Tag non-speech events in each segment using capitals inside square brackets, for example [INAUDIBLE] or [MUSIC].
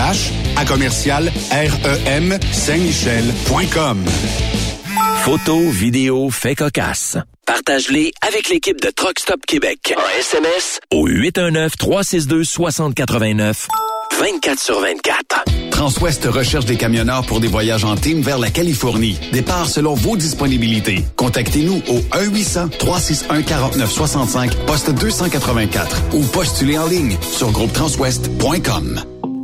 RH à commercial REM Saint-Michel.com. Photos, vidéos, faits cocasse. Partage-les avec l'équipe de Truck Stop Québec. En SMS au 819-362-6089. 24 sur 24. Transwest recherche des camionneurs pour des voyages en team vers la Californie. Départ selon vos disponibilités. Contactez-nous au 1-800-361-4965, poste 284 ou postulez en ligne sur groupetranswest.com.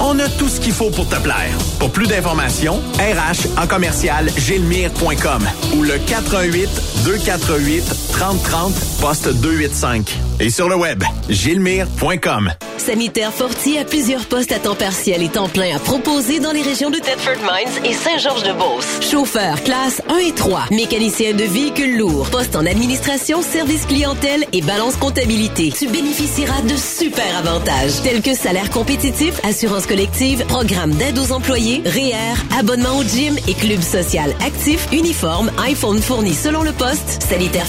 On a tout ce qu'il faut pour te plaire. Pour plus d'informations, RH en commercial gilmire.com ou le 418 248 3030 poste 285. Et sur le web, gilmire.com. Sanitaire Fortier a plusieurs postes à temps partiel et temps plein à proposer dans les régions de Thetford Mines et Saint-Georges-de-Beauce. Chauffeur classe 1 et 3, mécanicien de véhicules lourds, poste en administration, service clientèle et balance comptabilité. Tu bénéficieras de super avantages tels que salaire compétitif, assurance collective, programme d'aide aux employés, REER, abonnement au gym et club social actif, uniforme, iPhone fourni selon le poste, Sanitaire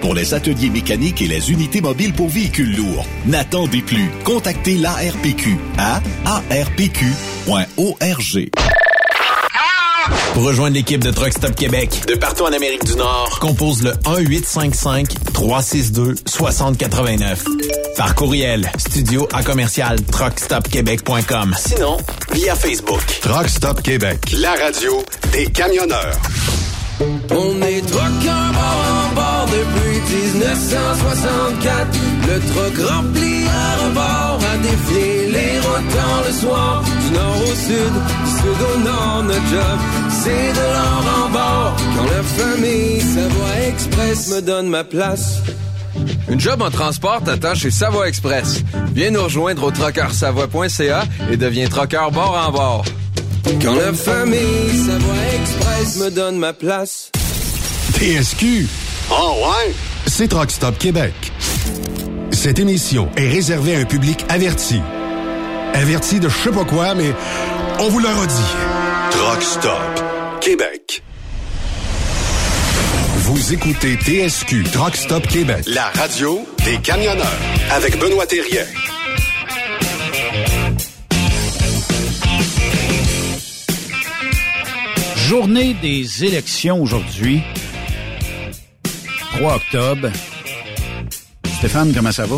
pour les ateliers mécaniques et les unités mobiles pour véhicules lourds. N'attendez plus. Contactez l'ARPQ à arpq.org. Pour rejoindre l'équipe de Truck Stop Québec, de partout en Amérique du Nord, compose le 1-855-362-6089. Par courriel, studio à commercial truckstopquebec.com. Sinon, via Facebook. Truck Stop Québec, la radio des camionneurs. On est truckers 1964. Le truck rempli à rebord a défié les routes dans le soir. Du nord au sud, du sud au nord, notre job, c'est de l'or en bord. Quand la famille Savoie Express me donne ma place. Une job en transport t'attend chez Savoie Express. Viens nous rejoindre au trockeursavoie.ca et deviens trockeur bord en bord. Quand la famille Savoie Express me donne ma place. TSQ. Oh ouais? C'est Truck Stop Québec. Cette émission est réservée à un public averti. Averti de je sais pas quoi, mais on vous le redit. Truck Stop Québec. Vous écoutez TSQ Truck Stop Québec, la radio des camionneurs avec Benoît Thérien. Journée des élections aujourd'hui. 3 octobre. Stéphane, comment ça va?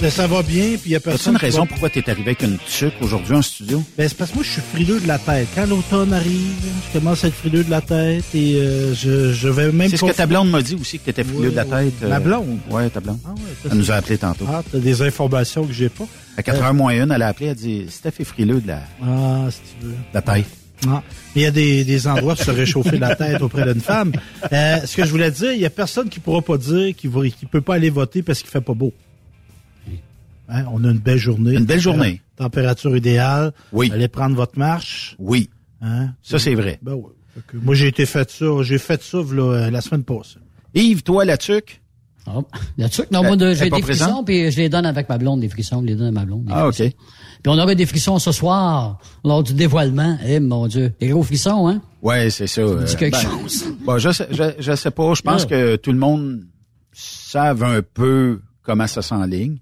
Ben, ça va bien, puis il y a As-tu personne. une raison va- pourquoi tu es arrivé avec une tuque aujourd'hui en studio? Ben, c'est parce que moi, je suis frileux de la tête. Quand l'automne arrive, je commence à être frileux de la tête et euh, je, je vais même. C'est ce que ta blonde m'a dit aussi, que tu étais frileux Ouais, de la tête. Ma blonde? Ouais, ta blonde. Ah ouais, Elle nous a appelé tantôt. Ah, t'as des informations que j'ai pas. À 4h moins 1, elle a appelé, elle a dit Steph est frileux de la, de Ah, si tu veux. la tête. Ah. Il y a des, des endroits pour se réchauffer la tête auprès d'une femme. Euh, ce que je voulais dire, il y a personne qui pourra pas dire qu'il ne peut pas aller voter parce qu'il fait pas beau. Hein, on a une belle journée. Une belle journée. Température idéale. Oui. Allez prendre votre marche. Oui. Hein? Ça, c'est vrai. Ben ouais. Moi, j'ai été fait ça. J'ai fait ça v'là, euh, la semaine passée. Yves, toi, la tuque? Ah, là-dessus, non, moi, est j'ai des frissons, puis je les donne avec ma blonde, des frissons, je les donne à ma blonde. Ah, OK. Puis on aurait des frissons ce soir, lors du dévoilement. Eh, mon Dieu, des gros frissons, hein? Ouais, c'est ça. euh, quelque ben, chose. bon, je, sais, je, je sais pas. Je pense Ouais. que tout le monde savent un peu comment ça s'enligne.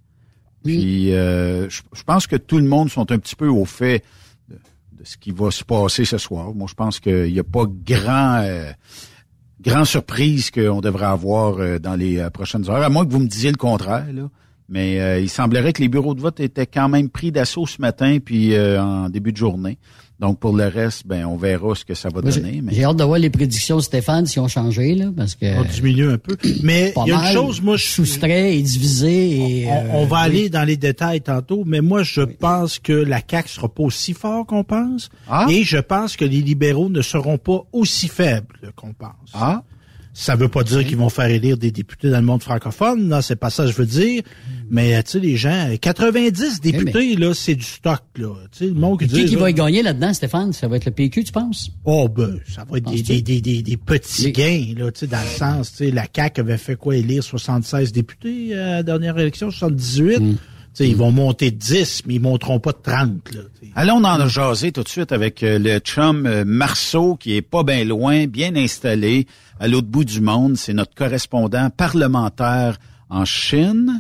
Puis, euh, je, je pense que tout le monde sont un petit peu au fait de, de ce qui va se passer ce soir. Moi, je pense qu'il n'y a pas grand, euh, grand surprise qu'on devrait avoir euh, dans les euh, prochaines heures, à moins que vous me disiez le contraire. Là. Mais euh, il semblerait que les bureaux de vote étaient quand même pris d'assaut ce matin puis en début de journée. Donc pour le reste, ben on verra ce que ça va Moi, donner. J'ai Mais j'ai hâte de voir les prédictions de Stéphane si ont changé, là, parce que. On diminue un peu. Mais il y a une chose, moi, je soustrait et divisé. Et, On, euh, on va oui. aller dans les détails tantôt, mais moi, je pense que la CAQ sera pas aussi fort qu'on pense. Et je pense que les libéraux ne seront pas aussi faibles qu'on pense. Ah. Ça veut pas dire qu'ils vont faire élire des députés dans le monde francophone, non, c'est pas ça que je veux dire. Mais, euh, tu sais, les gens, 90 députés, là, c'est du stock, là. Tu sais, le monde qui dit, qui là, va y gagner là-dedans, Stéphane? Ça va être le PQ, tu penses? Oh ben, ça va être des, des, des, des, des petits gains, là, tu sais, dans le sens, tu sais, la CAQ avait fait quoi, élire 76 députés euh, à la dernière élection, 78. Ils vont monter de 10, mais ils monteront pas de 30, là. Allons en jaser tout de suite avec euh, le chum euh, Marceau, qui est pas bien loin, bien installé, à l'autre bout du monde. C'est notre correspondant parlementaire en Chine.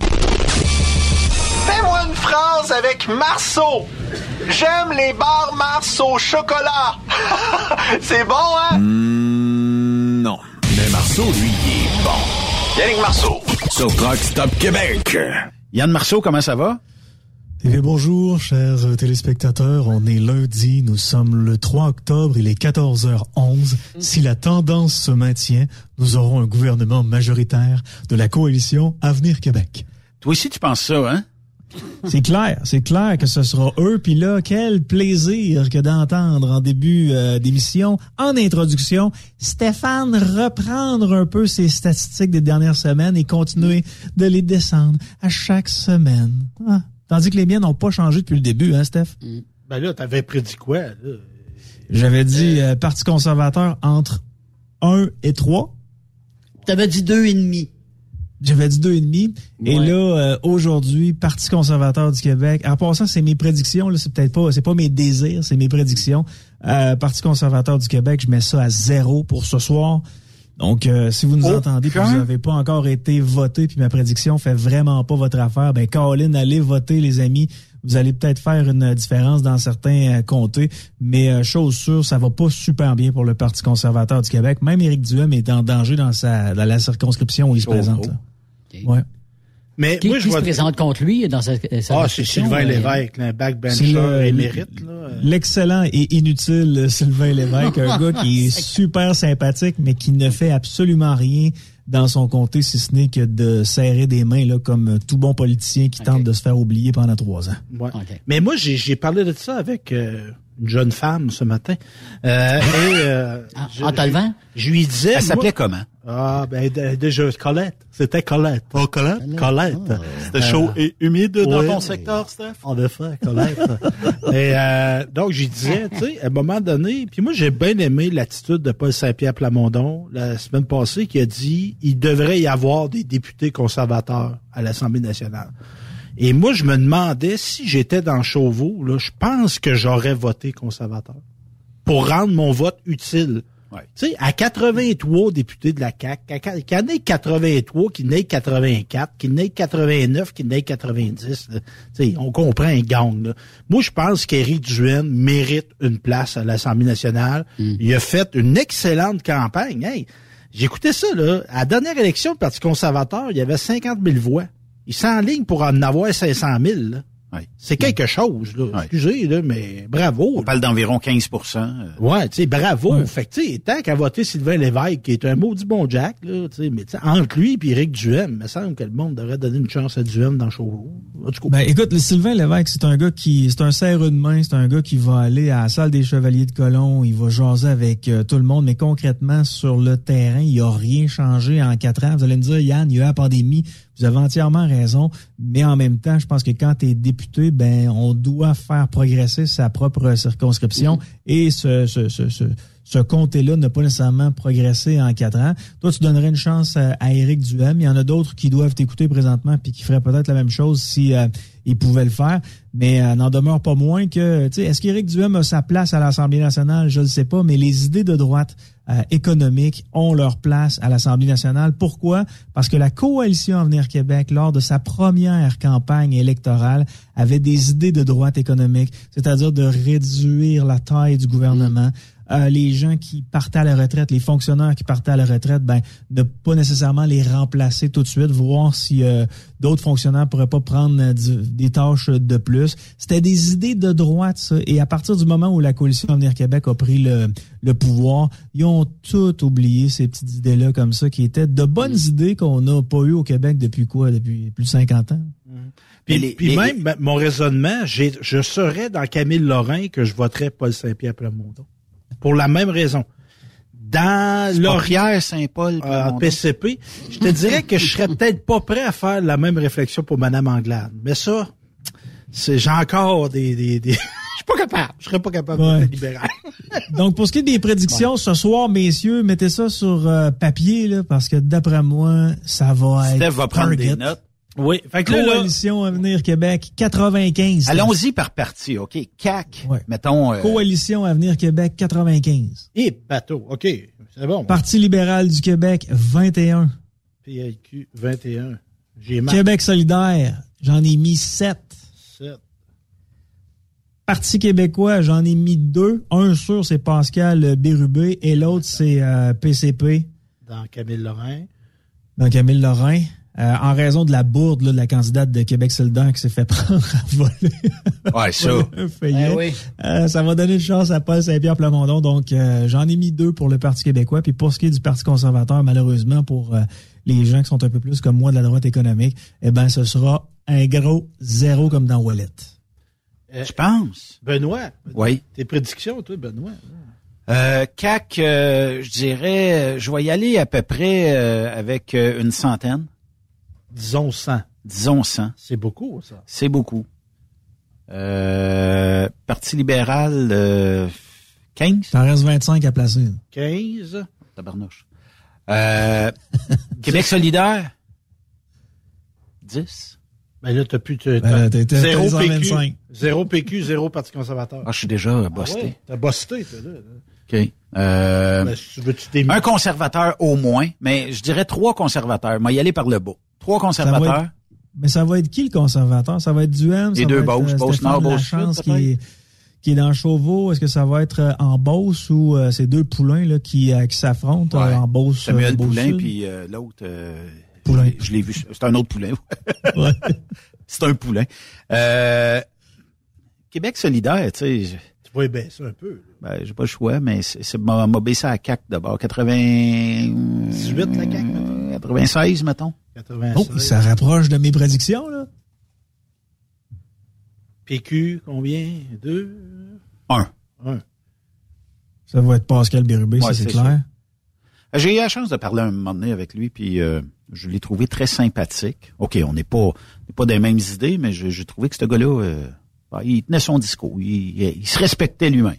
Fais-moi une phrase avec Marceau. J'aime les bars Mars au chocolat. [LAUGHS] C'est bon, hein? Hmm, non. Mais Marceau, lui, il est bon. Yannick Marceau. Sur Truck Stop Québec. Yann Marceau, comment ça va? Eh bien, bonjour, chers euh, téléspectateurs. On est lundi, nous sommes le 3 octobre, il est 14h11. Si la tendance se maintient, nous aurons un gouvernement majoritaire de la coalition Avenir Québec. Toi aussi, tu penses ça, hein? C'est clair, c'est clair que ce sera eux. Puis là, quel plaisir que d'entendre en début euh, d'émission, en introduction, Stéphane reprendre un peu ses statistiques des dernières semaines et continuer de les descendre à chaque semaine. Ah, Tandis que les miennes n'ont pas changé depuis le début, hein, Steph? Ben là, t'avais prédit quoi, là? J'avais dit euh, Parti conservateur entre 1 et 3. T'avais dit deux et demi. J'avais dit deux et demi. Et là, euh, aujourd'hui, Parti conservateur du Québec. En passant, c'est mes prédictions. Là, c'est peut-être pas, c'est pas mes désirs, c'est mes prédictions. Euh, Parti conservateur du Québec, je mets ça à zéro pour ce soir. Donc, euh, si vous nous entendez, puis vous n'avez pas encore été voté, puis ma prédiction fait vraiment pas votre affaire, ben Colin, allez voter, les amis. Vous allez peut-être faire une différence dans certains euh, comtés, mais euh, chose sûre, ça va pas super bien pour le Parti conservateur du Québec. Même Éric Duhem est en danger dans sa dans la circonscription où il se Oh, présente. oh. là. Ouais. Mais Qui, moi, je qui se vois. présente contre lui dans sa, sa Ah, c'est Sylvain euh, Lévesque, là, un backbencher le- émérite. Là. L'excellent et inutile euh, Sylvain Lévesque, un gars qui est [LAUGHS] super sympathique, mais qui ne fait absolument rien dans son comté, si ce n'est que de serrer des mains, là, comme tout bon politicien qui tente de se faire oublier pendant trois ans. Ouais. Mais moi, j'ai j'ai parlé de ça avec euh, une jeune femme ce matin. Euh, et, euh, je, en t'enlevant? Je, je lui disais... Elle s'appelait comment? Ah, ben déjà, Colette. C'était Colette. Oh, Colette? Colette. C'était chaud et humide dans oui, ton secteur, Steph? En effet, Colette. [LAUGHS] et euh, donc, j'y disais, tu sais, à un moment donné, puis moi, j'ai bien aimé l'attitude de Paul Saint-Pierre Plamondon la semaine passée qui a dit il devrait y avoir des députés conservateurs à l'Assemblée nationale. Et moi, je me demandais si j'étais dans Chauveau, là, je pense que j'aurais voté conservateur pour rendre mon vote utile. Tu sais, à 83 députés de la CAQ, qu'il y en ait 83, qu'il y en ait 84, qu'il y en ait 89, qu'il y en ait 90, là. Tu sais, on comprend un gang. Là. Moi, je pense qu'Éric Duhaime mérite une place à l'Assemblée nationale. Il a fait une excellente campagne. Hey, j'écoutais ça, là. À la dernière élection du Parti conservateur, il y avait 50 000 voix. Il s'enligne pour en avoir 500 000. là. C'est quelque chose, là. Excusez, là, mais bravo. On parle d'environ 15% euh. Ouais, tu sais, bravo. Ouais. Fait que, tu sais, tant qu'à voter Sylvain Lévesque, qui est un maudit bon Jack, là, tu sais, mais tu sais, entre lui et Éric Duhem, il me semble que le monde devrait donner une chance à Duhem dans tout cas, Ben, écoute, le Sylvain Lévesque, c'est un gars qui, c'est un serre de main, c'est un gars qui va aller à la salle des Chevaliers de Colomb, il va jaser avec euh, tout le monde, mais concrètement, sur le terrain, il a rien changé en quatre ans. Vous allez me dire, Yann, il y a eu la pandémie. Vous avez entièrement raison, mais en même temps, je pense que quand tu es député, ben, on doit faire progresser sa propre circonscription et ce, ce, ce, ce, ce comté-là n'a pas nécessairement progressé en quatre ans. Toi, tu donnerais une chance à, à Éric Duhem. Il y en a d'autres qui doivent t'écouter présentement puis qui feraient peut-être la même chose si euh, ils pouvaient le faire. Mais euh, n'en demeure pas moins que, tu sais, est-ce qu'Éric Duhem a sa place à l'Assemblée nationale? Je ne sais pas, mais les idées de droite euh, économiques ont leur place à l'Assemblée nationale. Pourquoi? Parce que la coalition Avenir Québec, lors de sa première campagne électorale, avait des idées de droite économique, c'est-à-dire de réduire la taille du gouvernement. Euh, les gens qui partaient à la retraite, les fonctionnaires qui partaient à la retraite, ben, ne pas nécessairement les remplacer tout de suite, voir si euh, d'autres fonctionnaires pourraient pas prendre euh, des tâches de plus. C'était des idées de droite, ça. Et à partir du moment où la coalition Avenir Québec a pris le, le pouvoir, ils ont tout oublié ces petites idées-là comme ça, qui étaient de bonnes idées qu'on n'a pas eues au Québec depuis quoi? Depuis plus de 50 ans. Puis, les- puis les- même, ben, mon raisonnement, j'ai- je serais dans Camille Lorrain que je voterais Paul Saint-Pierre Plamondon. Pour la même raison. Dans Pierre Saint-Paul. en Plamondon. PCP, je te dirais que je serais peut-être pas prêt à faire la même réflexion pour Madame Anglade. Mais ça, c'est j'ai encore des, des, des... [LAUGHS] je suis pas capable. Je serais pas capable de Ouais. libéral. [LAUGHS] Donc, pour ce qui est des prédictions, ce soir, messieurs, mettez ça sur euh, papier, là, parce que d'après moi, ça va être. Steph va prendre target. des notes. Oui. Fait que là, là, Coalition Avenir Québec, 95. Allons-y par partie, OK? CAC, mettons... euh, Coalition Avenir Québec, 95. et bateau. OK. C'est bon. Parti libéral du Québec, 21. PLQ 21. J'ai marqué Québec solidaire, j'en ai mis 7. 7. Parti québécois, j'en ai mis deux. Un sûr, c'est Pascal Bérubé et l'autre, c'est euh, PCP, Dans Camille Lorrain. donc Camille Lorrain. Euh, en raison de la bourde là, de la candidate de Québec solidaire qui s'est fait [LAUGHS] prendre à voler. Ouais, ça. [LAUGHS] Eh oui. Euh, ça va donner une chance à Paul Saint-Pierre Plamondon. Donc, euh, j'en ai mis deux pour le Parti québécois. Puis pour ce qui est du Parti conservateur, malheureusement, pour euh, les gens qui sont un peu plus comme moi de la droite économique, eh ben, ce sera un gros zéro comme dans Wallet. Je pense. Benoît? Oui. Tes prédictions, toi, Benoît? Euh, CAC, euh, je dirais, je vais y aller à peu près euh, avec euh, une centaine. Disons 100. Disons 100. C'est beaucoup, ça. C'est beaucoup. Euh, Parti libéral, euh, 15? T'en restes 25 à placer. 15. Tabarnouche. Euh, Québec solidaire? 10? Ben là, t'as plus... t'as- Ben, t'as- t'as- zéro t'as les PQ. 25. Zéro PQ, zéro Parti conservateur. Ah, je suis déjà Ah busté. ouais, T'as busté, toi, là. OK. Euh, Ben, si tu veux, tu t'es mis- un conservateur au moins, mais je dirais trois conservateurs. Moi, y aller par le bas. Trois conservateurs. être- mais ça va être qui le conservateur? Ça va être Duhem? Les ça deux Beauce, euh, Beauce Stéphane Nord, Beauce Sud, qui est, qui est dans Chauveau. Est-ce que ça va être euh, en Beauce ou euh, ces deux poulains là, qui, euh, qui s'affrontent Ouais. euh, en Beauce? Samuel euh, Beauce Poulain, puis euh, l'autre... euh, Poulain. Je l'ai vu. C'est un autre poulain. [LAUGHS] [LAUGHS] C'est un poulain. Euh, Québec solidaire, tu sais... je- Tu vas baisser un peu. Ben, j'ai pas le choix, mais c'est, c'est m'a, m'a baissé à CAC d'abord. 80... 18, la CAQ, 96, mettons. 96. Oh, ça rapproche de mes prédictions, là. PQ, combien? Deux? Un. Un. Ça va être Pascal Bérubé, Ouais, ça c'est c'est clair. J'ai eu la chance de parler un moment donné avec lui, puis euh, je l'ai trouvé très sympathique. OK, on n'est pas, on pas des mêmes idées, mais je- j'ai trouvé que ce gars-là, euh, il tenait son discours. Il, il- se respectait lui-même.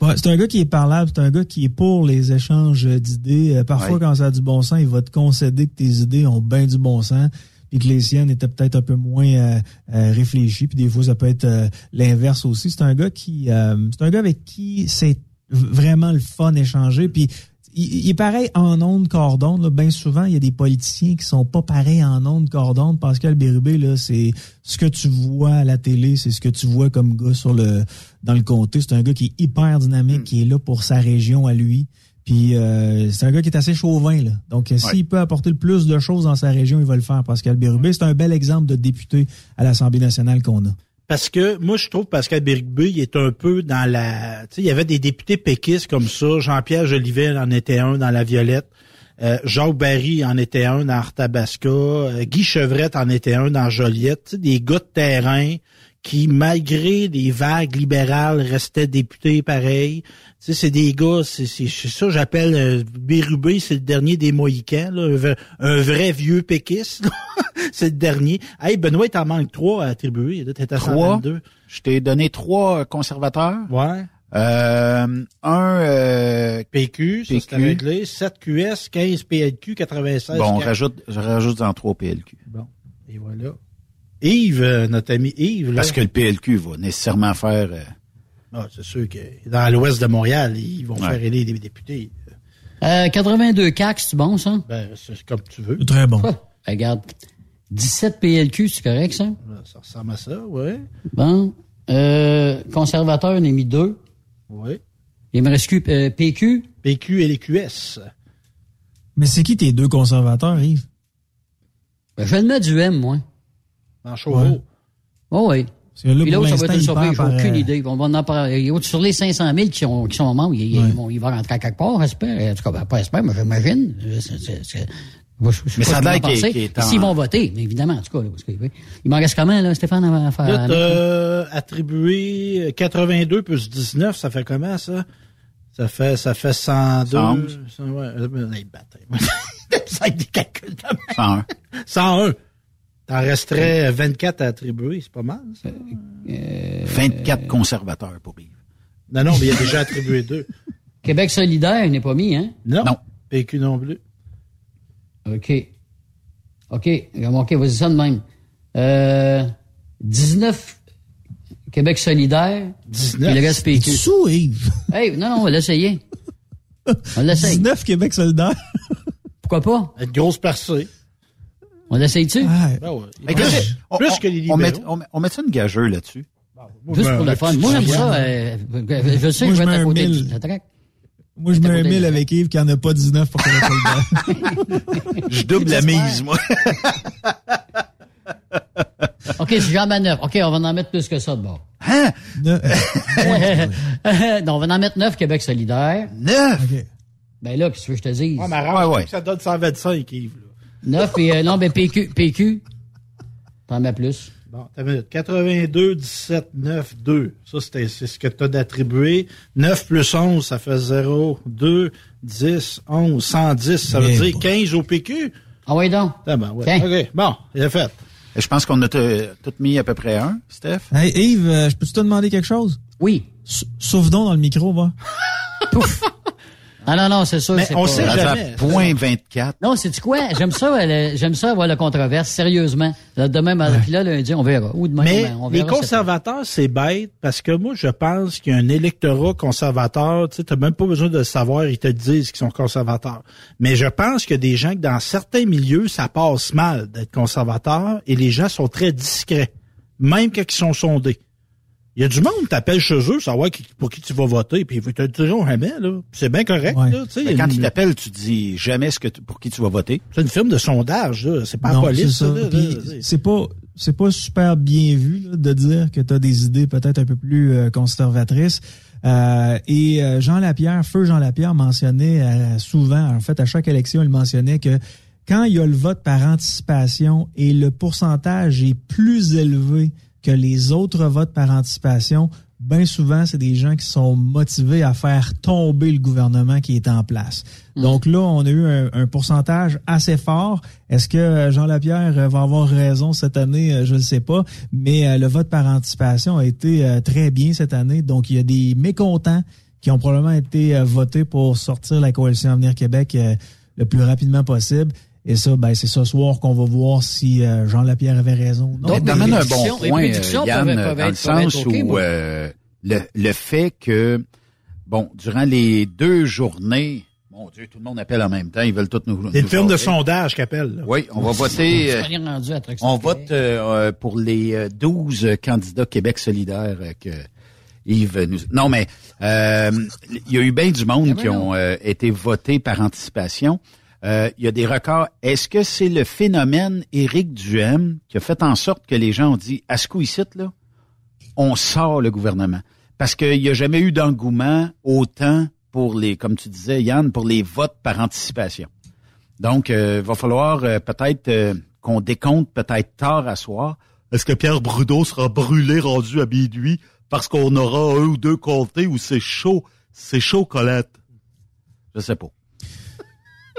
Ouais, c'est un gars qui est parlable, c'est un gars qui est pour les échanges d'idées. Euh, parfois, Ouais. quand ça a du bon sens, il va te concéder que tes idées ont bien du bon sens, puis que les siennes étaient peut-être un peu moins euh, euh, réfléchies, puis des fois, ça peut être euh, l'inverse aussi. C'est un gars qui, euh, c'est un gars avec qui c'est vraiment le fun échanger, puis il, est pareil en ondes là. Bien souvent, il y a des politiciens qui sont pas pareils en ondes d'ondes. Pascal Bérubé, là, c'est ce que tu vois à la télé, c'est ce que tu vois comme gars sur le dans le comté. C'est un gars qui est hyper dynamique, qui est là pour sa région à lui. Puis euh, c'est un gars qui est assez chauvin. Là. Donc, euh, s'il peut apporter le plus de choses dans sa région, il va le faire, Pascal Bérubé. C'est un bel exemple de député à l'Assemblée nationale qu'on a. Parce que moi, je trouve Pascal Bérubé, il est un peu dans la... Tu sais, il y avait des députés péquistes comme ça. Jean-Pierre Jolivet en était un dans La Violette. Euh, Jacques Barry en était un dans Arthabasca. Euh, Guy Chevrette en était un dans Joliette. Des gars de terrain qui, malgré les vagues libérales, restaient députés pareil. Tu sais, c'est des gars, c'est ça j'appelle euh, Bérubé, c'est le dernier des Mohicans, là, un, vrai- vieux péquiste. [LAUGHS] c'est le dernier. Hey, Benoît, t'en manques trois à attribuer. T'es à Trois? 122. Je t'ai donné trois euh, conservateurs. Ouais. Euh, un euh, PQ, ça PQ. c'était réglé. 7 QS, 15 PLQ, 96. Bon, on rajoute, je rajoute en trois PLQ. Bon, et voilà. Yves, euh, notre ami Yves, là. Parce que le PLQ va nécessairement faire... euh, Ah, c'est sûr que dans l'ouest de Montréal, ils vont Ouais. faire élire des députés. Euh, 82 CAC, c'est bon, ça? Ben, c'est comme tu veux. Très bon. Ben, regarde. 17 PLQ, c'est correct, ça? Ça ressemble à ça, ouais. Bon. Euh, conservateur, on a mis deux. Ouais. Il me reste que, euh, PQ. PQ et les QS. Mais c'est qui tes deux conservateurs, Yves? Ben, je vais le mettre du M, moi. Dans Chauveau. Oh, oui. Parce que là, Puis ça va être une surprise, j'ai aucune euh, idée. On va en parler. Sur les 500 000 qui sont, qui sont membres, il, il- Ouais. ils vont- rentrer à quelque part, j'espère. En tout cas, ben, pas j'espère, mais j'imagine. Je- je- je sais Mais pas ça a l'air en- S'ils vont voter, mais évidemment, en tout cas. Là, parce que, oui. Il m'en reste comment, là, Stéphane, à faire? T'as attribué 82 plus 19, ça fait comment, ça? Ça fait, ça fait 102. 111. Ça, ouais, euh, les [LAUGHS] ça des calculs de même. 101. 101. T'en resterait 24 à attribuer, c'est pas mal, ça? 24 conservateurs pour Yves. Non, non, mais il a déjà attribué deux. [LAUGHS] Québec solidaire, il n'est pas mis, hein? Non. Non. PQ non plus. OK. OK. OK, vas-y ça de même. Euh, 19 Québec solidaire. 19. Puis le reste PQ. Sous, Yves. Hey, non, non, on va l'essayer. On l'essaye. 19 Québec solidaire. Pourquoi pas? Une grosse percée. On l'essaye-tu? Ah, Ben ouais. Mais Plus, on- plus que les on met, libéraux. on, met- on met ça une gageure là-dessus. Moi, Juste je pour mets le un fun. Moi, j'aime ça. euh, je sais Moi, que je vais mets être à un côté mille. de la traque. Moi, je mets un côté de 1000 la- avec Yves qui en a pas 19 pour Québec solidaire. [LAUGHS] Je double la mise, moi. [LAUGHS] OK, si j'en mets 9. OK, on va en mettre plus que ça de bord. Hein? Ne- [LAUGHS] non, on va en mettre 9 Québec solidaire. Neuf! OK. Ben là, qu'est-ce que je te dis? Ouais, mais arrange Ouais, ouais. ça donne 125, Yves. Là. 9 et euh, non, ben PQ. PQ. T'en mets plus. Bon, t'as une minute. 82, 17, 9, 2. Ça, c'était, c'est ce que tu as d'attribué. 9 plus 11, ça fait 0, 2, 10, 11, 110. Ça veut dire boy. 15 au PQ. Ah oui, donc. Ah ben, ouais. OK. Bon, il a fait. Je pense qu'on a tout mis à peu près un, Steph. Hey, Yves, euh, je peux te demander quelque chose? Oui. Souffle donc dans le micro, va. Pouf. [LAUGHS] Ah non, non, c'est sûr. Mais c'est on pas- sait jamais. Point 24. Non, c'est quoi? J'aime ça, le- j'aime ça avoir la controverse, sérieusement. Là, demain, puis là, lundi, on verra. Ou demain, Mais on les verra. cette- conservateurs, c'est bête parce que moi, je pense qu'il y a un électorat conservateur. Tu sais, même pas besoin de le savoir, ils te disent qu'ils sont conservateurs. Mais je pense qu'il y a des gens que dans certains milieux, ça passe mal d'être conservateur et les gens sont très discrets, même quand ils sont sondés. Il y a du monde qui t'appelle chez eux, savoir qui- pour qui tu vas voter, puis ils te diront jamais, là. C'est bien correct, là, tu sais. Mais quand Une- ils t'appellent, tu dis jamais ce que tu- pour qui tu vas voter. C'est une firme de sondage, là. C'est pas la Non, police, c'est là, Puis, là. c'est pas c'est pas super bien vu là, de dire que tu as des idées peut-être un peu plus euh, conservatrices. Euh, et euh, Jean Lapierre, feu Jean Lapierre mentionnait euh, souvent, en fait à chaque élection, il mentionnait que quand il y a le vote par anticipation et le pourcentage est plus élevé que les autres votes par anticipation, bien souvent, c'est des gens qui sont motivés à faire tomber le gouvernement qui est en place. Donc là, on a eu un, un pourcentage assez fort. Est-ce que euh, Jean Lapierre euh, va avoir raison cette année? Euh, Je ne sais pas. Mais le vote par anticipation a été très bien cette année. Donc, il y a des mécontents qui ont probablement été votés pour sortir la coalition Avenir Québec le plus rapidement possible. Et ça, ben, c'est ce soir qu'on va voir si euh, Jean Lapierre avait raison. ou non. Donc, t'amènes un bon point, euh, Yann, peuvent- peuvent dans le sens où euh, le, le fait que, bon, durant les deux journées, mon Dieu, tout le monde appelle en même temps, ils veulent tous nous. C'est une nous firme de sondage qui appelle. là. Oui, on va voter. Euh, on Stop vote euh, euh, pour les euh, 12 candidats Québec solidaire euh, que Yves nous... Non, mais euh, il y a eu bien du monde qui ont euh, été votés par anticipation. Euh, Il y a des records. Est-ce que c'est le phénomène Éric Duhem qui a fait en sorte que les gens ont dit, à ce coup ici, là, on sort le gouvernement? Parce qu'il n'y a jamais eu d'engouement autant pour les, comme tu disais, Yann, pour les votes par anticipation. Donc, il va falloir euh, peut-être euh, qu'on décompte peut-être tard à soir. Est-ce que Pierre Brudeau sera brûlé rendu à minuit parce qu'on aura un ou deux comtés où c'est chaud, c'est chaud, Colette? Je sais pas.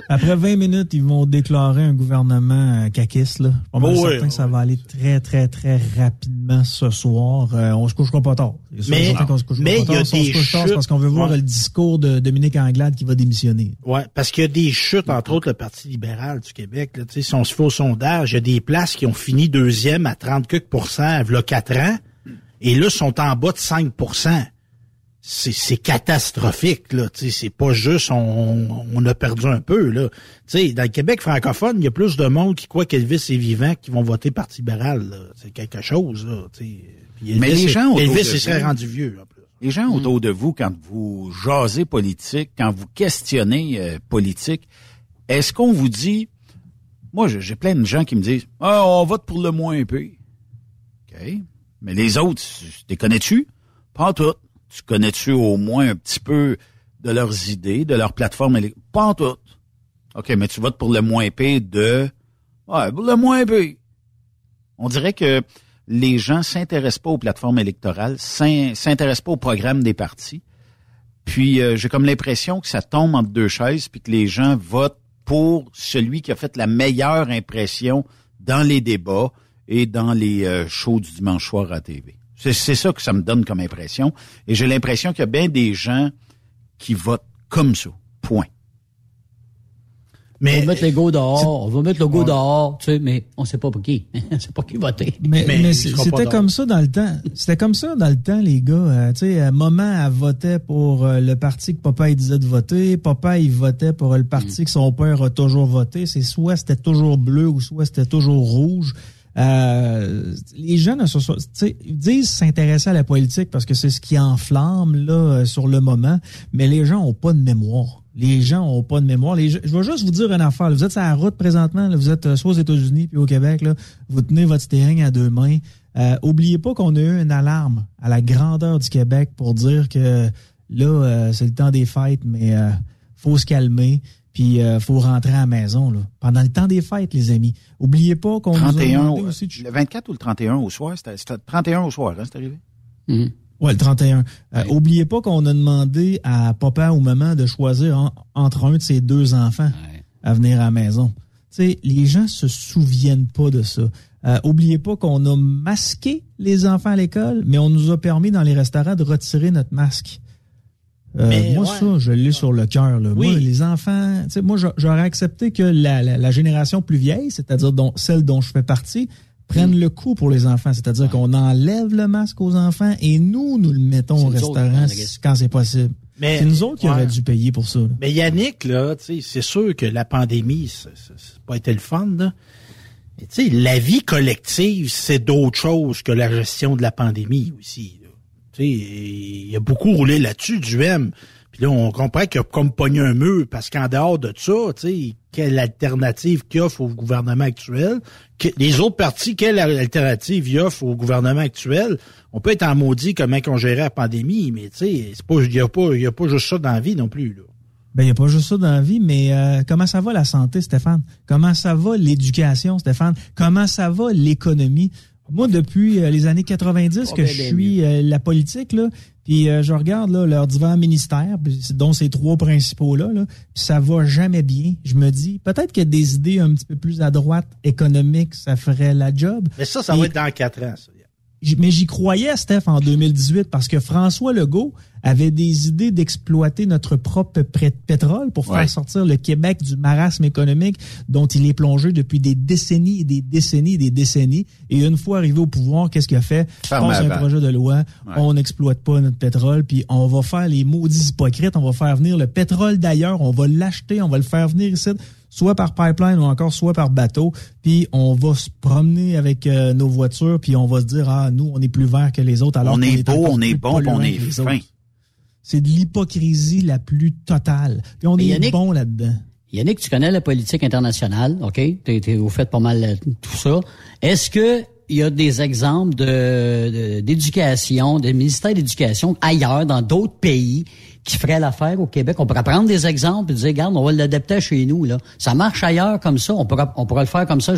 Après 20 minutes, ils vont déclarer un gouvernement euh, caquiste. Là. Mal Oh oui, certain que ça va aller très, très, très rapidement ce soir. Euh, on se couchera pas tard. Mais- il y a on des c'est parce qu'on veut voir chutes. le discours de Dominique Anglade qui va démissionner. Ouais, parce qu'il y a des chutes, entre autres, le Parti libéral du Québec. Là, Tu sais, si on se fait au sondage, il y a des places qui ont fini deuxième à 30 quelques pourcents il y a quatre ans, et là, sont en bas de 5 c'est c'est catastrophique là tu sais c'est pas juste on, on a perdu un peu là tu sais dans le Québec francophone il y a plus de monde qui croit qu'Elvis est vivant qui vont voter parti libéral là. c'est quelque chose là tu sais Puis Mais Elvis, les gens autour Elvis de il serait vous- rendu vieux en plus. Les gens Mm. autour de vous, quand vous jasez politique, quand vous questionnez euh, politique, est-ce qu'on vous dit, moi j'ai plein de gens qui me disent, ah, on vote pour le moins pire. OK. Mais les autres, tu les connais-tu? Pas en tout. Tu connais-tu au moins un petit peu de leurs idées, de leur plateforme? Pas en tout. OK, mais tu votes pour le moins pire de... Ouais, pour le moins pire. On dirait que les gens s'intéressent pas aux plateformes électorales, s'in- s'intéressent pas au programme des partis. Puis euh, j'ai comme l'impression que ça tombe entre deux chaises, puis que les gens votent pour celui qui a fait la meilleure impression dans les débats et dans les euh, shows du dimanche soir à TV. C'est ça que ça me donne comme impression. Et j'ai l'impression qu'il y a bien des gens qui votent comme ça. Point. on va mettre le go dehors, on va mettre le go dehors, tu sais, mais on sait pas pour qui. [LAUGHS] on sait pas qui voter. Mais, mais c'était comme ça dans le temps. C'était comme ça dans le temps, les gars. Euh, tu sais, euh, maman, elle votait pour euh, le parti que papa, il disait de voter. Papa, il votait pour le parti que son père a toujours voté. C'est soit c'était toujours bleu ou soit c'était toujours rouge. Euh, les jeunes ne se disent s'intéresser à la politique parce que c'est ce qui enflamme là euh, sur le moment, mais les gens ont pas de mémoire. Les gens ont pas de mémoire. Je vais juste vous dire une affaire. Vous êtes sur la route présentement. Vous êtes euh, soit aux États-Unis puis au Québec. Vous tenez votre steering à deux mains. Euh, oubliez pas qu'on a eu une alarme à la grandeur du Québec pour dire que là, euh, c'est le temps des fêtes, mais faut se calmer. Puis euh, faut rentrer à la maison là. pendant le temps des fêtes, les amis. Oubliez pas qu'on nous a 31, demandé au- aussi de le 24 ou le 31 au soir? C'était c'était 31 au soir, hein, c'est arrivé? Ouais, le 31. Euh, Oubliez pas qu'on a demandé à papa ou maman de choisir en- entre un de ses deux enfants à venir à la maison. sais, les gens se souviennent pas de ça. Euh, oubliez pas qu'on a masqué les enfants à l'école, mais on nous a permis dans les restaurants de retirer notre masque. Euh, Mais, moi, ouais. ça, je l'ai sur le cœur. Oui. Moi, les enfants, tu sais, moi, j'a- j'aurais accepté que la, la- la génération plus vieille, c'est-à-dire dont, celle dont je fais partie, prenne le coup pour les enfants. C'est-à-dire qu'on enlève le masque aux enfants et nous, nous le mettons au C'est autres, restaurant hein, quand c'est possible. Mais- c'est nous autres qui ouais. auraient dû payer pour ça. là. Mais Yannick, là, c'est sûr que la pandémie, ça n'a pas été le fun, là. Mais tu sais, la vie collective, c'est d'autres choses que la gestion de la pandémie aussi. Il a beaucoup roulé là-dessus, du M. Puis là, on comprend qu'il a comme pogné un mur, parce qu'en dehors de ça, quelle alternative qu'il offre au gouvernement actuel? Les autres partis, quelle alternative ils offrent au gouvernement actuel? On peut être en maudit comment on gérait la pandémie, mais il y a pas, il a pas juste ça dans la vie non plus, là. Ben, il n'y a pas juste ça dans la vie, mais euh, comment ça va la santé, Stéphane? Comment ça va l'éducation, Stéphane? Comment ça va l'économie? Moi, depuis euh, les années 90 que ben, je ben suis euh, la politique, là, puis euh, je regarde là, leurs divers ministères, dont ces trois principaux-là, là, puis ça va jamais bien. Je me dis, peut-être que des idées un petit peu plus à droite, économiques, ça ferait la job. Mais ça, ça Et- va être dans quatre ans, ça. Mais j'y croyais, Steph, en 2018, parce que François Legault avait des idées d'exploiter notre propre pétrole pour faire Ouais. sortir le Québec du marasme économique dont il est plongé depuis des décennies et des décennies et des décennies. Et une fois arrivé au pouvoir, qu'est-ce qu'il a fait? Ferme la un projet de loi, Ouais. on n'exploite pas notre pétrole, puis on va faire les maudits hypocrites, on va faire venir le pétrole d'ailleurs, on va l'acheter, on va le faire venir ici soit par pipeline ou encore soit par bateau, puis on va se promener avec euh, nos voitures, puis on va se dire ah nous on est plus vert que les autres alors On qu'on est beau, on est bon, on est fin. C'est de l'hypocrisie la plus totale. Puis on Mais est Yannick- bon là-dedans. Yannick, tu connais la politique internationale, OK? Tu es, au fait pas mal euh, tout ça. Est-ce que il y a des exemples de de- d'éducation, des ministères d'éducation ailleurs, dans d'autres pays, qui feraient l'affaire au Québec? On pourrait prendre des exemples et dire, regarde, on va l'adapter chez nous. Là. Ça marche ailleurs comme ça. On pourra, on pourra le faire comme ça.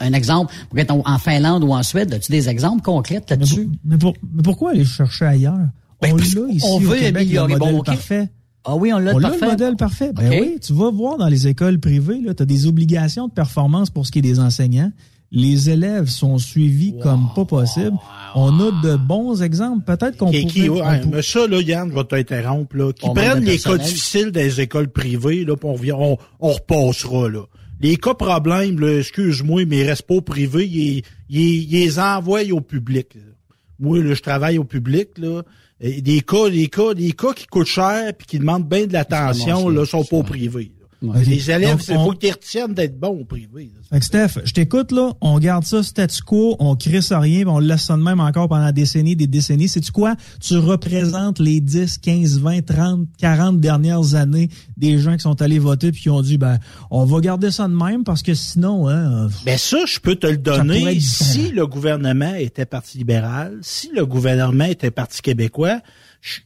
Un exemple pourrait être en Finlande ou en Suède. As-tu des exemples concrets là-dessus? Mais, pour- mais pourquoi aller chercher ailleurs? Ben, on l'a ici veut au Québec, améliorer. le Bon, modèle parfait. Ah oui, on l'a On le parfait. modèle parfait. Ben oui, tu vas voir dans les écoles privées, tu as des obligations de performance pour ce qui est des enseignants. Les élèves sont suivis comme pas possible. On a de bons exemples. Peut-être qu'on Qui, pourrait... qui- ouais, on mais ça, là, Yann, je vais t'interrompre, là. Qui On prennent les cas difficiles des écoles privées, là, on, revient- on, on repassera, là. Les cas problèmes, là, excuse-moi, mais ils restent pas au privé, ils, ils, ils les envoient au public. là. Moi, là, je travaille au public, là. Et des cas, des cas, des cas qui coûtent cher puis qui demandent bien de l'attention, là, sont pas au Les élèves, c'est on- faut que tu retiennes d'être bon au privé. là. Fait que Steph, je t'écoute là, on garde ça statu quo, on crée ça rien, puis on le laisse ça de même encore pendant des décennies, des décennies. Sais-tu quoi? Tu représentes les 10, 15, 20, 30, 40 dernières années des gens qui sont allés voter puis qui ont dit ben on va garder ça de même parce que sinon hein, Ben ça, je peux te le donner si le gouvernement était Parti libéral, si le gouvernement était Parti québécois,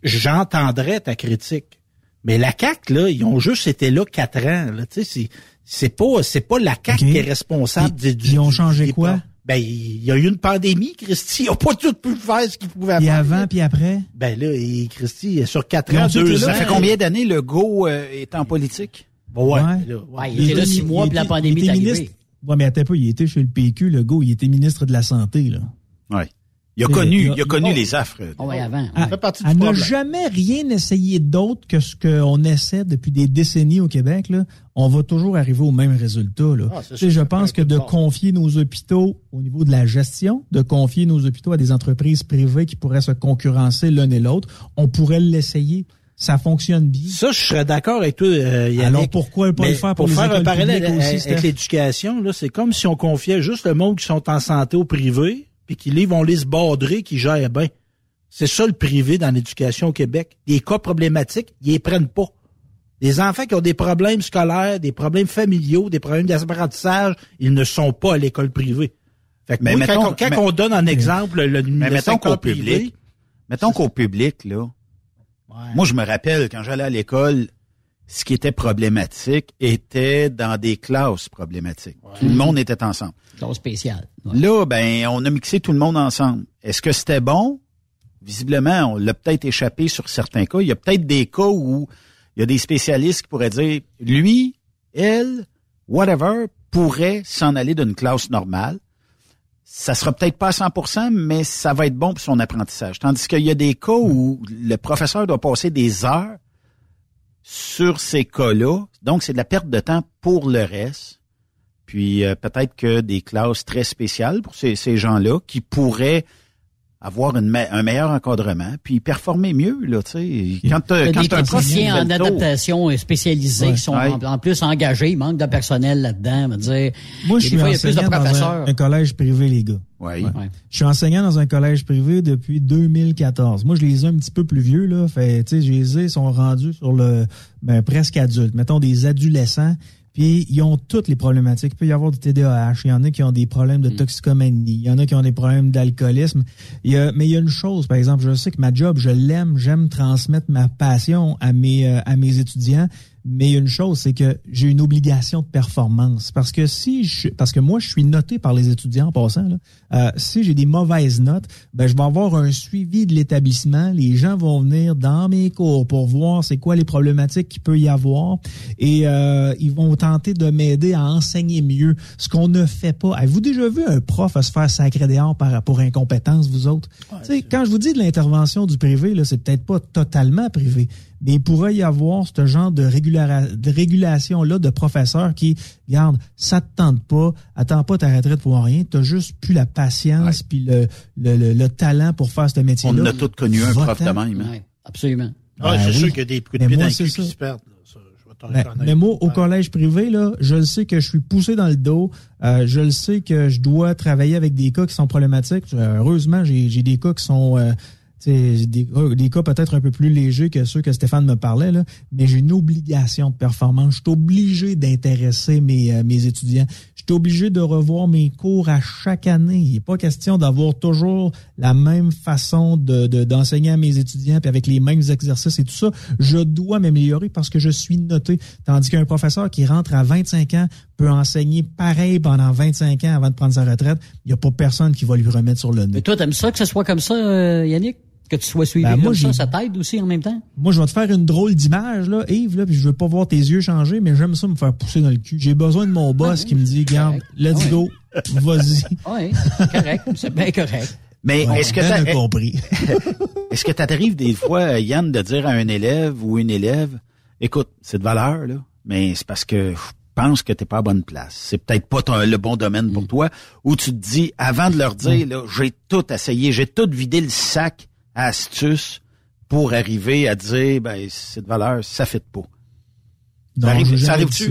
j'entendrais ta critique. Mais la CAQ, là, ils ont juste été là quatre ans. Là, tu sais, c'est, c'est pas, c'est pas la CAQ Ok. qui est responsable Ils- du, ils ont changé quoi? pas- Ben, il y a eu une pandémie, Christy. Ils ont pas tout pu faire ce qu'ils pouvaient puis faire. avant puis après? Ben là, et Christy, sur quatre ans, deux ans. Ça fait combien d'années le go euh, est en politique? Bon, ouais. Ouais. ben là, ouais. Ouais, il était là six mois, puis la pandémie il est arrivée. ministre. Ouais, mais attends pas, il était chez le PQ, le go, il était ministre de la Santé, là. Ouais. Il a connu, il a- il a connu oh. les affres. Ah ouais, avant. À, fait partie du à ne problème. jamais rien essayer d'autre que ce qu'on essaie depuis des décennies au Québec, là, on va toujours arriver au même résultat. Là. Ah, sûr, je pense que de confier nos hôpitaux au niveau de la gestion, de confier nos hôpitaux à des entreprises privées qui pourraient se concurrencer l'un et l'autre, on pourrait l'essayer. Ça fonctionne bien. Ça, je serais d'accord avec toi, euh, Yannick. Alors pourquoi pas Mais le faire pour, les faire un écoles parallèle publiques aussi, avec l'éducation, là, c'est comme si on confiait juste le monde qui sont en santé au privé, puis qui les vont les se bordrer, qui gèrent bien. C'est ça le privé dans l'éducation au Québec. Des cas problématiques, ils les prennent pas. Des enfants qui ont des problèmes scolaires, des problèmes familiaux, des problèmes d'apprentissage, ils ne sont pas à l'école privée. Fait que Mais quand, mettons- on, quand mais- on donne en exemple le, Mais mettons qu'au public, mettons qu'au public, là, moi je me rappelle quand j'allais à l'école, ce qui était problématique était dans des classes problématiques. Tout le monde était ensemble. Classe spéciale. Ouais. Là, ben, on a mixé tout le monde ensemble. Est-ce que c'était bon? Visiblement, on l'a peut-être échappé sur certains cas. Il y a peut-être des cas où il y a des spécialistes qui pourraient dire, lui, elle, whatever, pourrait s'en aller d'une classe normale. Ça sera peut-être pas à 100%, mais ça va être bon pour son apprentissage. Tandis qu'il y a des cas où le professeur doit passer des heures sur ces cas-là. Donc, c'est de la perte de temps pour le reste. Puis euh, peut-être que des classes très spéciales pour ces, ces gens-là qui pourraient avoir une un meilleur encadrement, puis performer mieux, là, tu sais. Quand, a quand des un prof qui techniciens en tour- spécialisés qui sont Ouais. en, en plus engagés, il manque de personnel là-dedans. on va dire. Moi, je suis fois, il y a plus de enseignant dans un, un collège privé, les gars. Oui. Je suis enseignant dans un collège privé depuis 2014. Moi, je les ai un petit peu plus vieux, là. Fait, tu sais, je les ai, ils sont rendus sur le, ben, presque adultes. Mettons des adolescents. Puis, ils ont toutes les problématiques. Il peut y avoir du TDAH. Il y en a qui ont des problèmes de toxicomanie. Il y en a qui ont des problèmes d'alcoolisme. Il y a, mais il y a une chose, par exemple, je sais que ma job, je l'aime. J'aime transmettre ma passion à mes, euh, à mes étudiants. Mais une chose, c'est que j'ai une obligation de performance. Parce que si je, parce que moi, je suis noté par les étudiants en passant, là. Euh, si j'ai des mauvaises notes, ben, je vais avoir un suivi de l'établissement. Les gens vont venir dans mes cours pour voir c'est quoi les problématiques qu'il peut y avoir. Et euh, ils vont tenter de m'aider à enseigner mieux ce qu'on ne fait pas. Avez-vous déjà vu un prof se faire sacrer dehors par, pour incompétence, vous autres? Tu sais, quand je vous dis de l'intervention du privé, là, c'est peut-être pas totalement privé, mais il pourrait y avoir ce genre de, régulara- de régulation-là de professeurs qui, regarde, ça te tente pas, attends pas ta retraite pour rien, t'as juste plus la patience puis le, le, le, le talent pour faire ce métier-là. On a tous connu un prof de même. hein? absolument. Ah, Ben c'est oui. sûr qu'il y a des coups de Mais pied moi, dans qui se perdent. t'en Mais, reconnaître. mais moi, au collège privé, là, je le sais que je suis poussé dans le dos. Euh, je le sais que je dois travailler avec des cas qui sont problématiques. Euh, heureusement, j'ai j'ai des cas qui sont euh, des, des cas peut-être un peu plus légers que ceux que Stéphane me parlait, là, mais j'ai une obligation de performance. Je suis obligé d'intéresser mes, euh, mes étudiants. Je suis obligé de revoir mes cours à chaque année. Il n'est pas question d'avoir toujours la même façon de de- d'enseigner à mes étudiants puis avec les mêmes exercices et tout ça. Je dois m'améliorer parce que je suis noté. Tandis qu'un professeur qui rentre à 25 ans peut enseigner pareil pendant 25 ans avant de prendre sa retraite. Il n'y a pas personne qui va lui remettre sur le nez. Mais toi, t'aimes ça que ce soit comme ça, euh, Yannick? Que tu sois suivi Ben, moi, comme ça, ça t'aide aussi en même temps? Moi, je vais te faire une drôle d'image, là, Yves, là, puis je veux pas voir tes yeux changer, mais j'aime ça me faire pousser dans le cul. J'ai besoin de mon boss qui me dit, regarde, let's Ouais. go, vas-y. Oui, correct. C'est bien correct. Mais Ouais, est-ce que Ben t'as a compris. [LAUGHS] est-ce que t'arrives des fois, Yann, de dire à un élève ou une élève, écoute, c'est de valeur, là, mais c'est parce que je pense que t'es pas à bonne place. C'est peut-être pas ton- le bon domaine Mm. pour toi. Ou tu te dis, avant de leur dire, là, j'ai tout essayé, j'ai tout vidé le sac astuces pour arriver à dire, ben, c'est de valeur, ça fait pas. Non, Ça arrive- ça ça.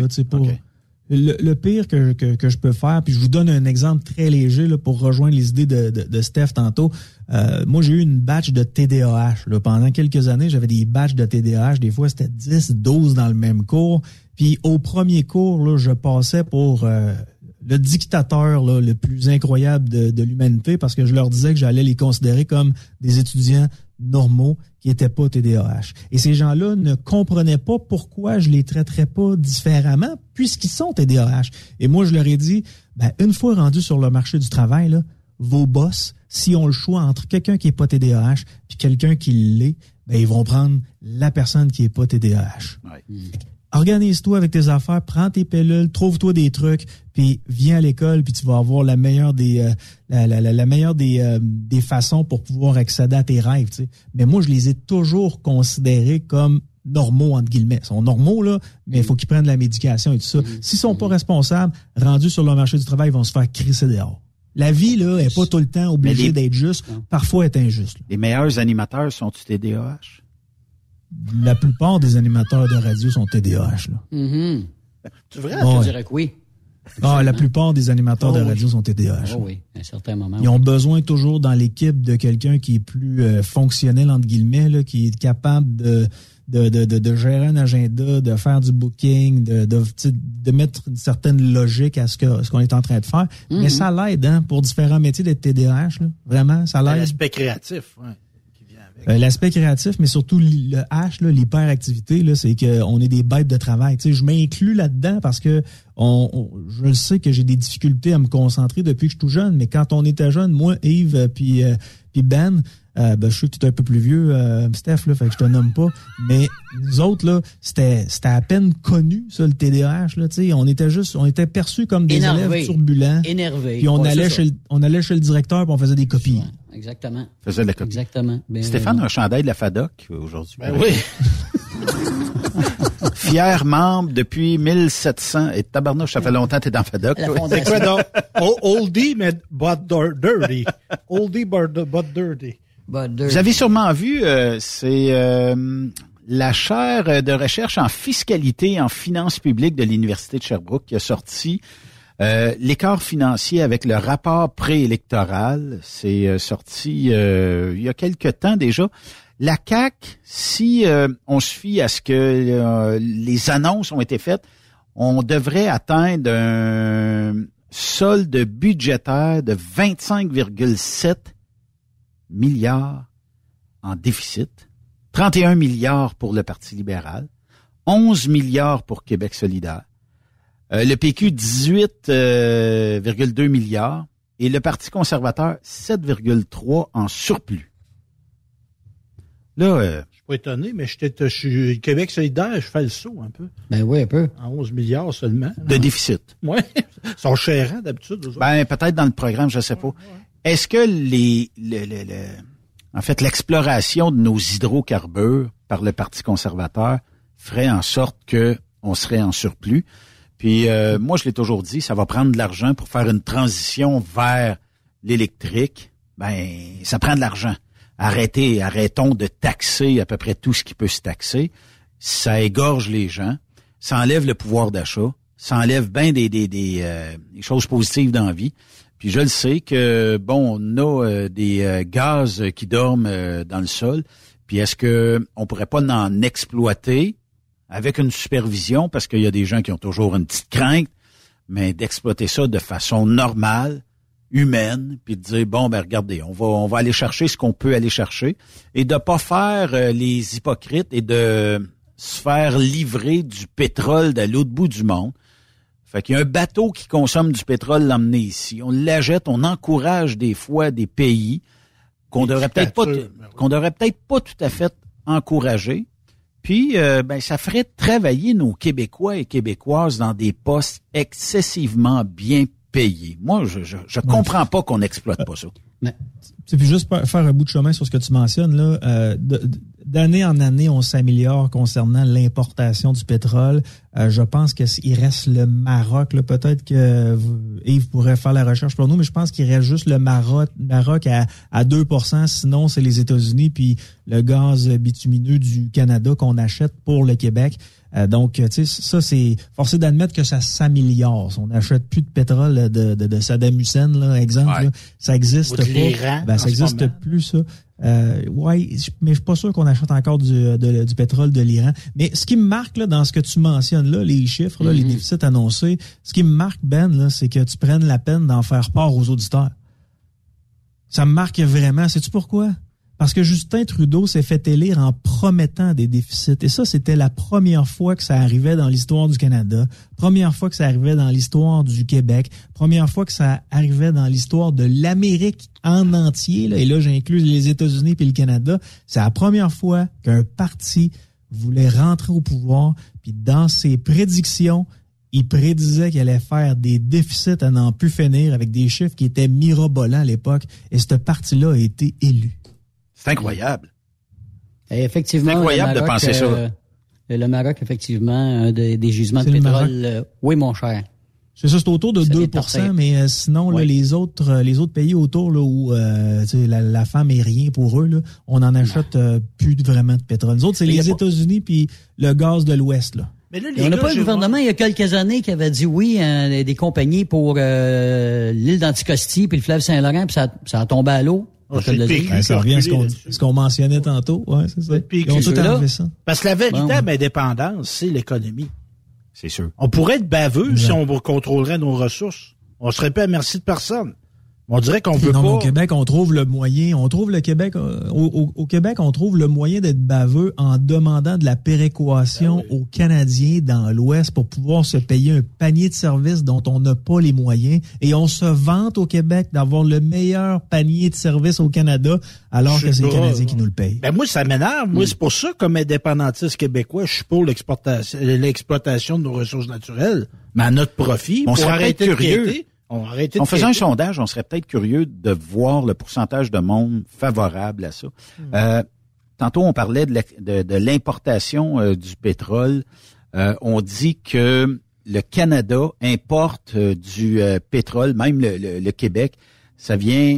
Le, le pire que, que, que je peux faire, puis je vous donne un exemple très léger là, pour rejoindre les idées de, de, de Steph tantôt. Euh, moi, j'ai eu une batch de TDAH. Là. Pendant quelques années, j'avais des batchs de TDAH. Des fois, c'était 10, 12 dans le même cours. Puis au premier cours, là, je passais pour euh, le dictateur là, le plus incroyable de, de l'humanité parce que je leur disais que j'allais les considérer comme des étudiants normaux qui étaient pas TDAH. Et ces gens-là ne comprenaient pas pourquoi je les traiterais pas différemment puisqu'ils sont TDAH. Et moi, je leur ai dit, ben, une fois rendus sur le marché du travail, là, vos boss, si ont le choix entre quelqu'un qui est pas TDAH puis quelqu'un qui l'est, ben, ils vont prendre la personne qui est pas TDAH. Organise-toi avec tes affaires, prends tes pilules, trouve-toi des trucs, puis viens à l'école, puis tu vas avoir la meilleure des euh, la, la, la, la meilleure des, euh, des façons pour pouvoir accéder à tes rêves. tu sais. Mais moi, je les ai toujours considérés comme normaux entre guillemets. Ils sont normaux là, mais il faut qu'ils prennent la médication et tout ça. S'ils sont pas responsables, rendus sur le marché du travail, ils vont se faire crisser dehors. La vie là est pas tout le temps obligée d'être juste, parfois est injuste. Les meilleurs animateurs sont-tu TDAH? La plupart des animateurs de radio sont TDAH là. C'est vrai? Ouais. Je dirais que oui. Ah, la plupart des animateurs Oh de oui. radio sont TDAH. Oh oui, à un certain moment. Ils ont besoin toujours dans l'équipe de quelqu'un qui est plus euh, fonctionnel, entre guillemets, là, qui est capable de, de, de, de, de gérer un agenda, de faire du booking, de, mettre une certaine logique à ce que ce qu'on est en train de faire. Mais ça l'aide hein, pour différents métiers d'être TDAH. Là. Vraiment, ça l'aide. L'aspect créatif, vient Euh, L'aspect créatif, mais surtout le H, l'hyperactivité, c'est qu'on est des bêtes de travail. Tu sais, je m'inclus là-dedans parce que on, je sais que j'ai des difficultés à me concentrer depuis que je suis tout jeune, mais quand on était jeune, moi, Yves, euh, puis euh, puis Ben, euh, ben, je sais que tu es un peu plus vieux, euh, Steph, là, fait que je te nomme pas. Mais nous autres, là, c'était c'était à peine connu, ça, le TDAH. Là, tu sais, on était juste, on était perçus comme des Énervé. élèves turbulents. Énervé. Puis on Ouais, allait chez le, on allait chez le directeur puis on faisait des copies. Exactement. Faisait de la copie. Exactement. Ben, Stéphane a un chandail de la FADOC euh, aujourd'hui. Ben oui. [LAUGHS] Fier membre depuis 1700. Et tabarnouche, ça fait longtemps que t'es dans FADOC. C'est quoi donc? Oldie, mais but dir- dirty. Oldie, but, but dirty. Vous avez sûrement vu, euh, c'est euh, la chaire de recherche en fiscalité et en finances publiques de l'Université de Sherbrooke qui a sorti euh, l'écart financier avec le rapport préélectoral. C'est euh, sorti euh, il y a quelque temps déjà. La CAC, si euh, on se fie à ce que les annonces ont été faites, on devrait atteindre un solde budgétaire de 25,7 milliards en déficit, 31 milliards pour le Parti libéral, 11 milliards pour Québec solidaire, euh, le PQ 18,2 milliards et le Parti conservateur 7,3 en surplus. Là, euh, Je suis pas étonné, mais je suis Québec solidaire, je fais le saut un peu. Ben oui, un peu. En 11 milliards seulement. de déficit. Oui. [LAUGHS] Ils sont chérants d'habitude. Ben, peut-être dans le programme, je sais pas. Est-ce que les, le, le- le- en fait, l'exploration de nos hydrocarbures par le Parti conservateur ferait en sorte que on serait en surplus? Puis, euh, moi, je l'ai toujours dit, ça va prendre de l'argent pour faire une transition vers l'électrique. Ben, ça prend de l'argent. Arrêtez, arrêtons de taxer à peu près tout ce qui peut se taxer. Ça égorge les gens, ça enlève le pouvoir d'achat, ça enlève bien des, des, euh, des choses positives dans la vie. Puis je le sais que bon, on a euh, des euh, gaz qui dorment euh, dans le sol. Puis est-ce que on pourrait pas en exploiter avec une supervision? Parce qu'il y a des gens qui ont toujours une petite crainte, mais d'exploiter ça de façon normale, humaine, puis de dire bon ben regardez, on va on va aller chercher ce qu'on peut aller chercher et de pas faire les hypocrites et de se faire livrer du pétrole de l'autre bout du monde. Fait qu'il y a un bateau qui consomme du pétrole l'emmener ici. On l'achète, on encourage des fois des pays qu'on devrait peut-être pas dictatures, qu'on devrait peut-être pas tout à fait encourager. Puis euh, ben ça ferait travailler nos Québécois et Québécoises dans des postes excessivement bien payés. Moi, je je, je comprends pas qu'on n'exploite pas ça. C'est puis juste faire un bout de chemin sur ce que tu mentionnes là. euh, de- de- D'année en année, on s'améliore concernant l'importation du pétrole. Euh, je pense que il reste le Maroc. là. Peut-être que vous- Yves pourrait faire la recherche pour nous, mais je pense qu'il reste juste le Maroc, Maroc à, à 2% Sinon, c'est les États-Unis puis le gaz bitumineux du Canada qu'on achète pour le Québec. Euh, donc, tu sais, ça, c'est forcé d'admettre que ça s'améliore. On n'achète plus de pétrole de, de, de Saddam Hussein, là, exemple. Ouais. là. Ça existe pas. Ben, en ça ce existe moment. plus, ça. Euh, ouais, je- mais je suis pas sûr qu'on achète encore du, de- du pétrole de l'Iran. Mais ce qui me marque là, dans ce que tu mentionnes là, les chiffres, là, les Mm-hmm. déficits annoncés, ce qui me marque, Ben, là, c'est que tu prennes la peine d'en faire part aux auditeurs. Ça me marque vraiment. Sais-tu pourquoi? Parce que Justin Trudeau s'est fait élire en promettant des déficits. Et ça, c'était la première fois que ça arrivait dans l'histoire du Canada, première fois que ça arrivait dans l'histoire du Québec, première fois que ça arrivait dans l'histoire de l'Amérique en entier. Et là, j'inclus les États-Unis et le Canada. C'est la première fois qu'un parti voulait rentrer au pouvoir. Puis dans ses prédictions, il prédisait qu'il allait faire des déficits à n'en plus finir avec des chiffres qui étaient mirobolants à l'époque. Et ce parti-là a été élu. C'est incroyable. Et effectivement, C'est incroyable le de penser ça. euh, le Maroc, effectivement, un des, des gisements de pétrole. Euh, oui, mon cher. C'est ça, c'est autour de Ça 2 vient de partir. mais euh, sinon, là, les autres les autres pays autour là, où euh, tu sais, la, la femme est rien pour eux, là, on en achète euh, plus vraiment de pétrole. Les autres, c'est les pas- États-unis puis le gaz de l'Ouest. là. Mais là, les on n'a pas un gouvernement il y a quelques années qui avait dit oui à des des compagnies pour euh, l'île d'Anticosti puis le fleuve Saint-Laurent, puis ça, ça a tombé à l'eau. Ah, Je le. PQ. Ça revient à ce qu'on ce qu'on mentionnait tantôt. Ouais, c'est ça. PQ, Ils ont tout ceux-là. enlevé ça. Parce que la véritable Bon. indépendance, c'est l'économie. C'est sûr. On pourrait être baveux Ouais. si on contrôlerait nos ressources. On serait pas à merci de personne. On dirait qu'on veut non, mais pas. au Québec, on trouve le moyen. On trouve le Québec. euh, au, au- au Québec, on trouve le moyen d'être baveux en demandant de la péréquation Ben aux Canadiens dans l'Ouest pour pouvoir se payer un panier de services dont on n'a pas les moyens. Et on se vante au Québec d'avoir le meilleur panier de services au Canada, alors Je que c'est les Canadiens qui nous le payent. Ben moi, ça m'énerve. Moi, c'est pour ça, comme indépendantiste québécois, je suis pour l'exportation, l'exploitation de nos ressources naturelles, mais à notre profit, On pour serait arrêter peut-être de curieux. On, va arrêter de On faisait un sondage, on serait peut-être curieux de voir le pourcentage de monde favorable à ça. Euh, tantôt, on parlait de la- de de l'importation euh, du pétrole. Euh, on dit que le Canada importe euh, du euh, pétrole, même le, le- le Québec. Ça vient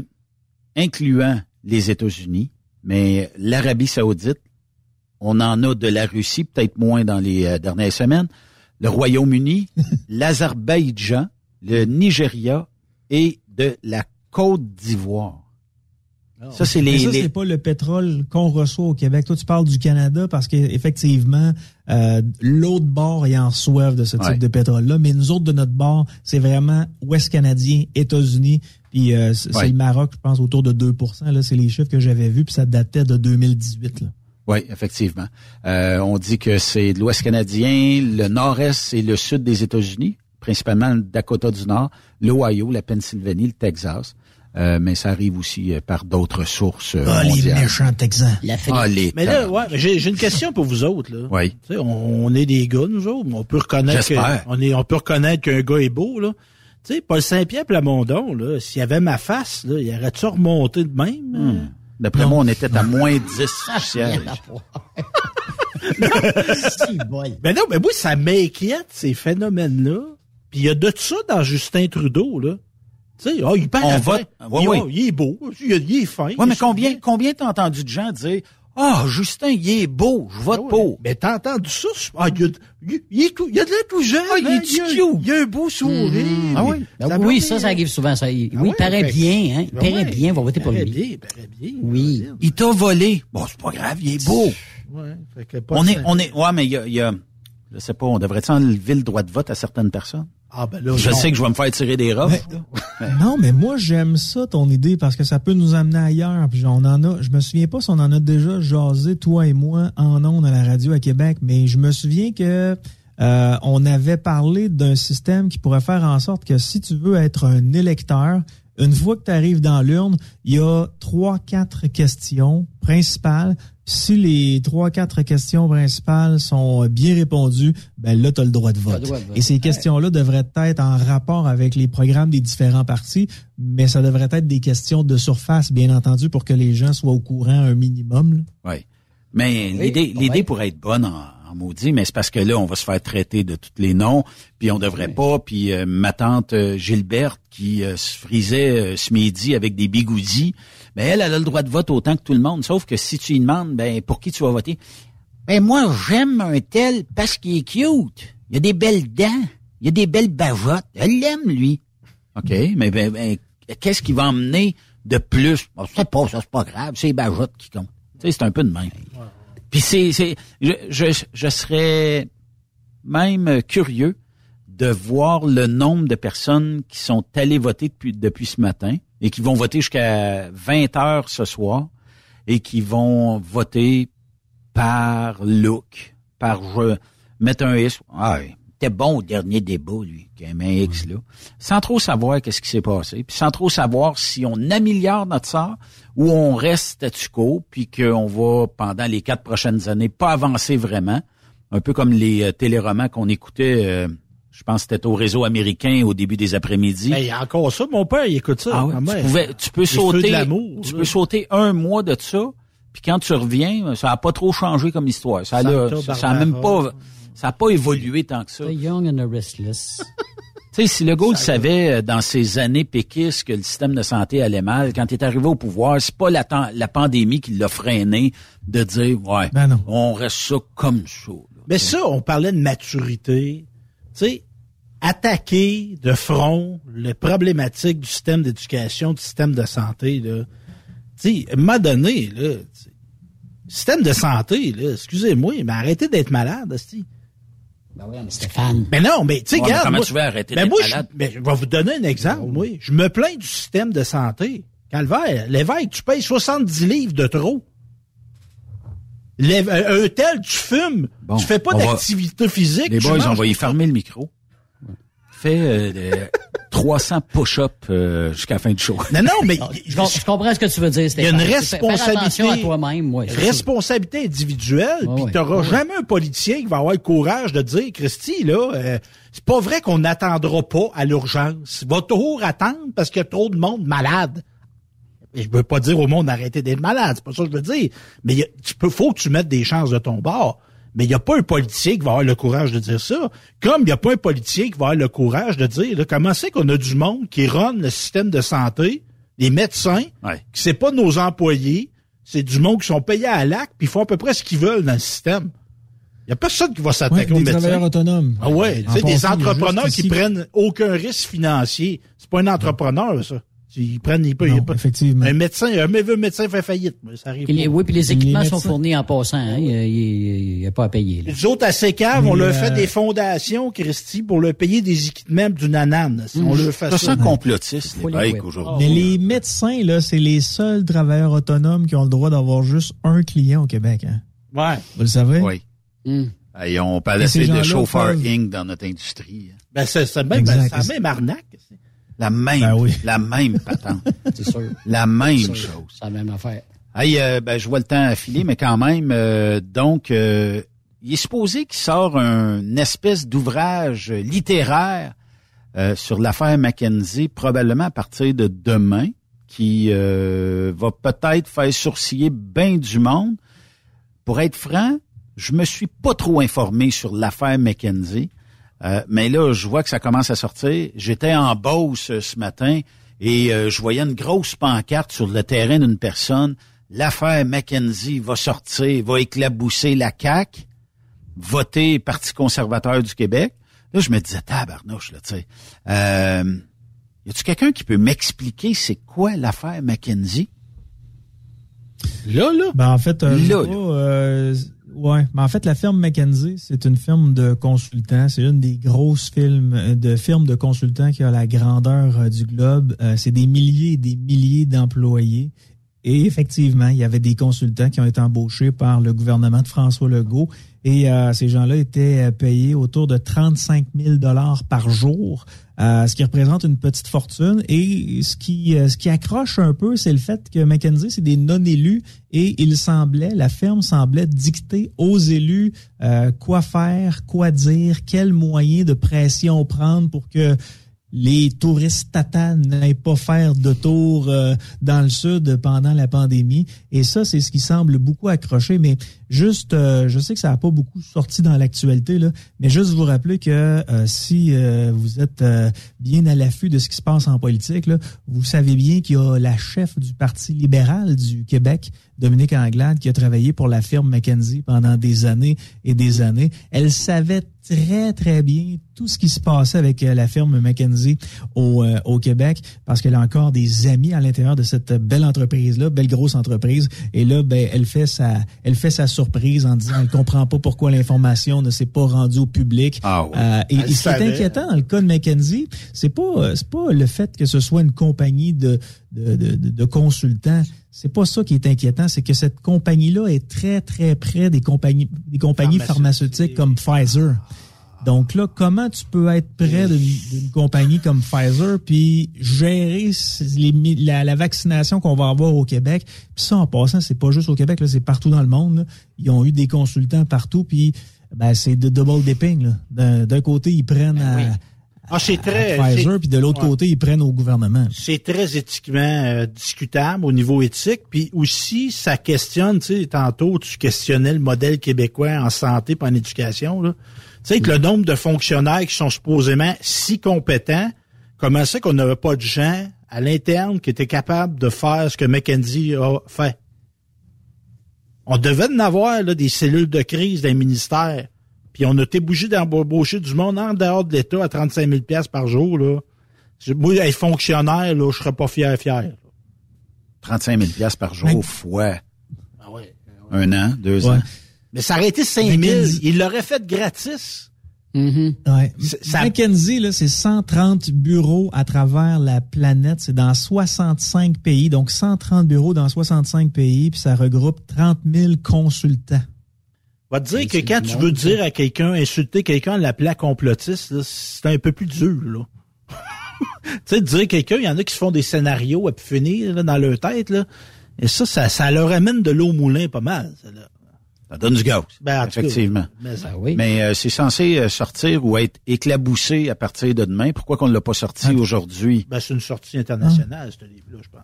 incluant les États-Unis, mais l'Arabie saoudite, on en a de la Russie, peut-être moins dans les euh, dernières semaines, le Royaume-Uni, [LAUGHS] l'Azerbaïdjan, le Nigeria et de la Côte d'Ivoire. Ça, c'est Mais les... ça, les- c'est pas le pétrole qu'on reçoit au Québec. Toi, tu parles du Canada parce qu'effectivement, euh, l'autre bord est en soif de ce type Ouais. de pétrole-là. Mais nous autres, de notre bord, c'est vraiment Ouest canadien, États-Unis, puis euh, c'est Ouais. le Maroc, je pense, autour de 2 Là, c'est les chiffres que j'avais vus, puis ça datait de 2018. Là. Oui, effectivement. Euh, on dit que c'est de l'Ouest canadien, le nord-est et le sud des États-Unis, principalement le Dakota du Nord, l'Ohio, la Pennsylvanie, le Texas. Euh, mais ça arrive aussi euh, par d'autres sources euh, Ah, les méchants Texans. Ah, les Mais là, ouais, mais j'ai j'ai une question pour vous autres. Là. Oui. Tu sais, on, on est des gars, nous autres. On peut reconnaître que, J'espère. on est, on peut reconnaître qu'un gars est beau, là. Tu sais, Paul Saint-Pierre Plamondon, là, s'il avait ma face, là, il aurait-tu remonté de même? Hmm. D'après moi, on était à moins 10 Ah, du siège. Ben non, mais moi, ça m'inquiète, ces phénomènes-là. Puis il y a de ça dans Justin Trudeau, là. Tu sais, oh, il parle On vote. fin. Ouais, il, ouais. oh, il est beau, il, il est fin. Oui, mais combien, combien t'as entendu de gens dire Ah, Justin, il est beau, je vote pour. Mais t'as entendu ça? Ah, il, y a, il, est tout, il y a de l'air tout jeune. Ah, il est hein, a- cute. Il a un beau sourire. Ah oui? Ça oui, ça, ça arrive souvent. Ça. Ah oui, il paraît fait- bien, hein. Il Ben paraît bien, on va voter pour paraît lui. bien, il paraît bien. Oui. Il t'a volé. Bon, c'est pas grave, il est beau. Ouais, fait que pas On est, on est, ouais, mais il y a, y a- je sais pas, on devrait-tu enlever le droit de vote à certaines personnes? Ah, ben là, Je non. sais que je vais me faire tirer des robes. Non, mais moi, j'aime ça, ton idée, parce que ça peut nous amener ailleurs. Puis on en a, je me souviens pas si on en a déjà jasé, toi et moi, en ondes à la radio à Québec, mais je me souviens que euh, on avait parlé d'un système qui pourrait faire en sorte que si tu veux être un électeur, une fois que tu arrives dans l'urne, il y a trois, quatre questions principales. Si les trois, quatre questions principales sont bien répondues, ben là, tu as le droit de vote. le droit de vote. Et ces questions-là devraient être en rapport avec les programmes des différents partis, mais ça devrait être des questions de surface, bien entendu, pour que les gens soient au courant un minimum. là. Oui. Mais Oui, l'idée, l'idée pourrait être bonne en, en maudit, mais c'est parce que là, on va se faire traiter de tous les noms, puis on devrait pas. Puis euh, ma tante euh, Gilberte, qui euh, se frisait ce midi avec des bigoudis, ben elle, elle a le droit de vote autant que tout le monde. Sauf que si tu lui demandes, ben pour qui tu vas voter, ben moi j'aime un tel parce qu'il est cute. Il a des belles dents, il a des belles bajottes. Elle l'aime lui. OK, mais ben, ben, qu'est-ce qui va emmener de plus? Bon, c'est pas, ça c'est pas grave, c'est les bajottes qui comptent. Tu sais, c'est un peu de même. Puis c'est, c'est, je, je, je serais même curieux de voir le nombre de personnes qui sont allées voter depuis, depuis ce matin et qui vont voter jusqu'à 20 heures ce soir et qui vont voter par look, par je, mettre un X. Ah, il bon au dernier débat, lui, qui un X là. Sans trop savoir qu'est-ce qui s'est passé, puis sans trop savoir si on améliore notre sort ou on reste statu quo, puis qu'on va, pendant les quatre prochaines années, pas avancer vraiment. Un peu comme les euh, téléromans qu'on écoutait, euh, je pense que c'était au réseau américain au début des après-midi. Ben, il y a encore ça, mon père, il écoute ça. Ah ouais, Ma tu, pouvais, tu peux sauter, tu là. peux sauter un mois de ça, puis quand tu reviens, ça a pas trop changé comme histoire. Ça a, ça, ça a même pas, ça a pas évolué tant que ça. The Young and the Restless. [LAUGHS] Tu sais, si Legault le savait euh, dans ses années péquistes que le système de santé allait mal, quand il est arrivé au pouvoir, c'est pas la, pandémie qui l'a freiné de dire, ouais, Ben non. on reste ça comme ça. là. Mais ça, on parlait de maturité. Tu sais, attaquer de front les problématiques du système d'éducation, du système de santé, là. Tu sais, à un moment donné, là, tu système de santé, là, excusez-moi, mais arrêtez d'être malade, hostie. Ben oui, mais Stéphane. Mais non, mais tu sais, Ouais, comment moi, tu veux arrêter ben moi, je, ben, je vais vous donner un exemple, moi. Je me plains du système de santé. Calvaire, l'évêque, tu payes 70 livres de trop. Un tel, tu fumes. Bon, tu fais pas va- d'activité physique. Les boys, manges on va y fermer le micro. Euh, des [LAUGHS] 300 push-ups euh, jusqu'à la fin du show. Non, non, mais Je, com- je comprends ce que tu veux dire, il y a une responsabilité. à toi-même, ouais. responsabilité individuelle, Ouais, puis ouais. t'auras Ouais, jamais un politicien qui va avoir le courage de dire, Christy, là, euh, c'est pas vrai qu'on n'attendra pas à l'urgence. Il va toujours attendre parce qu'il y a trop de monde malade. Et je veux pas dire au monde d'arrêter d'être malade, c'est pas ça que je veux dire. Mais il y a- tu peux, faut que tu mettes des chances de ton bord. Mais il n'y a pas un politicien qui va avoir le courage de dire ça. Comme il n'y a pas un politicien qui va avoir le courage de dire, là, comment c'est qu'on a du monde qui run le système de santé, les médecins, Ouais. que c'est pas nos employés, c'est du monde qui sont payés à l'acte, puis ils font à peu près ce qu'ils veulent dans le système. Il y a personne qui va Ouais, s'attaquer aux des médecins. travailleurs autonomes. Ah ouais, tu En sais, des entrepreneurs qui ici- prennent aucun risque financier. C'est pas un entrepreneur, ça. Ils prennent, ils peuvent- Non, effectivement. Un médecin, un mauvais médecin fait faillite. mais Ça arrive les- oui, puis les Les équipements sont fournis en passant. Hein. Il n'y a pas à payer. Là. Les autres, à Sécave, on leur euh, fait des fondations, Christy, pour leur payer des équipements d'une anane. Si on leur fait Ça ça. sent complotiste, les ouais. aujourd'hui. Mais les médecins, là, c'est les seuls travailleurs autonomes qui ont le droit d'avoir juste un client au Québec. Hein. Ouais. Vous le savez? Oui. Hum. Hey, on laisser de gens-là chauffeur peuvent- Inc. dans notre industrie. hein. Ben, c'est même, ben, c'est la même arnaque. La même, Ben oui. la même patente. [LAUGHS] C'est sûr. la même chose. C'est la même affaire. Hey, euh, ben, je vois le temps filer, mais quand même, euh, donc, euh, il est supposé qu'il sort un- une espèce d'ouvrage littéraire euh, sur l'affaire Mackenzie, probablement à partir de demain, qui euh, va peut-être faire sourciller bien du monde. Pour être franc, je me suis pas trop informé sur l'affaire Mackenzie, euh, mais là, je vois que ça commence à sortir. J'étais en Beauce euh, ce matin et euh, je voyais une grosse pancarte sur le terrain d'une personne. L'affaire Mackenzie va sortir, va éclabousser la CAQ, voter Parti conservateur du Québec. Là, je me disais, tabarnouche, là, tu sais. Euh, y a-tu quelqu'un qui peut m'expliquer c'est quoi l'affaire Mackenzie? Là, là? Ben, en fait, euh, Là, pas, ouais. Mais en fait, la firme McKenzie, c'est une firme de consultants. C'est une des grosses firmes euh, de firmes de consultants qui a la grandeur euh, du globe. Euh, c'est des milliers et des milliers d'employés. Et effectivement, il y avait des consultants qui ont été embauchés par le gouvernement de François Legault. Et euh, ces gens-là étaient euh, payés autour de 35 000 dollars par jour, euh, ce qui représente une petite fortune. Et ce qui, accroche un peu, c'est le fait que McKenzie, c'est des non-élus et il semblait, la firme semblait dicter aux élus quoi faire, quoi dire, quels moyens de pression prendre pour que les touristes tatanes n'aillent pas faire de tour euh, dans le sud pendant la pandémie. Et ça, c'est ce qui semble beaucoup accrocher. Mais juste, euh, je sais que ça n'a pas beaucoup sorti dans l'actualité, là, mais juste vous rappeler que euh, si vous êtes bien à l'affût de ce qui se passe en politique, vous savez bien qu'il y a la chef du Parti libéral du Québec, Dominique Anglade, qui a travaillé pour la firme McKenzie pendant des années et des années. Elle savait très, très bien tout ce qui se passait avec euh, la firme McKenzie au, euh, au Québec parce qu'elle a encore des amis à l'intérieur de cette belle entreprise-là, belle grosse entreprise. Et là, ben, elle fait sa, elle fait sa surprise en disant elle comprend pas pourquoi l'information ne s'est pas rendue au public. Ah oui. Euh, et, et ce qui est inquiétant dans le cas de McKenzie, c'est pas, c'est pas le fait que ce soit une compagnie de, de- de consultants. C'est pas ça qui est inquiétant, c'est que cette compagnie-là est très, très près des compagnies, des compagnies pharmaceutiques comme Pfizer. Donc là, comment tu peux être près d'une compagnie comme Pfizer puis gérer les la, la vaccination qu'on va avoir au Québec? Puis ça, en passant, c'est pas juste au Québec, c'est partout dans le monde. là. Ils ont eu des consultants partout, puis ben, c'est de double dipping. D'un côté, ils prennent à, Ah, c'est très. Pfizer, puis de l'autre ouais. côté, ils prennent au gouvernement. c'est très éthiquement euh, discutable au niveau éthique. Puis aussi, ça questionne, tu sais, tantôt, tu questionnais le modèle québécois en santé et en éducation. Là. Tu sais, que le nombre de fonctionnaires qui sont supposément si compétents, comment c'est qu'on n'avait pas de gens à l'interne qui étaient capables de faire ce que McKenzie a fait? On devait en avoir là, des cellules de crise d'un ministère. Puis on a été bougé d'embaucher du monde en dehors de l'État à 35 000 pièces par jour. Là. Je- Moi, être fonctionnaire, là, je serais pas fier, fier. 35 000 piastres par jour Mais- fois ouais. un an, deux Ouais. ans. Mais ça aurait été 5 000. McKenzie- Il l'aurait fait gratis. Ouais. Mackenzie, là, c'est 130 bureaux à travers la planète. C'est dans 65 pays. Donc, 130 bureaux dans 65 pays. Puis ça regroupe 30 000 consultants. Va te dire que quand tu veux dire à quelqu'un, insulter quelqu'un, l'appeler complotiste, là, c'est un peu plus dur, là. [LAUGHS] tu sais, dire quelqu'un, il y en a qui se font des scénarios à pu finir là, dans leur tête, là. Et ça, ça, ça leur amène de l'eau au moulin pas mal. Ça, là. Ça donne du gaz. Ben, en cas, effectivement. mais ça- Mais euh, c'est censé euh, sortir ou être éclaboussé à partir de demain. Pourquoi qu'on ne l'a pas sorti aujourd'hui? Ben, c'est une sortie internationale, ce livre-là, je pense.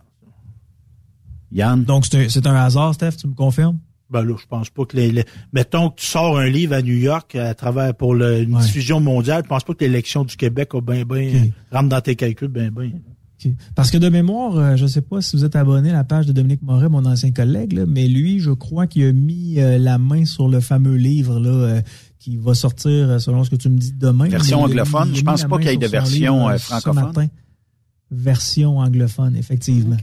Yann? Donc, c'est un, c'est un hasard, Steph, tu me confirmes? Ben là, je pense pas que les, les- mettons que tu sors un livre à New York à travers pour le- une diffusion mondiale, je pense pas que l'élection du Québec a ben ben rentre dans tes calculs ben ben. Parce que de mémoire, euh, je sais pas si vous êtes abonné à la page de Dominique Moret, mon ancien collègue, là, mais lui, je crois qu'il a mis euh, la main sur le fameux livre là, euh, qui va sortir, selon ce que tu me dis, demain. Version il anglophone? il Je pense pas qu'il y ait de version, livre, euh, ce francophone. matin. Version anglophone, effectivement.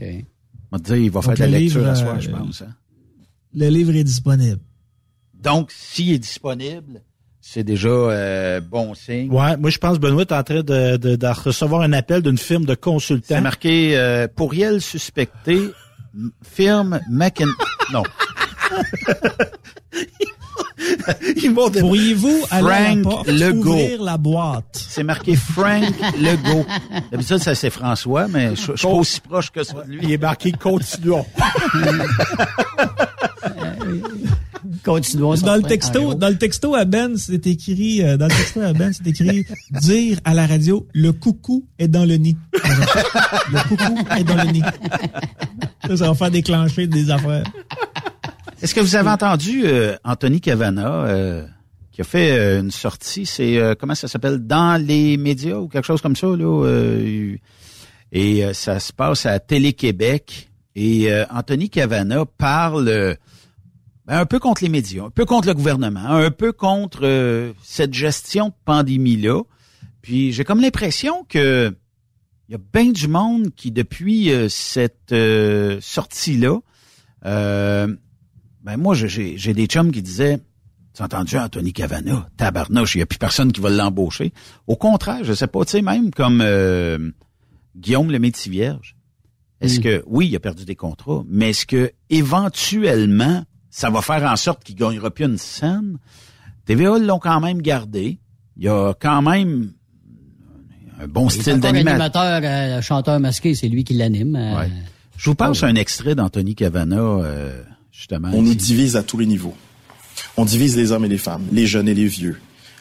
On va te dire, il va Donc, faire de la le lecture livre, à soir, euh, je pense. hein. Le livre est disponible. Donc, s'il est disponible, c'est déjà euh, bon signe. Ouais, moi je pense Benoît est en train de, de, de recevoir un appel d'une firme de consultants. C'est marqué euh, pourriel suspecté, firme McKin... Non. Pourriez-vous aller à la porte, ouvrir la boîte? C'est marqué Frank Legault. D'habitude, ça c'est François, mais je je suis pas aussi proche que ça de lui. Il est marqué continuons. [LAUGHS] Continuons. Dans le texto, dans le texto à Ben, c'est écrit, euh, dans le texto à Ben, c'est écrit dire à la radio, le coucou est dans le nid. le coucou est dans le nid. Ça, ça va faire déclencher des affaires. Est-ce que vous avez entendu euh, Anthony Cavana euh, qui a fait euh, une sortie, c'est euh, comment ça s'appelle? Dans les médias ou quelque chose comme ça là euh, et euh, ça se passe à Télé-Québec et euh, Anthony Cavana parle un peu contre les médias, un peu contre le gouvernement, un peu contre euh, cette gestion de pandémie là. Puis j'ai comme l'impression que il y a bien du monde qui depuis euh, cette euh, sortie là euh, ben moi, j'ai des chums qui disaient, tu as entendu Anthony Cavana, tabarnouche, il n'y a plus personne qui va l'embaucher. Au contraire, je sais pas, tu sais, même comme euh, Guillaume le métier vierge, est-ce Mm. que, oui, il a perdu des contrats, mais est-ce que éventuellement, ça va faire en sorte qu'il gagnera plus une scène? TVA l'ont quand même gardé. Il y a quand même un bon Il est style d'animateur. animateur, euh, chanteur masqué, c'est lui qui l'anime. euh, Ouais. Je vous passe un extrait d'Anthony Cavana, euh, justement. On nous divise à tous les niveaux. On divise les hommes et les femmes, les jeunes et les vieux,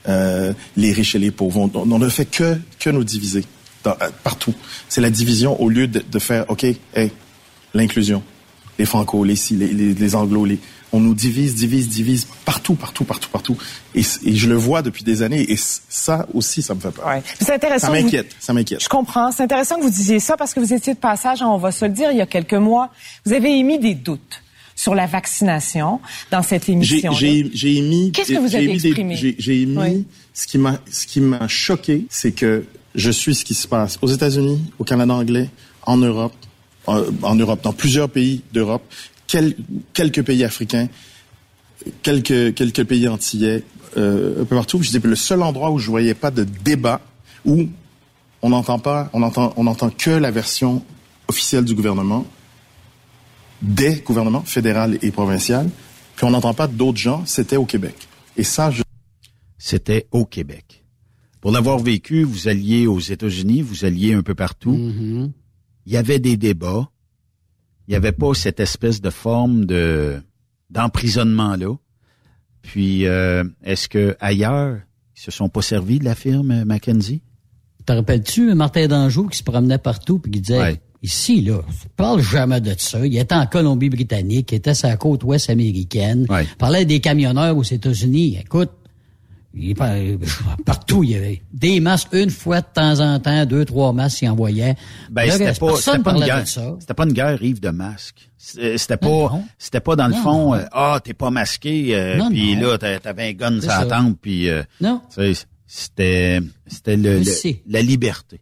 euh, les riches et les pauvres. On, on ne fait que, que nous diviser dans- euh, partout. C'est la division au lieu de, de faire, OK, hey, l'inclusion, les franco, les, les, les, les anglo, les, on nous divise, divise, divise partout, partout, partout, partout. Et, je le vois depuis des années et ça aussi, ça me fait peur. Ouais. C'est intéressant. Ça vous- m'inquiète, ça m'inquiète. Je comprends. C'est intéressant que vous disiez ça parce que vous étiez de passage, on va se le dire, il y a quelques mois. Vous avez émis des doutes sur la vaccination dans cette émission. j'ai- émis. Qu'est-ce que vous avez exprimé? J'ai j'ai émis. Oui. Ce qui m'a ce qui m'a choqué, c'est que je suis ce qui se passe aux États-Unis, au Canada anglais, en Europe, en, en Europe, dans plusieurs pays d'Europe, quel- quelques pays africains, quelques quelques pays antillais, euh, un peu partout. Je dis le seul endroit où je voyais pas de débat où on n'entend pas, on entend on entend que la version officielle du gouvernement des gouvernements fédéral et provincial, puis on n'entend pas d'autres gens, c'était au Québec. Et ça, je... C'était au Québec. Pour l'avoir vécu, vous alliez aux États-Unis, vous alliez un peu partout. Mm-hmm. Il y avait des débats. Il n'y avait pas cette espèce de forme de d'emprisonnement là. Puis, euh, est-ce que ailleurs, ils se sont pas servis de la firme euh, Mackenzie? Te rappelles-tu Martin Danjou qui se promenait partout puis qui disait Ouais. ici là, parle jamais de ça. Il était en Colombie-Britannique, il était sur la côte ouest américaine, Ouais. parlait des camionneurs aux États-Unis. Écoute, il est par- partout il y avait des masques une fois de temps en temps, deux trois masques il envoyait. Ben, c'était pas, c'était pas une guerre. de ça. C'était pas une guerre, Yves, de masque. C'était c'était pas, c'était pas dans le Non, fond, non. euh, ah, t'es pas masqué, euh, puis là, t'a- t'avais un gun sur la tempe, puis, euh, Non. c'était, c'était le, le- la liberté.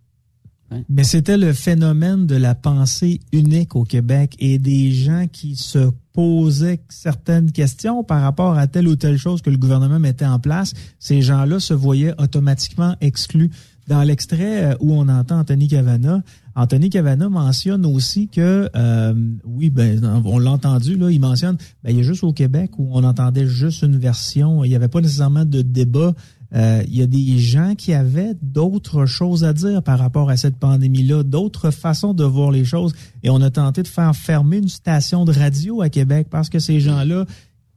Mais c'était le phénomène de la pensée unique au Québec et des gens qui se posaient certaines questions par rapport à telle ou telle chose que le gouvernement mettait en place. Ces gens-là se voyaient automatiquement exclus. Dans l'extrait euh, où on entend Anthony Cavana, Anthony Cavana mentionne aussi que, euh, oui, ben, on l'a entendu, là, il mentionne, ben, il y a juste au Québec où on entendait juste une version, il n'y avait pas nécessairement de débat euh, il y a des gens qui avaient d'autres choses à dire par rapport à cette pandémie-là, d'autres façons de voir les choses. Et on a tenté de faire fermer une station de radio à Québec parce que ces gens-là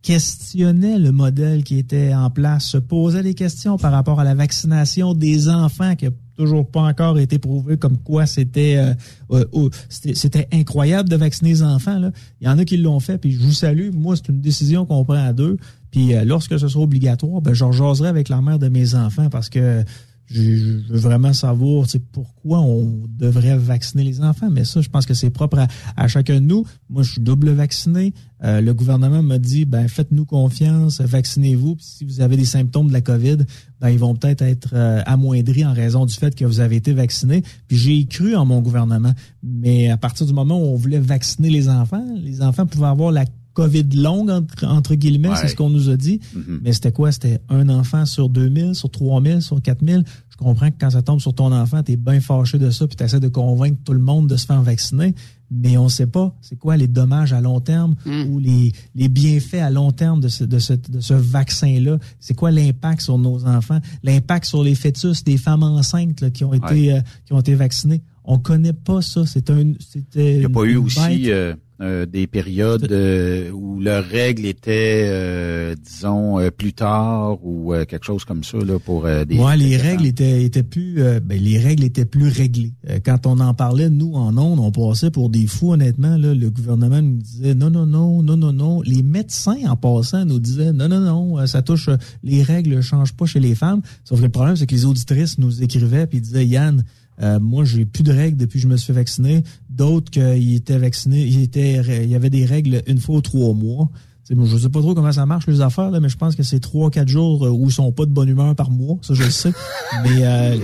questionnaient le modèle qui était en place, se posaient des questions par rapport à la vaccination des enfants qui n'a toujours pas encore été prouvé comme quoi c'était euh, euh, c'était incroyable de vacciner les enfants. Là. Il y en a qui l'ont fait, puis je vous salue. Moi, c'est une décision qu'on prend à deux. Puis euh, lorsque ce sera obligatoire, ben, je jaserai avec la mère de mes enfants parce que je, veux vraiment savoir pourquoi on devrait vacciner les enfants. Mais ça, je pense que c'est propre à, chacun de nous. Moi, je suis double vacciné. Euh, le gouvernement m'a dit, ben faites-nous confiance, vaccinez-vous. si vous avez des symptômes de la COVID, ben ils vont peut-être être, euh, amoindris en raison du fait que vous avez été vacciné. Puis j'ai cru en mon gouvernement. Mais à partir du moment où on voulait vacciner les enfants, les enfants pouvaient avoir la COVID longue, entre, guillemets, c'est ce qu'on nous a dit. Mm-hmm. Mais c'était quoi? C'était un enfant sur 2000, sur 3000, sur 4000. Je comprends que quand ça tombe sur ton enfant, tu es bien fâché de ça, puis tu essaies de convaincre tout le monde de se faire vacciner. Mais on ne sait pas c'est quoi les dommages à long terme mm. ou les, les bienfaits à long terme de ce, de ce, de ce vaccin-là? C'est quoi l'impact sur nos enfants, l'impact sur les fœtus des femmes enceintes qui, ont été, euh, qui ont été vaccinées? On connaît pas ça. C'est un. Il n'y a pas eu aussi euh, euh, des périodes [LAUGHS] euh, où leurs règles étaient, euh, disons, plus tard ou quelque chose comme ça là pour des. Ouais, les règles étaient étaient plus, ben, les règles étaient plus réglées. quand on en parlait, nous en ondes, on passait pour des fous. Honnêtement, là, le gouvernement nous disait non, non, non, non, non, non. Les médecins en passant nous disaient non, non, non, ça touche les règles, changent pas chez les femmes. Sauf que le problème, c'est que les auditrices nous écrivaient puis disaient Yann euh, moi, j'ai plus de règles depuis que je me suis fait vacciner. D'autres qui étaient vaccinés, il y avait des règles une fois ou trois mois. Je ne je sais pas trop comment ça marche les affaires, là, mais je pense que c'est trois, quatre jours euh, où ils sont pas de bonne humeur par mois, ça je le sais. [LAUGHS] mais euh,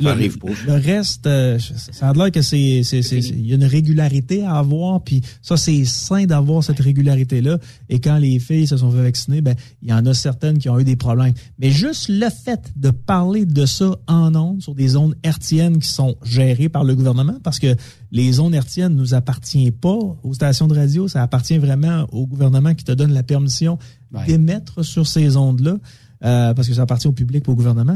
le, reste, euh, ça a l'air que c'est, il y a une régularité à avoir, puis ça c'est sain d'avoir cette régularité là. Et quand les filles se sont fait vacciner, ben il y en a certaines qui ont eu des problèmes. Mais juste le fait de parler de ça en ondes sur des ondes hertziennes qui sont gérées par le gouvernement, parce que les zones hertziennes nous appartiennent pas aux stations de radio, ça appartient vraiment au gouvernement qui te donne la permission d'émettre sur ces ondes-là. Euh, parce que ça appartient au public, au gouvernement.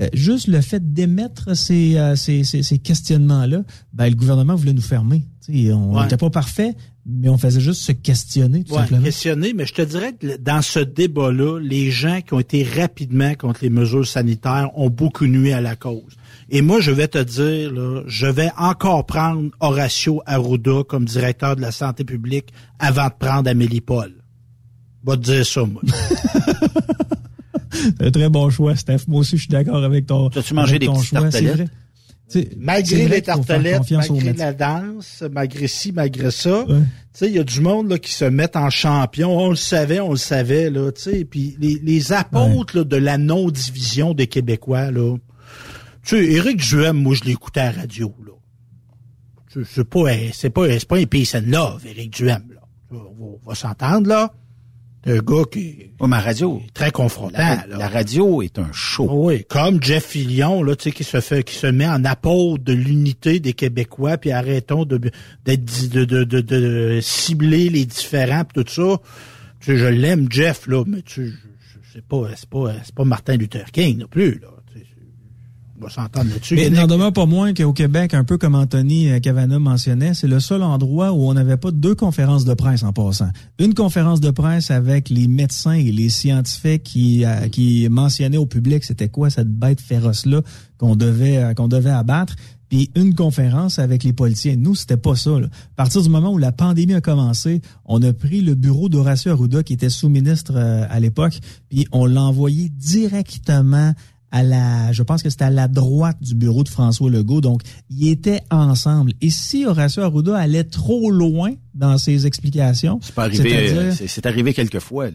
Euh, juste le fait d'émettre ces, euh, ces, ces, questionnements-là, ben, le gouvernement voulait nous fermer. on n'était pas parfait, mais on faisait juste se questionner, tout simplement. questionner, mais je te dirais que dans ce débat-là, les gens qui ont été rapidement contre les mesures sanitaires ont beaucoup nuit à la cause. Et moi, je vais te dire, là, je vais encore prendre Horacio Arruda comme directeur de la santé publique avant de prendre Amélie Paul. Va te dire ça, moi. [LAUGHS] un très bon choix, Steph. Moi aussi, je suis d'accord avec ton. As-tu mangé des petites tartelettes? malgré les tartelettes, malgré la danse, malgré ci, malgré ça, tu sais, il y a du monde là, qui se met en champion. On le savait, on le savait, là, tu sais. Puis les, les apôtres de la non-division des Québécois, là, tu sais, Éric Juem, moi, je l'écoutais à la radio, là. C'est pas, c'est pas, c'est pas un and love, Éric Duhem, là. On va, s'entendre, là. Un gars qui est, ma radio, très confrontant. La, la, radio est un show. Oui, comme Jeff Fillion, là, tu sais, qui se fait, qui se met en apôtre de l'unité des Québécois, puis arrêtons de, d'être, de, de, de, de, cibler les différents, puis tout ça. Tu sais, je l'aime, Jeff, là, mais tu, c'est pas, c'est pas, c'est pas Martin Luther King non plus, là va s'entendre là-dessus. Mais n'en demeure pas moins qu'au Québec, un peu comme Anthony euh, Cavana mentionnait, c'est le seul endroit où on n'avait pas deux conférences de presse en passant. Une conférence de presse avec les médecins et les scientifiques qui, euh, qui mentionnaient au public c'était quoi cette bête féroce-là qu'on devait, euh, qu'on devait abattre puis une conférence avec les policiers. Nous, c'était pas ça. À partir du moment où la pandémie a commencé, on a pris le bureau d'Horacio Arruda, qui était sous-ministre à l'époque, puis on l'a envoyé directement à la, je pense que c'était à la droite du bureau de François Legault. Donc, ils étaient ensemble. Et si Horacio Arruda allait trop loin dans ses explications, c'est arrivé, c'est arrivé quelques fois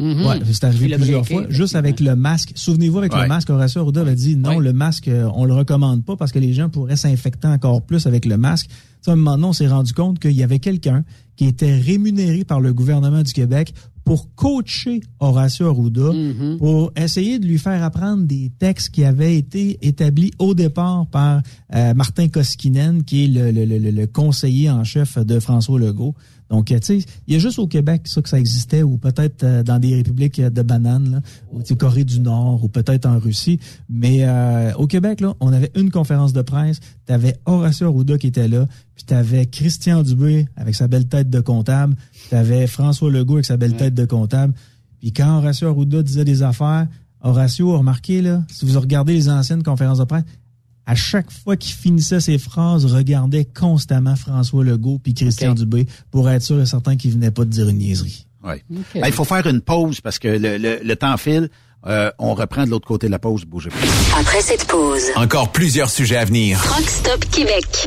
Mhm. Ouais, c'est arrivé plusieurs fois. Juste avec le masque. Souvenez-vous, avec Ouais. le masque, Horacio Arruda avait dit non, le masque, euh, on le recommande pas parce que les gens pourraient s'infecter encore plus avec le masque. Tu sais, à un moment donné, on s'est rendu compte qu'il y avait quelqu'un qui était rémunéré par le gouvernement du Québec pour coacher Horacio Arruda, pour essayer de lui faire apprendre des textes qui avaient été établis au départ par euh, Martin Koskinen, qui est le, le- le- le conseiller en chef de François Legault. Donc, euh, tu sais, il y a juste au Québec ça que ça existait, ou peut-être euh, dans des républiques de bananes, là, ou Corée du Nord, ou peut-être en Russie. Mais euh, au Québec, là, on avait une conférence de presse. Tu avais Horacio Arruda qui était là, puis tu avais Christian Dubé avec sa belle tête de comptable, tu avais François Legault avec sa belle tête de comptable. Puis quand Horacio Arruda disait des affaires, Horacio, remarquez, là, si vous regardez les anciennes conférences de presse, à chaque fois qu'il finissait ses phrases, regardait constamment François Legault puis Christian Dubé pour être sûr et certain qu'il venait pas de dire une niaiserie. Ouais. Ben, il faut faire une pause parce que le, le- le temps file. Euh, on reprend de l'autre côté de la pause. Bougez pas. Après cette pause, Encore plusieurs sujets à venir. Truck Stop Québec.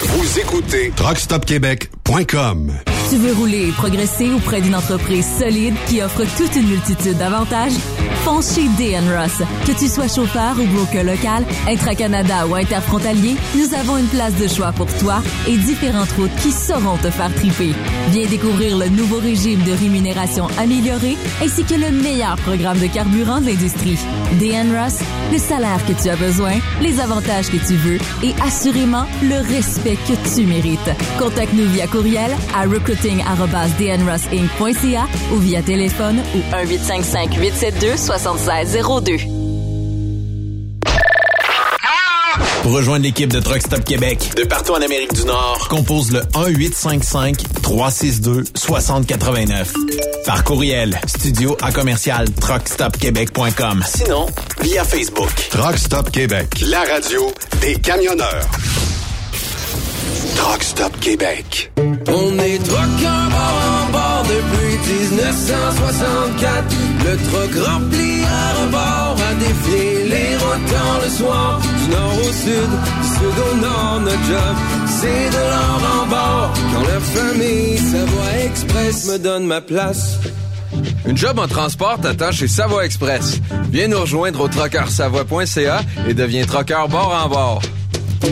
Vous écoutez TruckStopQuébec.com. Tu veux rouler et progresser auprès d'une entreprise solide qui offre toute une multitude d'avantages? Fonce chez DN Ross. Que tu sois chauffeur ou broker local, intra-Canada ou interfrontalier, nous avons une place de choix pour toi et différentes routes qui sauront te faire triper. Viens découvrir le nouveau régime de rémunération amélioré ainsi que le meilleur programme de carburant de l'industrie. DN Ross, le salaire que tu as besoin, les avantages que tu veux et assurément le respect que tu mérites. Contacte-nous via courriel à recruiting@dnrossinc.ca ou via téléphone ou 1 855 872 7602. Pour rejoindre l'équipe de Truck Stop Québec, de partout en Amérique du Nord, compose le 1-855-362-6089. Par courriel, studio à commercial truckstopquebec.com. Sinon, via Facebook. Truck Stop Québec, la radio des camionneurs. Truck Stop Québec. On est truckers bord en bord depuis 1964. Le truck rempli à rebord a défié les rotants le soir. Du nord au sud, du sud au nord, notre job, c'est de l'or en bord. Quand la famille Savoie Express me donne ma place. Une job en transport t'attend chez Savoie Express. Viens nous rejoindre au trockeursavoie.ca et deviens trockeur bord en bord.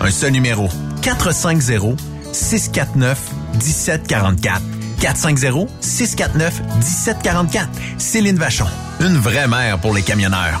Un seul numéro. 450 649 1744. 450 649 1744. Céline Vachon. Une vraie mère pour les camionneurs.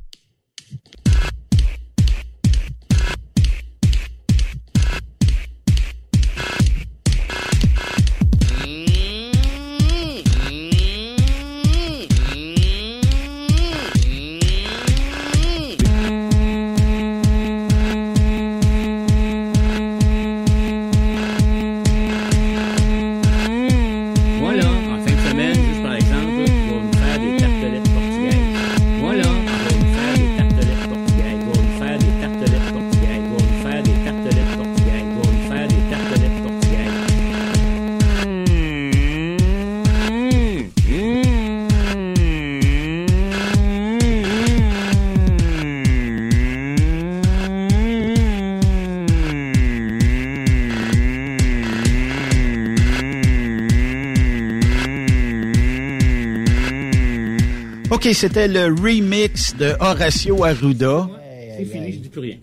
C'était le remix de Horacio Arruda. C'est fini, je dis plus rien.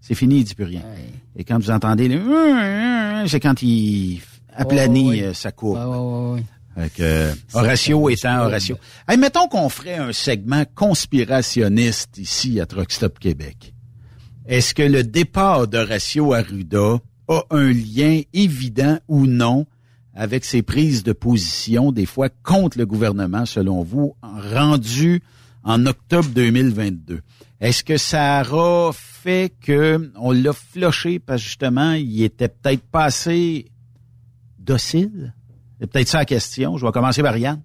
C'est fini, il dit plus rien. Et quand vous entendez le c'est quand il aplanit euh, sa courbe. Que, euh, Horatio étant Horatio. Hey, mettons qu'on ferait un segment conspirationniste ici à Truck Stop Québec. Est-ce que le départ d'Horatio Arruda a un lien évident ou non avec ses prises de position, des fois contre le gouvernement, selon vous, rendu en octobre 2022? Est-ce que ça aura fait que on l'a floché parce justement, il était peut-être pas assez docile? C'est peut-être ça la question. Je vais commencer par Yann.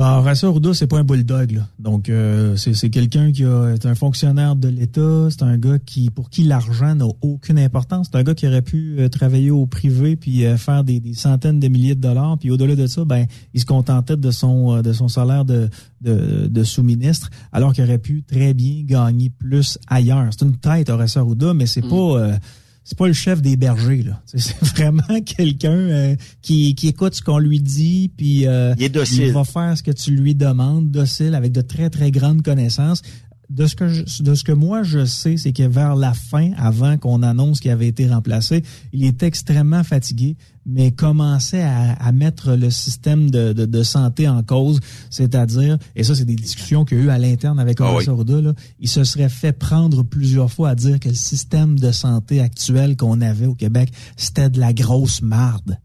Bon, Horacio Arruda, c'est pas un bulldog, là. Donc, euh, c'est c'est quelqu'un qui a, est un fonctionnaire de l'État. C'est un gars qui, pour qui l'argent n'a aucune importance. C'est un gars qui aurait pu euh, travailler au privé puis euh, faire des, des centaines de milliers de dollars. Puis au-delà de ça, ben, il se contentait de son euh, de son salaire de de, de sous-ministre, alors qu'il aurait pu très bien gagner plus ailleurs. C'est une tête, Horacio Arruda, mais c'est pas euh, c'est pas le chef des bergers là. C'est- [LAUGHS] C'est vraiment quelqu'un euh, qui, qui écoute ce qu'on lui dit puis euh, Il est docile. va faire ce que tu lui demandes, docile avec de très très grandes connaissances. De ce que je- de ce que moi je sais, c'est que vers la fin, avant qu'on annonce qu'il avait été remplacé, il était extrêmement fatigué, mais commençait à, à mettre le système de, de, de santé en cause, c'est-à-dire, et ça c'est des discussions qu'il y a eu à l'interne avec Ah Horacio Arruda, là, il se serait fait prendre plusieurs fois à dire que le système de santé actuel qu'on avait au Québec, c'était de la grosse marde.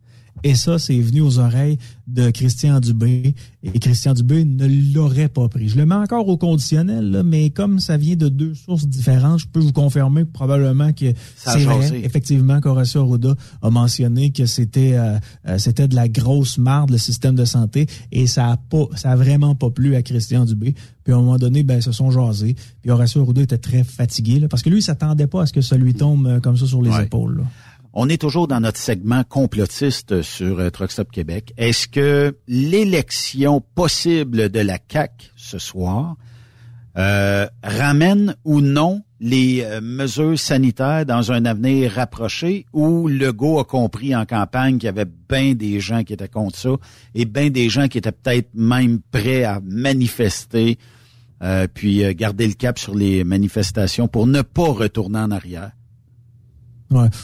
Et ça, c'est venu aux oreilles de Christian Dubé. Et Christian Dubé ne l'aurait pas pris. Je le mets encore au conditionnel, là, mais comme ça vient de deux sources différentes, je peux vous confirmer probablement que c'est vrai, effectivement, qu'Horacio Arruda a mentionné que c'était euh, euh, c'était de la grosse marde, le système de santé, et ça a pas, ça a vraiment pas plu à Christian Dubé. Puis à un moment donné, ben, ils se sont jasés. Puis Horacio Arruda était très fatigué, là, parce que lui, il s'attendait pas à ce que ça lui tombe euh, comme ça sur les Ouais. épaules. là. On est toujours dans notre segment complotiste sur euh, Truck Stop Québec. Est-ce que l'élection possible de la CAC ce soir euh, ramène ou non les euh, mesures sanitaires dans un avenir rapproché où Legault a compris en campagne qu'il y avait bien des gens qui étaient contre ça et bien des gens qui étaient peut-être même prêts à manifester puis garder le cap sur les manifestations pour ne pas retourner en arrière?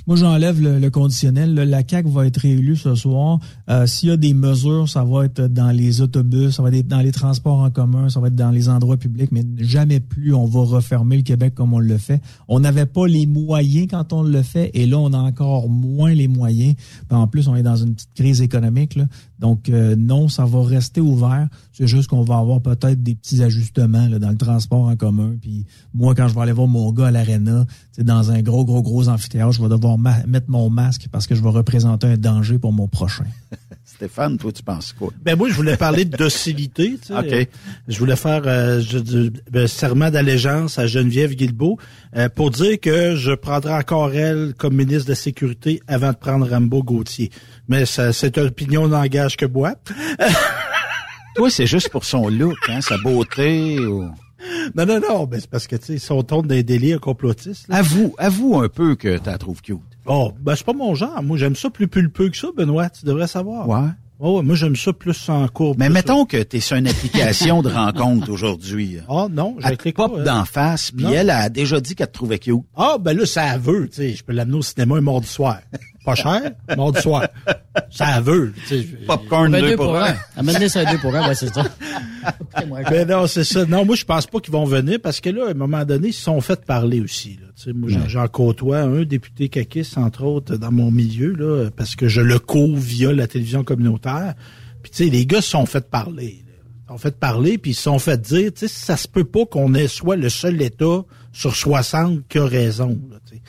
Moi, j'enlève le, le conditionnel. La CAQ va être réélue ce soir. Euh, S'il y a des mesures, ça va être dans les autobus, ça va être dans les transports en commun, ça va être dans les endroits publics, mais jamais plus on va refermer le Québec comme on le fait. On n'avait pas les moyens quand on le fait, et là, on a encore moins les moyens. Puis en plus, on est dans une petite crise économique. là. Donc, euh, non, ça va rester ouvert. C'est juste qu'on va avoir peut-être des petits ajustements là, dans le transport en commun. Puis moi, quand je vais aller voir mon gars à l'aréna, dans un gros, gros, gros amphithéâtre, je vais devoir ma- mettre mon masque parce que je vais représenter un danger pour mon prochain. [LAUGHS] Stéphane, toi, tu penses quoi? Ben moi, je voulais parler de docilité. tu sais. OK. Je voulais faire euh, je- du- ben, serment d'allégeance à Geneviève Guilbeault euh, pour dire que je prendrai encore elle comme ministre de la Sécurité avant de prendre Rambo Gauthier. Mais ça, cette opinion n'engage que moi. [LAUGHS] Toi, c'est juste pour son look, hein, sa beauté. Ou... [LAUGHS] Non, non, non, ben c'est parce que, tu sais, si on tombe dans des délires complotistes... là. Avoue, avoue un peu que tu la trouves cute. Oh, ben c'est pas mon genre. Moi, j'aime ça plus pulpeux que ça, Benoît. Tu devrais savoir. Ouais. Oh, ouais, moi, j'aime ça plus en courbe. Mais mettons que tu es sur une application de rencontre [LAUGHS] aujourd'hui. Ah non, Elle te pop d'en face, puis elle a déjà dit qu'elle te trouvait cute. Ah, ben là, ça veut, tu sais. Je peux l'amener au cinéma un mardi soir. [LAUGHS] Pas cher, mardi soir. Ça veut, tu sais. Popcorn Ben, deux pour un. Amène-les sur un deux pour un, ouais, c'est ça. Ben non, c'est ça. Non, moi, je pense pas qu'ils vont venir parce que là, à un moment donné, ils se sont fait parler aussi. Là. Tu sais, moi, j'en- j'en côtoie un député caquiste, entre autres, dans mon milieu, là, parce que je le couvre via la télévision communautaire. Puis, tu sais, les gars se sont fait parler. là. Ils se sont fait parler, puis ils se sont fait dire, tu sais, ça se peut pas qu'on ait soit le seul État sur 60 qui a raison. Là, tu sais.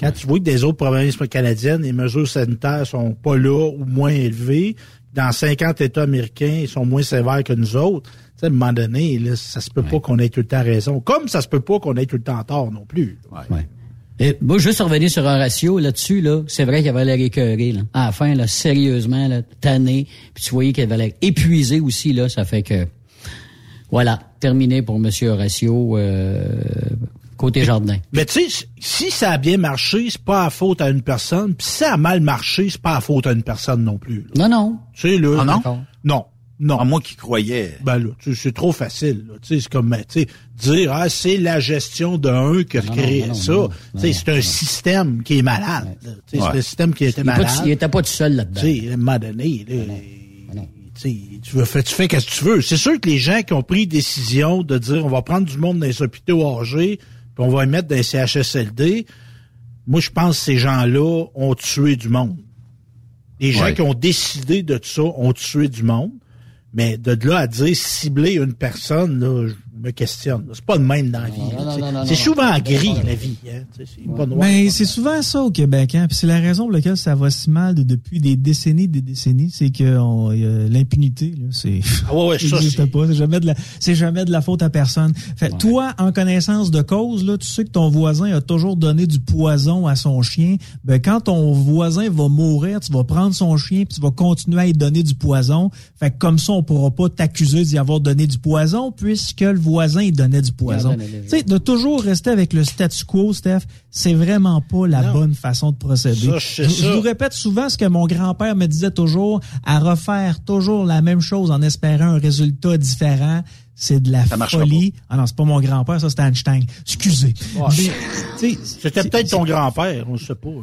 Quand tu vois que des autres provinces canadiennes, les mesures sanitaires sont pas là ou moins élevées, dans 50 États américains, ils sont moins sévères que nous autres. Tu sais, à un moment donné, là, ça se peut pas qu'on ait tout le temps raison. Comme ça se peut pas qu'on ait tout le temps tort non plus. Et moi, juste revenir sur un ratio là-dessus, là, c'est vrai qu'il avait l'air écœuré. Là. À la fin, là, sérieusement, là, tanné. Puis tu voyais qu'il avait l'air épuisé aussi. Là, ça fait que... Voilà, terminé pour Monsieur Horatio, euh, côté jardin. Mais tu sais, si ça a bien marché, c'est pas à faute à une personne. Puis si ça a mal marché, c'est pas à faute à une personne non plus. là. Non, non. Tu sais, là. Ah non? Non. Non. À moi qui croyais. Ben là, tu sais, c'est trop facile. là. Tu sais, c'est comme, ben, tu sais, dire, ah, c'est la gestion d'un qui a Non, créé non, non, ça. non, Tu sais, c'est un système qui est malade. là. Tu sais, Ouais. C'est un système qui était malade. il était pas tout seul là-dedans. Tu sais, à un moment donné, là, tu sais, tu veux faire, tu fais qu'est-ce que tu veux. C'est sûr que les gens qui ont pris décision de dire on va prendre du monde dans les hôpitaux âgés, puis on va les mettre dans les CHSLD, moi je pense que ces gens-là ont tué du monde. Les gens Ouais. qui ont décidé de ça ont tué du monde. Mais de là à dire cibler une personne, là, je me questionne. C'est pas de même dans la vie. c'est souvent non. gris, la vie. Hein, c'est pas noir. Mais c'est souvent ça au Québec, hein. Puis c'est la raison pour laquelle ça va si mal de- depuis des décennies, des décennies, c'est que l'impunité, là, c'est. Ah ouais, ouais, [LAUGHS] ça, n'existe pas. C'est jamais de la, c'est jamais de la faute à personne. Fait, toi, en connaissance de cause, là, tu sais que ton voisin a toujours donné du poison à son chien. Ben, quand ton voisin va mourir, tu vas prendre son chien puis tu vas continuer à lui donner du poison. Fait que comme ça, on pourra pas t'accuser d'y avoir donné du poison puisque le voisin, il donnait du poison. Tu sais, de toujours rester avec le statu quo, Steph, c'est vraiment pas la Non. bonne façon de procéder. Ça, je vous répète souvent ce que mon grand-père me disait toujours, à refaire toujours la même chose en espérant un résultat différent. C'est de la folie. Ah non, c'est pas mon grand-père, ça c'est Einstein. Excusez. Ouais. Sais, C'était peut-être ton grand-père, on ne sait pas. là.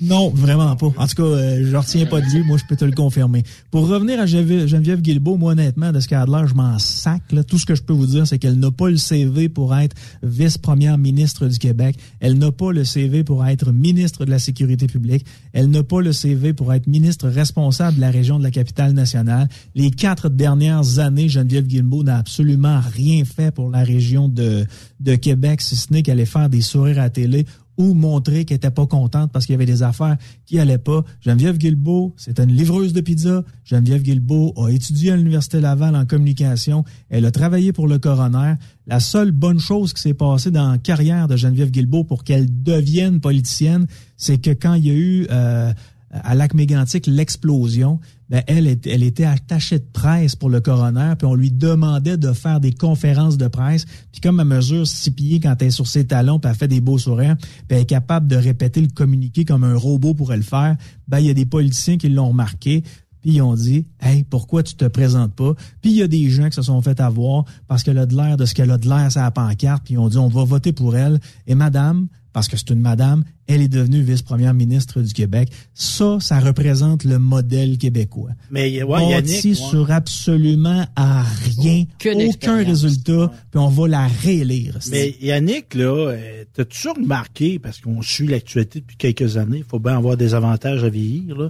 Non, vraiment pas. En tout cas, euh, je retiens pas de lui, moi je peux te le confirmer. Pour revenir à Geneviève, Guilbeault, moi honnêtement, de ce qu'elle a de l'air, je m'en sac. Là. Tout ce que je peux vous dire, c'est qu'elle n'a pas le CV pour être vice-première ministre du Québec. Elle n'a pas le CV pour être ministre de la Sécurité publique. Elle n'a pas le CV pour être ministre responsable de la région de la capitale nationale. Les quatre dernières années, Geneviève Guilbeault n'a absolument rien fait pour la région de, de Québec, si ce n'est qu'elle allait faire des sourires à la télé ou montrer qu'elle était pas contente parce qu'il y avait des affaires qui allaient pas. Geneviève Guilbeault, c'est une livreuse de pizza. Geneviève Guilbeault a étudié à l'Université Laval en communication. Elle a travaillé pour le coroner. La seule bonne chose qui s'est passée dans la carrière de Geneviève Guilbeault pour qu'elle devienne politicienne, c'est que quand il y a eu euh, à Lac-Mégantic l'explosion, ben elle, elle était attachée de presse pour le coroner, puis on lui demandait de faire des conférences de presse. Puis comme elle mesure six quand elle est sur ses talons, puis elle fait des beaux sourires, puis elle est capable de répéter le communiqué comme un robot pourrait le faire, ben il y a des politiciens qui l'ont remarqué, puis ils ont dit Hey, pourquoi tu te présentes pas? Puis il y a des gens qui se sont fait avoir parce qu'elle a de l'air de ce qu'elle a de l'air sur la pancarte, puis ils ont dit On va voter pour elle. Et madame, parce que c'est une madame, elle est devenue vice-première ministre du Québec. Ça, ça représente le modèle québécois. Mais ouais, Bâti Yannick, ouais. sur absolument à rien, Aucune aucun résultat, puis on va la réélire. Mais Yannick, là, euh, t'as toujours remarqué, parce qu'on suit l'actualité depuis quelques années, il faut bien avoir des avantages à vieillir, là.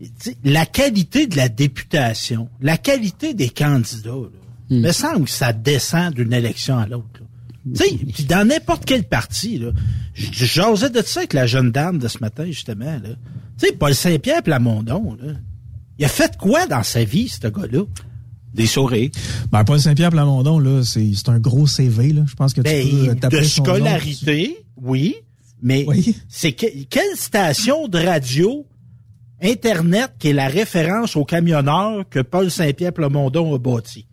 Tu sais, la qualité de la députation, la qualité des candidats, là, me semble que ça descend d'une élection à l'autre. Sais, puis dans n'importe quel parti, là, j'osais de ça avec la jeune dame de ce matin, justement, là. Tu sais, Paul Saint-Pierre Plamondon, là, il a fait quoi dans sa vie, ce gars-là? Des souris. Ben, Paul Saint-Pierre Plamondon, là, c'est c'est un gros CV, là. Je pense que tu Ben, peux euh, taper de son nom. scolarité, oui, mais c'est que- quelle station de radio Internet qui est la référence aux camionneurs que Paul Saint-Pierre Plamondon a bâti?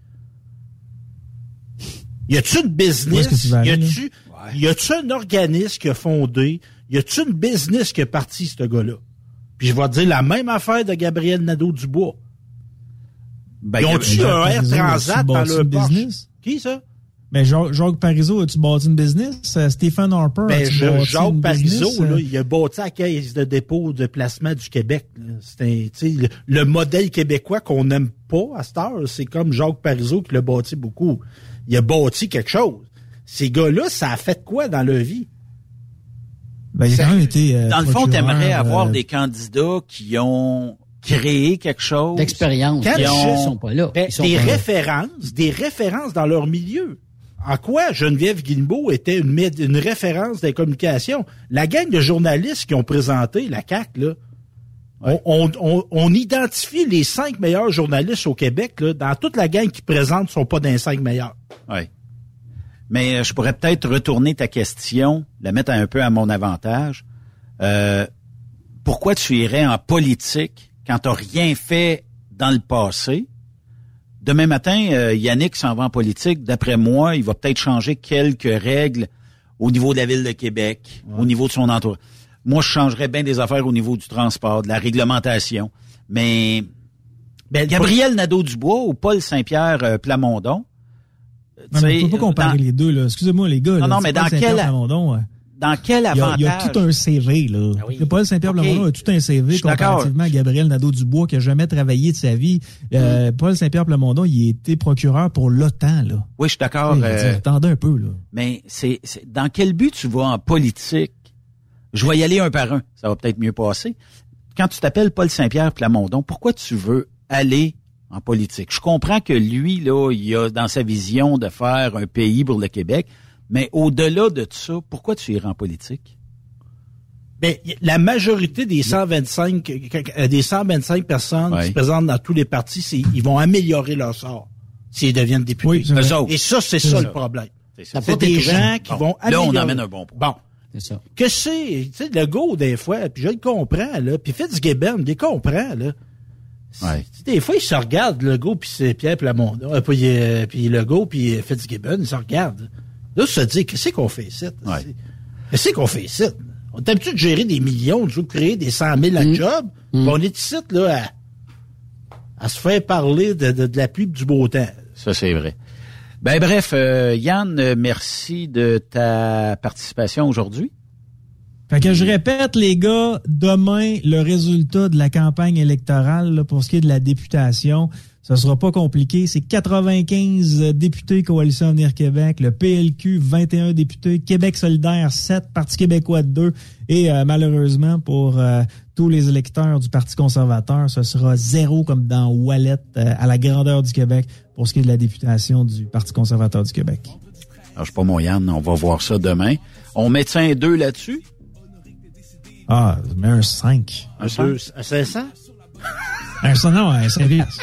Y a-tu une business? que tu vas Y a-tu y a-tu un organisme qui a fondé? Y a-tu une business qui a parti, ce gars-là? Puis je vais te dire la même affaire de Gabriel Nadeau-Dubois. Ben, Ils ont-tu un Air Transat dans leur business? Qui, ça? Mais Jacques, Jacques Parizeau, as-tu bâti une business? Euh, Stephen Harper, Ben, Jacques une Parizeau, là, Euh, il a bâti la caisse de dépôt de placement du Québec. C'est le, le modèle québécois qu'on n'aime pas à cette heure, c'est comme Jacques Parizeau qui l'a bâti beaucoup. Il a bâti quelque chose. Ces gars-là, ça a fait quoi dans leur vie? Ben, il a quand même été. euh, Dans le fond, t'aimerais avoir euh, des candidats qui ont créé quelque chose? D'expérience. Je- ont- Ils sont pas là. Ben, Ils sont des pas là. références, des références dans leur milieu. En quoi Geneviève Guilbeault était une référence des communications? La gang de journalistes qui ont présenté la CAC, là, on, on- on- on identifie les cinq meilleurs journalistes au Québec. Là, dans toute la gang qui présente, ne sont pas dans les cinq meilleurs. Oui. Mais euh, je pourrais peut-être retourner ta question, la mettre un peu à mon avantage. Euh, pourquoi tu irais en politique quand tu n'as rien fait dans le passé? Demain matin, euh, Yannick s'en va en politique. D'après moi, il va peut-être changer quelques règles au niveau de la ville de Québec, au niveau de son entourage. Moi, je changerais bien des affaires au niveau du transport, de la réglementation. Mais Ben, Gabriel Nadeau-Dubois ou Paul Saint-Pierre euh, Plamondon, Non, mais tu on peut pas comparer dans- les deux, là. Excusez-moi, les gars. Non, là, non, mais Paul dans quel- Plamondon, ouais. dans quel Il y, a, il y avantage? a tout un CV, là. Le Paul Saint-Pierre. Plamondon a tout un CV suis d'accord. comparativement à Gabriel Nadeau-Dubois qui a jamais travaillé de sa vie. Euh, Paul Saint-Pierre Plamondon, il a été procureur pour l'OTAN, là. Oui, je suis d'accord. Euh, Attendez un peu, là. mais c'est c'est- dans quel but tu vas en politique? Je vais y aller un par un. Ça va peut-être mieux passer. Quand tu t'appelles Paul Saint-Pierre Plamondon, pourquoi tu veux aller en politique? Je comprends que lui, là, il a dans sa vision de faire un pays pour le Québec, mais au-delà de ça, pourquoi tu irais en politique? Ben, y- la majorité des 125, euh, des 125 personnes qui se présentent dans tous les partis, c'est, ils vont améliorer leur sort s'ils deviennent députés. Oui. Et ça, c'est ça, ça. le problème. C'est des gens qui Bon. vont Là, on améliorer. amène un bon Bon. C'est ça. Que c'est, tu sais, le go, des fois, puis je le comprends, là, puis Fitzgibbon, il les comprend, là. Ouais. Des fois, ils se regardent, le go, puis c'est Pierre Plamondon, euh, puis, euh, puis le go, puis euh, Fitzgibbon, ils se regardent. Là, se dit, qu'est-ce qu'on fait ici? Qu'est-ce qu'on fait ici? On est habitué de gérer des millions, de créer des 100 000 à job, puis on est ici, là, à, à se faire parler de, de, de la pluie et du beau temps. Ça, c'est vrai. Ben bref, euh, Yann, euh, merci de ta participation aujourd'hui. Fait que je répète, les gars, demain, le résultat de la campagne électorale là, pour ce qui est de la députation, ça sera pas compliqué. C'est 95 députés Coalition Avenir Québec, le PLQ 21 députés, Québec solidaire 7, Parti québécois 2 et euh, malheureusement pour euh, tous les électeurs du Parti conservateur, ce sera zéro comme dans Wallet euh, à la grandeur du Québec pour ce qui est de la députation du Parti conservateur du Québec. Alors, je sais pas mon on va voir ça demain. On met un 2 là-dessus? Ah, mais un 5. Un Deux- à 500? Un 5, non, un sérieux. [LAUGHS]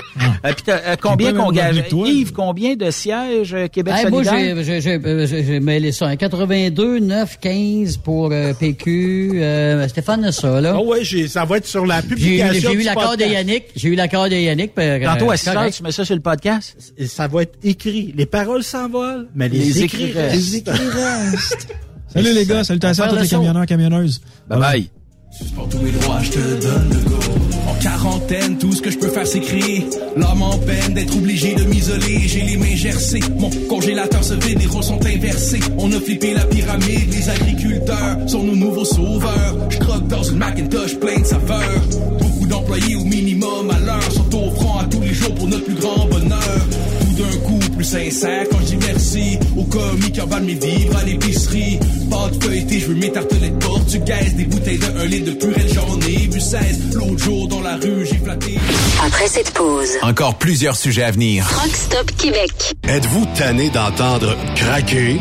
Euh, puis t'as- euh, combien qu'on toi, Yves, combien de sièges euh, Québec Hey, moi, solidaire? j'ai- j'ai- j'ai euh, j'ai- j'ai mêlé ça. hein. 82, 9, 15 pour euh, PQ. Euh, Stéphane a ça, là. Ah ouais, j'ai- ça va être sur la J'ai eu, publication j'ai eu du l'accord de. Yannick. J'ai eu l'accord de Yannick. euh, Tantôt à c'est 6 heures, tu mets ça sur le podcast? Ça va être écrit. Les paroles s'envolent, mais les, Les écrits écrits restent. Les écrits restent. [LAUGHS] Salut les gars, salutations à tous les camionneurs, camionneuses. Bye bye. Suspends tous mes droits, je te donne le go. En quarantaine, tout ce que je peux faire c'est crier. L'âme en peine d'être obligé de m'isoler. J'ai les mains gercées, mon congélateur se vide, les rôles sont inversés. On a flippé la pyramide, les agriculteurs sont nos nouveaux sauveurs. Je croque dans une Macintosh plein de saveurs. Beaucoup d'employés au minimum à l'heure sont au front à tous les jours pour notre plus grand bonheur. Plus sincère quand je dis merci aux commis qui emballent mes vivres à l'épicerie. Pas de feuilleté, je veux mes tartelettes portugaises, des bouteilles de 1 litre de purée, j'en ai vu 16. L'autre jour dans la rue, j'ai flatté. Après cette pause, Encore plusieurs sujets à venir. Truck Stop Québec. Êtes-vous tanné d'entendre craquer,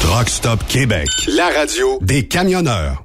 Truck Stop Québec, la radio des camionneurs.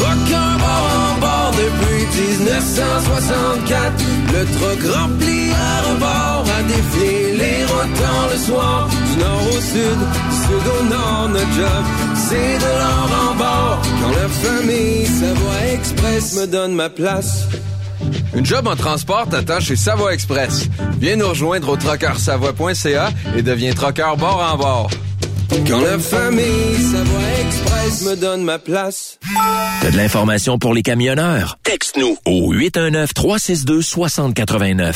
1964. Le truck rempli à rebord a défié les rotants le soir. Du nord au sud, du sud au nord, notre job, c'est de l'or en bord. Quand la famille Savoie Express me donne ma place. Une job en transport t'attend chez Savoie Express. Viens nous rejoindre au trockeursavoie.ca et deviens trockeur bord en bord. Quand la famille Savoie Express me donne ma place. T'as de l'information pour les camionneurs? Texte-nous au 819-362-6089.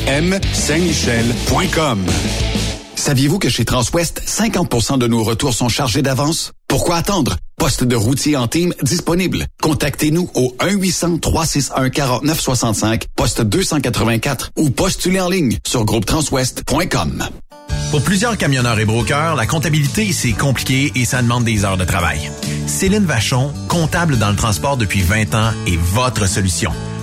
REM Saint-Michel.com. Saviez-vous que chez Transwest, 50% de nos retours sont chargés d'avance? Pourquoi attendre? Poste de routier en team disponible. Contactez-nous au 1-800-361-4965, poste 284 ou postulez en ligne sur groupetranswest.com. Pour plusieurs camionneurs et brokers, la comptabilité, c'est compliqué et ça demande des heures de travail. Céline Vachon, comptable dans le transport depuis 20 ans, est votre solution.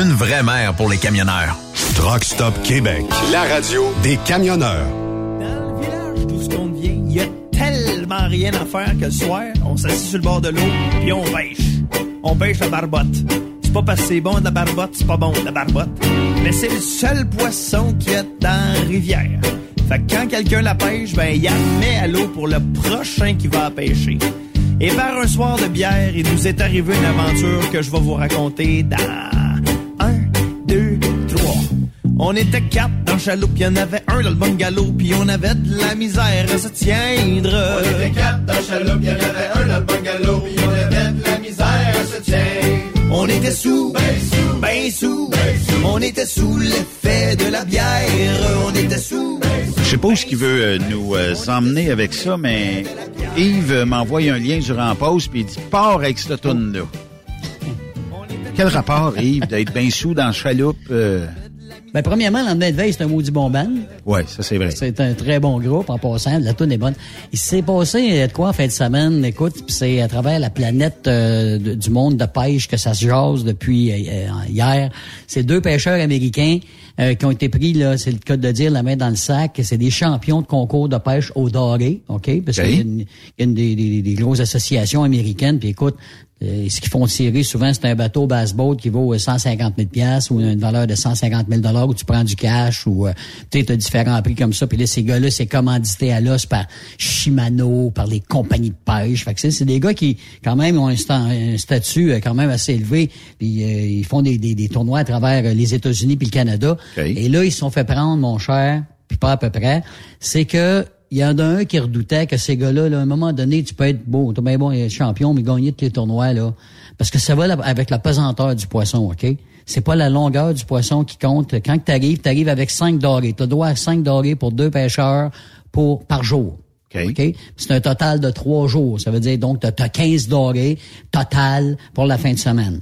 Une vraie mère pour les camionneurs. Truck Stop Québec. La radio des camionneurs. D'où ce qu'on vient, il y a tellement rien à faire que le soir, on s'assied sur le bord de l'eau puis on pêche. On pêche la barbotte. C'est pas parce que c'est bon de la barbotte, c'est pas bon de la barbotte. Mais c'est le seul poisson qu'il y a dans la rivière. Fait que quand quelqu'un la pêche, ben il la met à l'eau pour le prochain qui va la pêcher. Et par un soir de bière, il nous est arrivé une aventure que je vais vous raconter dans un, deux, trois. On était quatre dans le chaloupe, il y en avait un dans le bungalow, puis on avait de la misère à se tiendre. On était quatre dans le chaloupe, il y en avait un dans le bungalow, puis on avait de la misère à se tiendre. On était sous, ben sous, ben sous, on était sous l'effet de la bière, on était sous, ben sous. Je sais pas où ce qu'il veut euh, nous euh, emmener avec ça, mais Yves m'envoie un lien durant la pause, puis il dit « Pars avec cette toune-là ». Quel rapport, Yves, d'être bien sous dans le chaloupe? euh? Ben, premièrement, l'endemain de veille, c'est un maudit bon band. Ouais, ça c'est vrai. C'est un très bon groupe en passant. La tune est bonne. Il s'est passé de quoi en fin de semaine? Écoute, pis c'est à travers la planète euh, de- du monde de pêche que ça se jase depuis euh, hier. C'est deux pêcheurs américains euh, qui ont été pris, là, c'est le cas de dire, la main dans le sac. C'est des champions de concours de pêche au doré, OK? Parce OK. qu'il y a une, il y a une des, des- des grosses associations américaines. Puis écoute, euh, ce qu'ils font tirer souvent, c'est un bateau bass boat qui vaut euh, 150 000 pièces ou une valeur de 150 000 dollars où tu prends du cash ou euh, tu as différents prix comme ça. Puis là, ces gars-là, c'est commandité à l'os par Shimano, par les compagnies de pêche. Fait que c'est des gars qui, quand même, ont un, sta- un statut euh, quand même assez élevé. Puis euh, ils font des, des, des tournois à travers euh, les États-Unis puis le Canada. Et là, ils se sont fait prendre, mon cher, puis pas à peu près. C'est que il y en a un qui redoutait que ces gars-là, là, à un moment donné, tu peux être beau, t'es bien bon et champion, mais gagner tous les tournois, là. Parce que ça va avec la pesanteur du poisson, OK? C'est pas la longueur du poisson qui compte. Quand tu arrives, tu arrives avec 5 dorés. Tu dois à 5 dorés pour deux pêcheurs pour par jour. OK? C'est un total de trois jours. Ça veut dire donc tu as 15 dorés total pour la fin de semaine.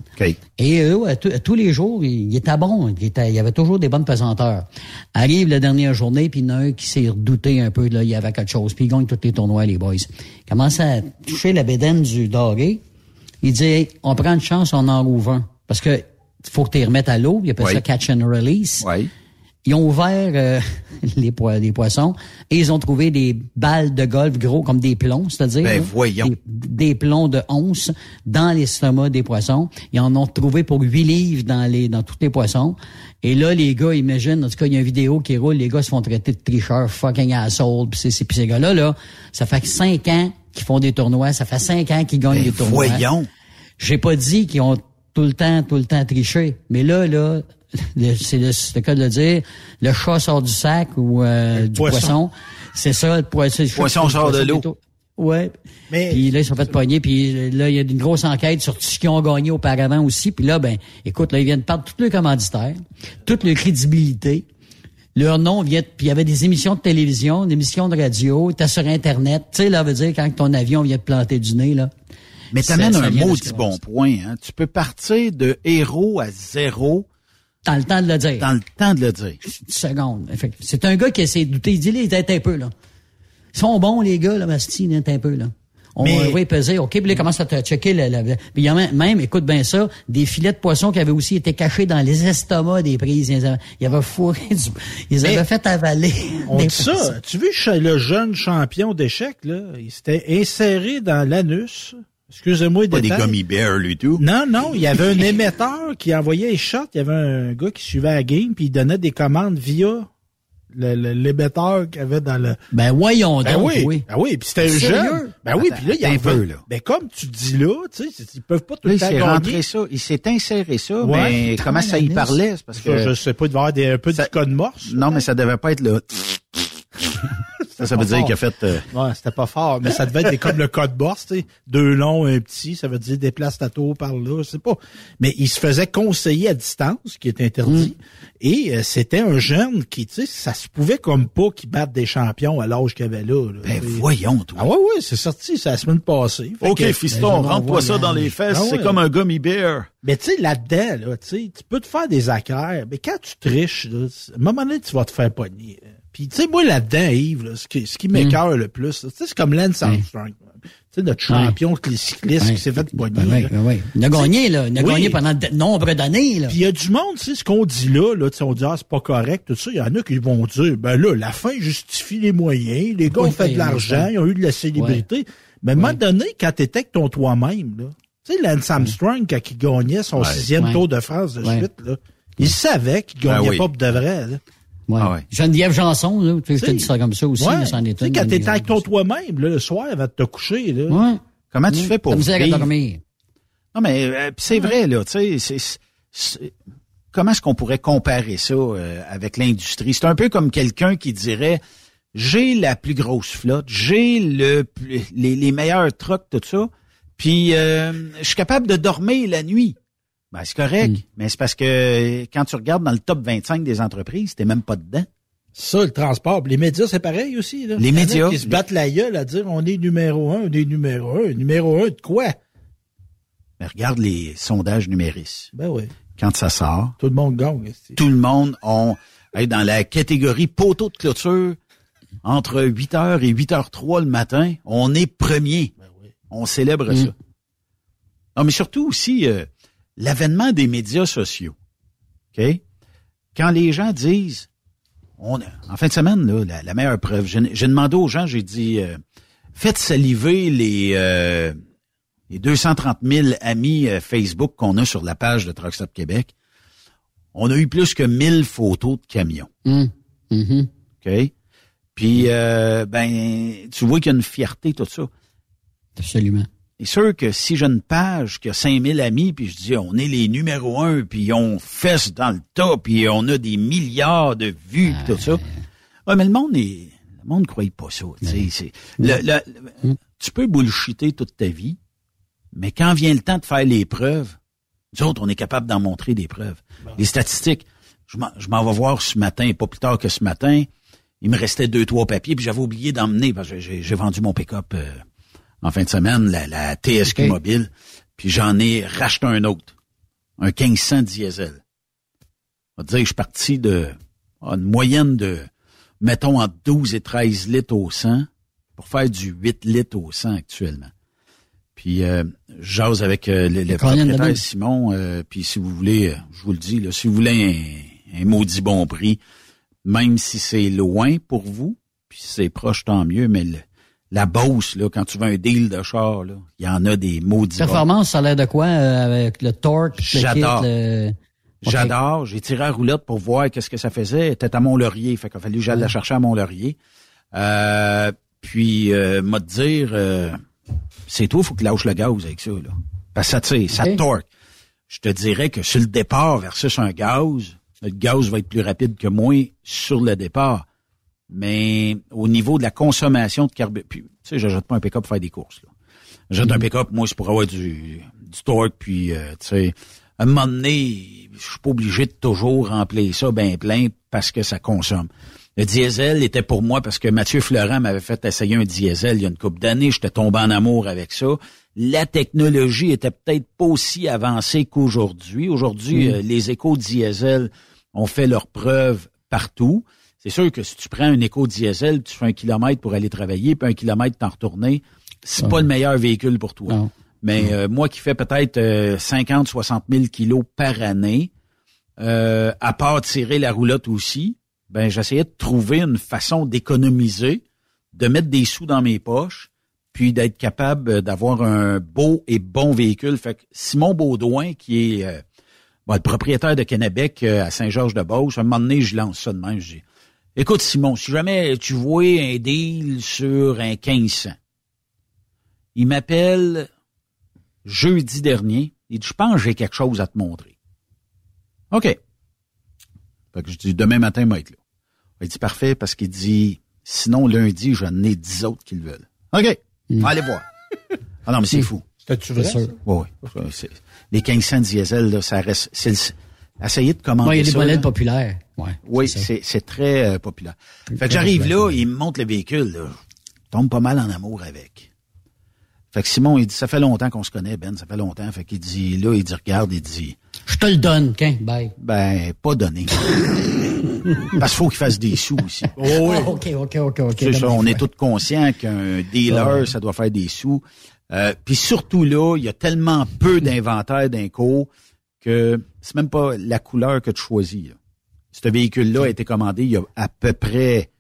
Et eux, à, tous- les jours, il, était bon. Il, était- y avait toujours des bonnes pesanteurs. Arrive la dernière journée, puis il y en a un qui s'est redouté un peu, là, il y avait quelque chose. Puis il gagne tous les tournois, les boys. Il commence à toucher la bédaine du doré. Il dit, Hey, on prend une chance, on en rouvre un. Parce que faut que tu remettes à l'eau. Il appelle Oui. ça catch and release. Ils ont ouvert euh, [LAUGHS] les, poi- les poissons et ils ont trouvé des balles de golf gros comme des plombs, c'est-à-dire Ben, voyons. Des, des plombs de once dans l'estomac des poissons. Ils en ont trouvé pour huit livres dans les dans tous les poissons. Et là, les gars, imagine, en tout cas, il y a une vidéo qui roule, les gars se font traiter de tricheurs, fucking asshole, puis ces, puis ces gars-là, là, ça fait cinq ans qu'ils font des tournois, ça fait cinq ans qu'ils gagnent des tournois. Ben, voyons. J'ai pas dit qu'ils ont tout le temps, tout le temps triché. Mais là, là, c'est le, le cas de le dire, le chat sort du sac ou euh, du poisson. poisson. C'est ça, le poisson. le Poisson sort de l'eau. Ouais. Puis là, ils sont fait pogner. Puis là, il y a une grosse enquête sur tout ce qu'ils ont gagné auparavant aussi. Puis là, ben, écoute, là, ils viennent perdre tous leurs commanditaires, toute leur crédibilité. Leur nom vient, de- puis il y avait des émissions de télévision, des émissions de radio, t'as sur Internet. Tu sais, là, veut dire quand ton avion vient de planter du nez, là. Mais Ça- t'amènes un maudit bon point. Hein? Tu peux partir de héros à zéro. Dans le temps de le dire. Dans le temps de le dire. Une seconde. C'est un gars qui essaie de douter. Il dit, là, il était un peu, là. Ils sont bons, les gars, là, Bastille, t'es un peu, là. On Mais- va y peser, OK, puis là, il commence à te checker. Le- puis il y a même- écoute bien ça, des filets de poisson qui avaient aussi été cachés dans les estomacs des prises. Ils avaient, ils avaient fourré du... Ils Mais- avaient fait avaler. [LAUGHS] On dit ça. Tu veux che- le jeune champion d'échecs, là, il s'était inséré dans l'anus. Excusez-moi Pas des gummy bears, lui, tout. Non, non, il y avait un émetteur qui envoyait les shots. Il y avait un gars qui suivait la game, puis il donnait des commandes via le- le- l'émetteur qu'il y avait dans le... Ben voyons Ben donc, oui, oui. ben oui, puis c'était un Sérieux? jeune. Ben oui, puis là, il y a un peu, là. Ben comme tu dis là, tu sais, ils peuvent pas tout Là, le il temps s'est gagner. rentré ça, il s'est inséré ça, Ouais. mais comment ça y parlait? C'est parce Ça, que je sais pas, il devait y avoir des, un peu de code morse. non, mais ça devait pas être le. [LAUGHS] ça, ça veut dire qu'il a fait. euh, Ouais, c'était pas fort, mais ça devait être comme le code Morse, tu sais, deux longs, un petit, ça veut dire déplace ta tour par là, je sais pas. Mais il se faisait conseiller à distance, ce qui est interdit, et euh, c'était un jeune qui, tu sais, ça se pouvait comme pas qu'il batte des champions à l'âge qu'il avait là. là. Ben voyons, toi. Ah ouais, ouais, c'est sorti, c'est la semaine passée. OK, que- fiston, Ben, rentre-toi ça dans les fesses, Ah c'est comme un gummy bear. Mais tu sais, là-dedans, là, tu sais, tu peux te faire des acquères, mais quand tu triches, là, à un moment donné, tu vas te faire pogner. Puis, tu sais, moi, là-dedans, Yves, là, ce qui, ce qui m'écœure le plus, là, tu sais, c'est comme Lance Armstrong. Tu sais, notre champion clé- cycliste Ouais. qui s'est fait. Ben là. ben oui. Il a gagné, là. Il a Oui. gagné pendant de nombre d'années, là. Puis il y a du monde, tu sais, ce qu'on dit là, là, tu sais, on dit, ah, c'est pas correct, tout ça. Il y en a qui vont dire, ben là, la fin justifie les moyens, les gars ont fait de l'argent, ils ont eu de la célébrité. Mais à un moment donné, quand t'étais avec ton toi-même, là, tu sais, Lance Armstrong, quand il gagnait son Ouais. sixième Ouais. Tour de France de Ouais. suite, là, il savait qu'il gagnait Ah oui. pas pour de vrai, là. Ouais. Ah ouais. Geneviève Janson, là, tu sais, je te dis ça comme ça aussi, Ouais. là, c'en est Tu sais, une, quand t'étais avec toi-même, le soir, avant de te coucher, là. Ouais. Comment tu fais pour à vivre? dormir. Non, mais euh, pis c'est vrai, là, tu sais, c'est- comment est-ce qu'on pourrait comparer ça euh, avec l'industrie? C'est un peu comme quelqu'un qui dirait, j'ai la plus grosse flotte, j'ai le les, les meilleurs trucks, tout ça, puis euh, je suis capable de dormir la nuit. Ben, c'est correct, Mm. mais c'est parce que quand tu regardes dans le top 25 des entreprises, t'es même pas dedans. Ça, le transport. Les médias, c'est pareil aussi, là. Les médias. Qui se battent la gueule à dire, on est numéro un, on est numéro un. Numéro un de quoi? Mais regarde les sondages numéristes. Ben oui. Quand ça sort, Tout le monde gagne. tout le monde ont hey, dans la catégorie poteau de clôture entre 8h et 8h03 le matin, on est premier. On célèbre ça. Non, mais surtout aussi euh, l'avènement des médias sociaux. OK? Quand les gens disent on en fin de semaine là, la, la meilleure preuve, j'ai demandé aux gens, j'ai dit euh, faites saliver les euh, les 230 000 amis euh, Facebook qu'on a sur la page de Truck Stop Québec on a eu plus que 1000 photos de camions. Hum. Mhm. OK? Puis, euh, ben, tu vois qu'il y a une fierté, tout ça. Absolument. C'est sûr que si j'ai une page qui a 5000 amis, puis je dis, on est les numéros un, puis on fesse dans le tas, puis on a des milliards de vues, puis tout ça. Ouais, mais le monde est, le monde ne croit pas ça. tu sais, c'est- le- le- tu peux bullshiter toute ta vie, mais quand vient le temps de faire les preuves, nous autres, on est capable d'en montrer des preuves. Les statistiques, je m'en je m'en vais voir ce matin, pas plus tard que ce matin, il me restait deux, trois papiers, puis j'avais oublié d'emmener, parce que j'ai j'ai vendu mon pick-up euh, en fin de semaine, la, la TSQ mobile, puis j'en ai racheté un autre, un 1500 diesel. On va dire, je suis parti de ah, une moyenne de, mettons, entre 12 et 13 litres au 100 pour faire du 8 litres au 100 actuellement. Puis, euh, j'ose avec euh, le, propriétaire. Simon, euh, puis si vous voulez, euh, je vous le dis, là, si vous voulez un, un maudit bon prix, même si c'est loin pour vous, puis si c'est proche, tant mieux, mais le- la Beauce, là, quand tu veux un deal de char, là, il y en a des maudits. Performance, ça a l'air de quoi euh, avec le torque? J'adore. le-. J'adore. J'ai tiré à roulotte pour voir qu'est-ce que ça faisait. Elle était à Mont-Laurier. Fait qu'il a fallu que j'aille la chercher à Mont-Laurier. Euh, puis, euh, m'a te dire, euh, c'est toi, faut que tu lâches le gaz avec ça, là. Parce que ça, tu sais, ça torque. Je te dirais que sur le départ versus un gaz, le gaz va être plus rapide que moi sur le départ. Mais au niveau de la consommation de carburant, puis, tu sais, j'achète pas un pick-up pour faire des courses, là. J'achète un pick-up, moi, c'est pour avoir du, du torque, puis, euh, tu sais, à un moment donné, je suis pas obligé de toujours remplir ça bien plein parce que ça consomme. Le diesel était pour moi parce que Mathieu Florent m'avait fait essayer un diesel il y a une couple d'années. J'étais tombé en amour avec ça. La technologie était peut-être pas aussi avancée qu'aujourd'hui. Aujourd'hui, Mm. euh, les échos diesel ont fait leurs preuves partout. C'est sûr que si tu prends un éco-diesel, tu fais un kilomètre pour aller travailler, puis un kilomètre t'en retourner, c'est pas le meilleur véhicule pour toi. Mais euh, moi qui fais peut-être euh, 50, 60 000 kilos par année, euh, à part tirer la roulotte aussi, ben j'essayais de trouver une façon d'économiser, de mettre des sous dans mes poches, puis d'être capable d'avoir un beau et bon véhicule. Fait que Simon Baudouin, qui est euh, bon, le propriétaire de Kennebec euh, à Saint-Georges-de-Beauce, à un moment donné, je lance ça de même. Je dis, écoute Simon, si jamais tu vois un deal sur un 1500, il m'appelle jeudi dernier. Il dit, je pense que j'ai quelque chose à te montrer. OK. Fait que je dis, demain matin, il va être là. Il dit, parfait, parce qu'il dit, sinon, lundi, j'en ai dix autres qui le veulent. OK. Allez voir. Ah non, mais c'est fou. C'est-tu vrai, ça? Oui, oui. Les 1500 diesel, là, ça reste... C'est le- Essayez de commander Ouais, il y a des là. populaires. Ouais, Oui, c'est très euh, populaire. Fait que j'arrive là, il me montre le véhicule, là. Je tombe pas mal en amour avec. Fait que Simon, il dit, ça fait longtemps qu'on se connaît, Ben, ça fait longtemps. Fait qu'il dit, là, il dit, regarde, il dit, Je te le donne, qu'un, bye. ben, pas donné. [LAUGHS] Parce qu'il faut qu'il fasse des sous aussi. [LAUGHS] Ah, OK, OK, OK, OK. C'est ça, on est tous conscients qu'un dealer, Ouais. ça doit faire des sous. Euh, Puis surtout là, il y a tellement peu d'inventaire d'un co que c'est même pas la couleur que tu choisis. là. Ce véhicule-là a été commandé il y a à peu près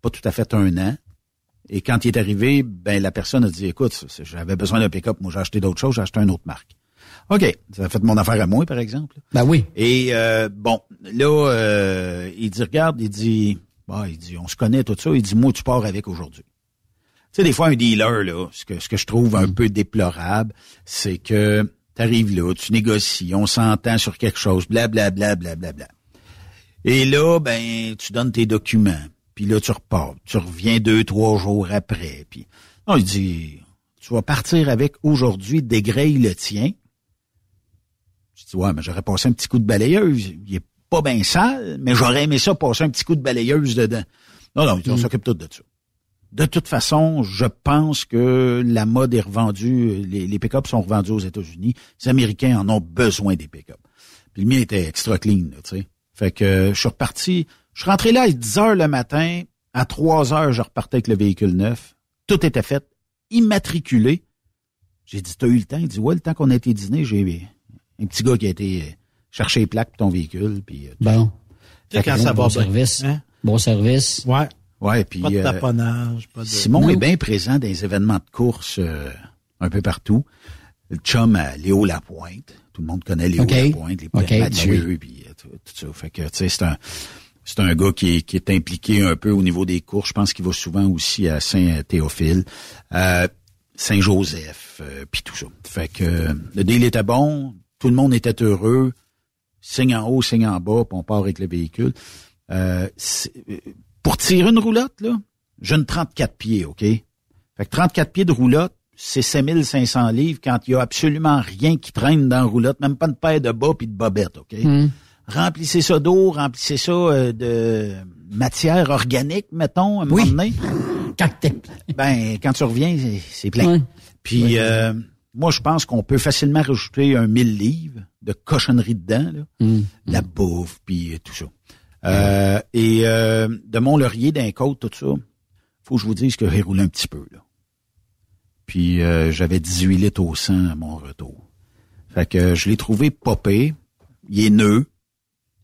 pas tout à fait un an. Et quand il est arrivé, ben la personne a dit écoute, j'avais besoin d'un pick-up, moi j'ai acheté d'autres choses, j'ai acheté une autre marque. OK, ça a fait mon affaire à moi, par exemple. Ben oui. Et euh, bon, là, euh, il dit, regarde, il dit, bah, il dit, on se connaît tout ça. Il dit, moi, tu pars avec aujourd'hui. Tu sais, des fois, un dealer, là, ce que, ce que je trouve un peu déplorable, c'est que tu arrives là, tu négocies, on s'entend sur quelque chose, blablabla, blablabla. Bla, bla. Et là, ben, tu donnes tes documents, puis là, tu repars. Tu reviens deux, trois jours après. Puis, non, il dit, tu vas partir avec aujourd'hui, dégraille le tien. Je dis, ouais, mais j'aurais passé un petit coup de balayeuse. Il est pas bien sale, mais j'aurais aimé ça passer un petit coup de balayeuse dedans. Non, non, on s'occupe tout de ça. De toute façon, je pense que la mode est revendue, les, les pick-up sont revendus aux États-Unis. Les Américains en ont besoin des pick-up. Puis le mien était extra clean, là, tu sais. Fait que euh, je suis reparti. Je suis rentré là à 10 heures le matin. À 3 heures, je repartais avec le véhicule neuf. Tout était fait, immatriculé. J'ai dit, t'as eu le temps? Il dit, ouais, le temps qu'on a été dîner, j'ai un petit gars qui a été euh, chercher les plaques pour ton véhicule. Puis, euh, Bon. Fait que quand bon, ça va bon service. Hein? Bon service. Ouais. Ouais, puis Pas de euh, taponnage, pas de... Simon Non. est bien présent dans les événements de course euh, un peu partout. Le chum à Léo Lapointe. Tout le monde connaît Léo. Lapointe, les OK, Mathieu, ben puis euh, tout, tout ça. Fait que, tu sais, c'est un, c'est un gars qui est, qui est impliqué un peu au niveau des courses. Je pense qu'il va souvent aussi à Saint-Théophile, euh, Saint-Joseph, euh, puis tout ça. Fait que euh, le deal était bon. Tout le monde était heureux. Signe en haut, signe en bas, puis on part avec le véhicule. Pour tirer une roulotte, là, j'ai une 34 pieds, OK? Fait que 34 pieds de roulotte, c'est 7500 livres quand il y a absolument rien qui traîne dans la roulotte, même pas une paire de bas puis de bobettes, OK? Hmm. Remplissez ça d'eau, remplissez ça euh, de matière organique, mettons, à un moment donné. [LAUGHS] Ben, quand tu reviens, c'est- plein. Puis, euh, moi, je pense qu'on peut facilement rajouter un 1000 livres de cochonnerie dedans, là. Hmm. la bouffe, puis euh, tout ça. Euh, et euh, de Mont-Laurier, d'un côte, tout ça, faut que je vous dise que j'ai roulé un petit peu, là. Puis euh, j'avais 18 litres au 100 à mon retour. Fait que euh, je l'ai trouvé popé. Il est nœud.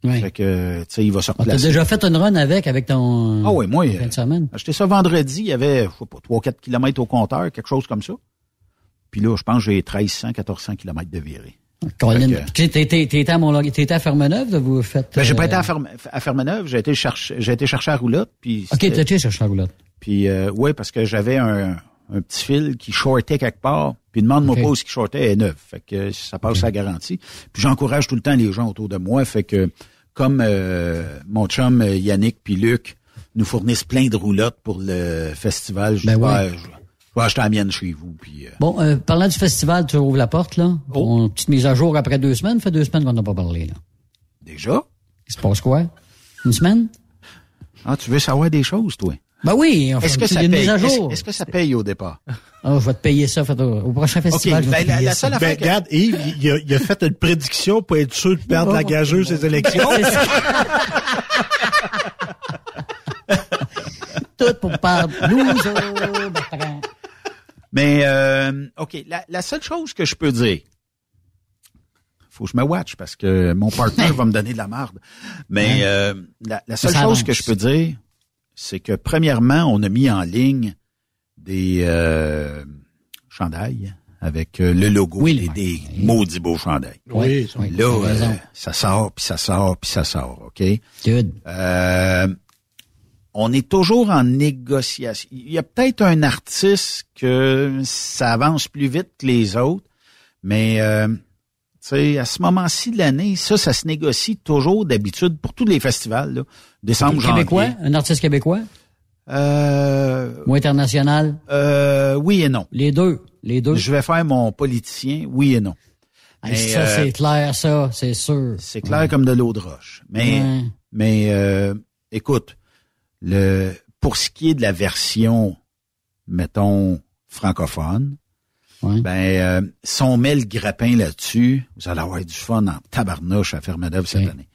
Ouais. Fait que, tu sais, il va se Ah, T'as replacer. déjà fait une run avec, avec ton... Ah oui, moi? Acheté ça vendredi, il y avait, je sais pas, 3-4 km au compteur, quelque chose comme ça. Puis là, je pense que j'ai 1300, 1400 km de virée. Colin, t'es à Mont-Laurier, t'es à Fermeneuve, de vous faites... Ben, j'ai pas euh, été à, Ferme- à Fermeneuve, j'ai été chercher, j'ai été chercher à roulotte, puis. OK, t'as été chercher la roulotte. Puis euh, ouais, parce que j'avais un, un petit fil qui shortait quelque part, puis demande-moi OK. pas où ce qui shortait est neuf. Fait que ça passe à garantie. Puis j'encourage tout le temps les gens autour de moi. Fait que comme euh, mon chum euh, Yannick puis Luc nous fournissent plein de roulottes pour le festival, je Ben dis, ouais. Vais acheter la mienne chez vous. Puis euh, Bon, euh, parlant du festival, tu ouvres la porte, là. Oh. On- petite mise à jour après deux semaines. fait deux semaines qu'on n'a pas parlé, là. déjà? Il se passe quoi? Une semaine? Ah, tu veux savoir des choses, toi? Ben oui, on fait Est-ce une que ça mise paye? à Est-ce jour. est-ce que ça paye au départ? [LAUGHS] Ah, je vais te payer ça fait, au, prochain festival. vais ben, la- la ça. seule Ben, regarde, Yves, il a, il a fait une prédiction pour être sûr de perdre la gageuse des [LAUGHS] élections. [LAUGHS] Tout pour parler loser, Bertrand. Mais, euh, OK, la, la seule chose que je peux dire, faut que je me watch parce que mon partenaire va me donner de la marde. Mais Ouais. euh, la, la seule chose que je peux dire, c'est que premièrement, on a mis en ligne des euh, chandails avec euh, le logo et des maudits beaux chandails. Oui, sont- Là, euh, ça sort, puis ça sort, puis ça sort, OK? Good. Euh, on est toujours en négociation. Il y a peut-être un artiste que ça avance plus vite que les autres, mais euh, tu sais, à ce moment-ci de l'année, ça, ça se négocie toujours d'habitude pour tous les festivals, là, décembre, Québécois? janvier. Un artiste québécois? Euh, Ou international? Euh, oui et non. Les deux. Les deux. Je vais faire mon politicien, oui et non. Mais, ça, euh, c'est clair, ça, c'est sûr. C'est clair comme de l'eau de roche. Mais, Ouais. mais euh, écoute, le pour ce qui est de la version, mettons, francophone, ben euh, si on met le grappin là-dessus, vous allez avoir du fun en tabarnouche à ferme d'œuvre cette année.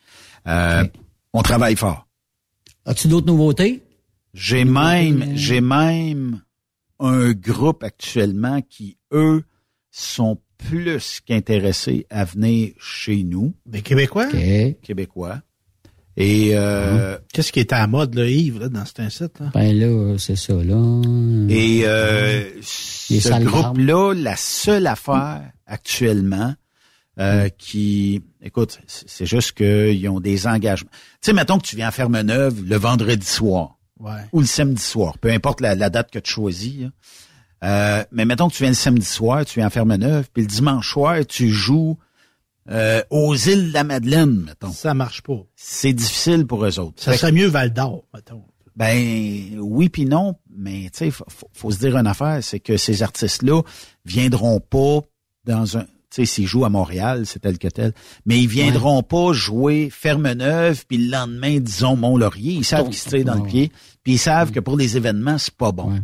Euh, On travaille fort. As-tu d'autres nouveautés? J'ai même, j'ai même un groupe actuellement qui, eux, sont plus qu'intéressés à venir chez nous. Des Québécois? Québécois. Et euh, Qu'est-ce qui était à la mode, là, Yves, là, dans cet incite? Là? Ben là, c'est ça, là. Et euh, ce groupe-là, la seule affaire actuellement euh, qui, écoute, c'est c'est juste qu'ils ont des engagements. Tu sais, mettons que tu viens à Ferme-Neuve le vendredi soir Ouais. ou le samedi soir, peu importe la, la date que tu choisis. là. Euh, mais mettons que tu viens le samedi soir, tu viens à Ferme-Neuve, puis le dimanche soir, tu joues euh, aux îles de la Madeleine, mettons. Ça marche pas. C'est difficile pour eux autres. Ça Fait serait mieux Val d'Or, mettons. ben oui puis non, mais tu sais, faut, faut- se dire une affaire, c'est que ces artistes-là viendront pas dans un, tu sais, s'ils jouent à Montréal, c'est tel que tel, mais ils viendront pas jouer Ferme-Neuve puis le lendemain, disons Mont-Laurier, ils savent qu'ils se tirent dans le pied, puis ils savent que pour les événements c'est pas bon.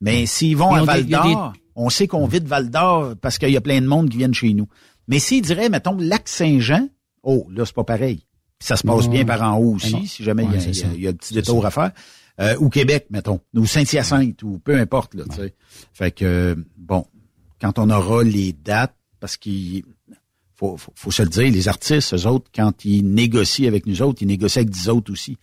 Mais s'ils vont à Val des- d'Or, on sait qu'on vit de Val d'Or parce qu'il y a plein de monde qui viennent chez nous. Mais s'ils diraient, mettons, Lac-Saint-Jean, oh, là, c'est pas pareil. Puis ça se passe Non. bien par en haut aussi, si jamais il y a- Ouais, y, a- y a le petit détour à faire. Euh, ou Québec, mettons, ou Saint-Hyacinthe, ou peu importe, là, tu sais. Fait que, euh, bon, quand on aura les dates, parce qu'il faut, faut, faut se le dire, les artistes, eux autres, quand ils négocient avec nous autres, ils négocient avec dix autres aussi.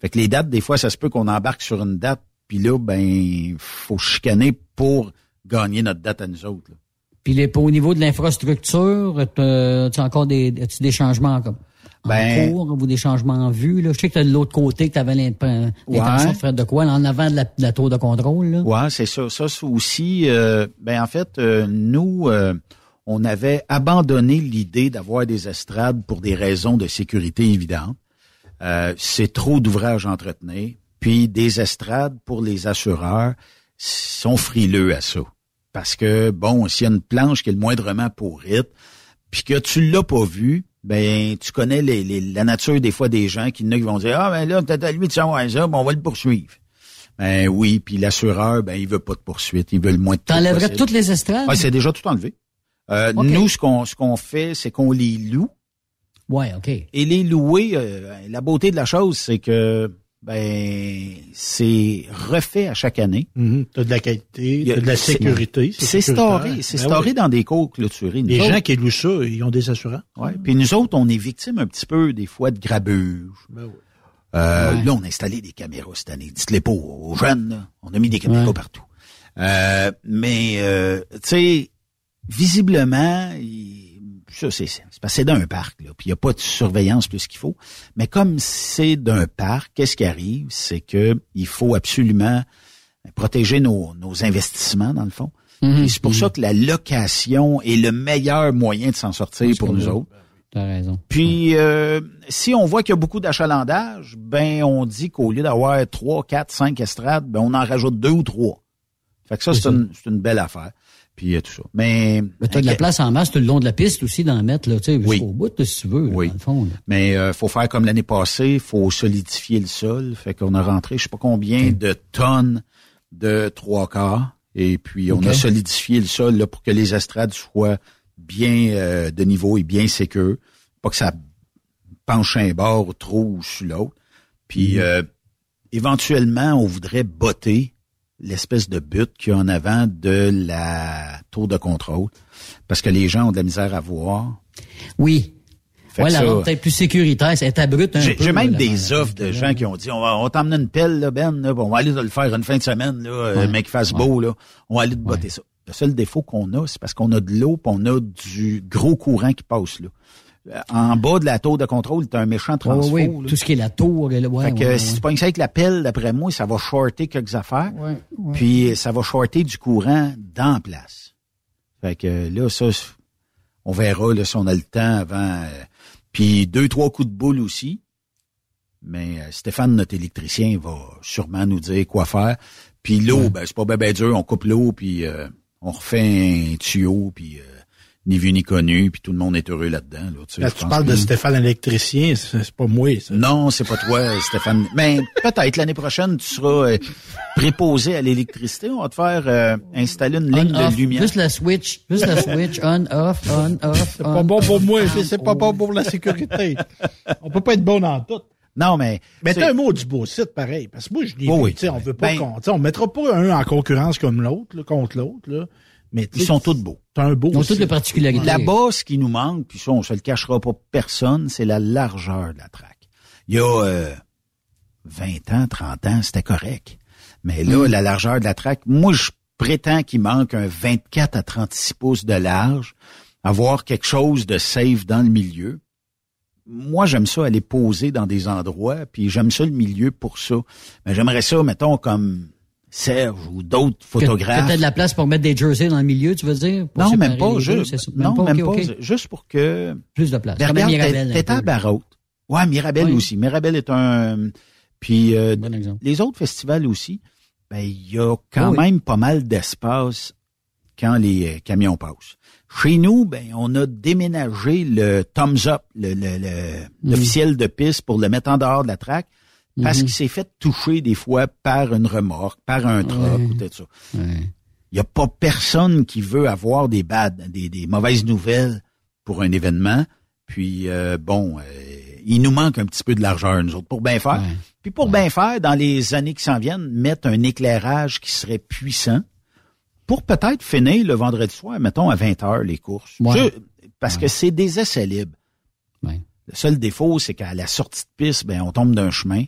Fait que les dates, des fois, ça se peut qu'on embarque sur une date, puis là, ben, faut chicaner pour gagner notre date à nous autres. là. Puis les, au niveau de l'infrastructure, t'as- as-tu encore des, as-tu des changements comme en Ben- cours ou des changements en vue? Là? Je sais que t'as de l'autre côté que tu avais l'intention Ouais. de faire de quoi, en avant de la, de la tour de contrôle. Là? Ouais, c'est ça. Ça, c'est aussi, euh, ben en fait, euh, nous, euh, on avait abandonné l'idée d'avoir des estrades pour des raisons de sécurité évidentes. Euh, c'est trop d'ouvrages à entretenir. Puis des estrades pour les assureurs sont frileux à ça. Parce que, bon, s'il y a une planche qui est le moindrement pourrite, puis que tu l'as pas vu, ben tu connais les, les- la nature des fois des gens qui, vont dire Ah ben là, à lui de savoir ça, ben, on va le poursuivre. Ben oui, puis l'assureur, ben il veut pas de poursuite, il veut le moins de T'enlèverais toutes les estrades? Ah, c'est déjà tout enlevé. Euh. Nous, ce qu'on ce qu'on fait, c'est qu'on les loue. Ouais, OK. Et les louer, euh, la beauté de la chose, c'est que ben c'est refait à chaque année. Mhm. T'as de la qualité, Il y a- t'as de la sécurité. C'est storé, c'est Ben storé oui. dans des cours clôturés. Nous Les autres- gens qui louent ça, ils ont des assurances. Ouais. Puis nous autres, on est victimes un petit peu des fois de grabuge. Ben oui. Euh, Ouais. Là, on a installé des caméras cette année. Dites-les pas aux jeunes. là. On a mis des caméras partout. Euh, mais, euh, tu sais, visiblement, il- ça, c'est c'est parce c'est d'un parc, là, puis il n'y a pas de surveillance plus qu'il faut. Mais comme c'est d'un parc, qu'est-ce qui arrive? C'est que il faut absolument protéger nos, nos investissements, dans le fond. Et c'est pour ça que la location est le meilleur moyen de s'en sortir pour nous autres. T'as raison. Puis, euh, si on voit qu'il y a beaucoup d'achalandage, ben, on dit qu'au lieu d'avoir trois, quatre, cinq estrades, ben, on en rajoute deux ou trois. Fait que ça, C'est une, c'est une belle affaire. Puis, euh, tout ça. Mais, Mais t'as de la place en masse tout le long de la piste aussi d'en mettre, là, tu sais, Oui. jusqu'au bout, si tu veux, Oui. dans le fond. là. mais euh, faut faire comme l'année passée, faut solidifier le sol. Fait qu'on a rentré, je sais pas combien de tonnes de trois quarts. Et puis, on a solidifié le sol là, pour que les estrades soient bien euh, de niveau et bien sécures. Pas que ça penche un bord trop ou sur l'autre. Puis, Mhm. euh, éventuellement, on voudrait botter l'espèce de but qu'il y a en avant de la tour de contrôle, parce que les gens ont de la misère à voir. Oui. Fait ouais, la rendre peut-être plus sécuritaire, c'est abrupte un peu. j'ai même là, des offres de gens qui ont dit on va, on va t'emmener une pelle, là, Ben, là, on va aller le faire une fin de semaine, là, Ouais. mais qu'il fasse beau, là. On va aller te botter ça. Le seul défaut qu'on a, c'est parce qu'on a de l'eau, puis on a du gros courant qui passe là. Euh, En bas de la tour de contrôle, t'as un méchant transfo. ouais, là. tout ce qui est la tour. Là, ouais, fait que ouais, si tu pognes ça avec la pelle, d'après moi, ça va shorter quelques affaires. Puis ça va shorter du courant dans la place. Fait que là, ça, on verra là, si on a le temps avant. euh, puis deux, trois coups de boule aussi. Mais euh, Stéphane, notre électricien, va sûrement nous dire quoi faire. Puis l'eau, ben c'est pas ben, ben dur, on coupe l'eau, puis euh, on refait un tuyau, puis euh, ni vu ni connu, puis tout le monde est heureux là-dedans. Là, tu sais, Là, tu parles de Stéphane électricien, c'est pas moi, ça. non, c'est pas toi, [LAUGHS] Stéphane. Mais peut-être l'année prochaine, tu seras euh, préposé à l'électricité. On va te faire euh, installer une ligne On, off, de lumière. Juste la switch, juste la switch, [LAUGHS] on, off, on, off. C'est pas bon pour moi, c'est pas bon pour la sécurité. On peut pas être bon dans tout. Non, mais. Mais tu t'as sais- un mot du beau site, pareil. Parce que moi, je l'ai Oh oui. tu sais, on veut pas Ben- qu'on, tu sais, on mettra pas un en concurrence comme l'autre, là, contre l'autre, là. Mais, Ils sont tous beaux. T'as un beau Ils ont toutes les particularités. Là-bas, ce qui nous manque, puis ça, on se le cachera pas personne, c'est la largeur de la traque. Il y a euh, 20 ans, 30 ans, c'était correct. Mais là, la largeur de la traque, moi, je prétends qu'il manque un 24 à 36 pouces de large, avoir quelque chose de safe dans le milieu. Moi, j'aime ça aller poser dans des endroits, puis j'aime ça le milieu pour ça. Mais j'aimerais ça, mettons, comme Serge ou d'autres Que- photographes. Que t'as de la place pour mettre des jerseys dans le milieu, tu veux dire? Non, même pas. Juste, non, même pas. Juste pour que. Plus de place. Mirabel, t'es- à peu. Barrault. Ouais, Mirabel Oui. aussi. Mirabel est un. Puis euh, Bon les autres festivals aussi. Ben il y a quand Oui. même pas mal d'espace quand les euh, camions passent. Chez nous, ben on a déménagé le thumbs up, le, le- le- Mm. l'officiel de piste pour le mettre en dehors de la traque. Parce Mhm. qu'il s'est fait toucher des fois par une remorque, par un truck ou peut-être ça. Il n'y a pas personne qui veut avoir des bad, des, des mauvaises nouvelles pour un événement. Puis euh, bon, euh, il nous manque un petit peu de largeur, nous autres, pour bien faire. Puis pour bien faire, dans les années qui s'en viennent, mettre un éclairage qui serait puissant pour peut-être finir le vendredi soir, mettons à 20 heures les courses. Je- parce que c'est des essais libres. Le seul défaut, c'est qu'à la sortie de piste, ben on tombe d'un chemin.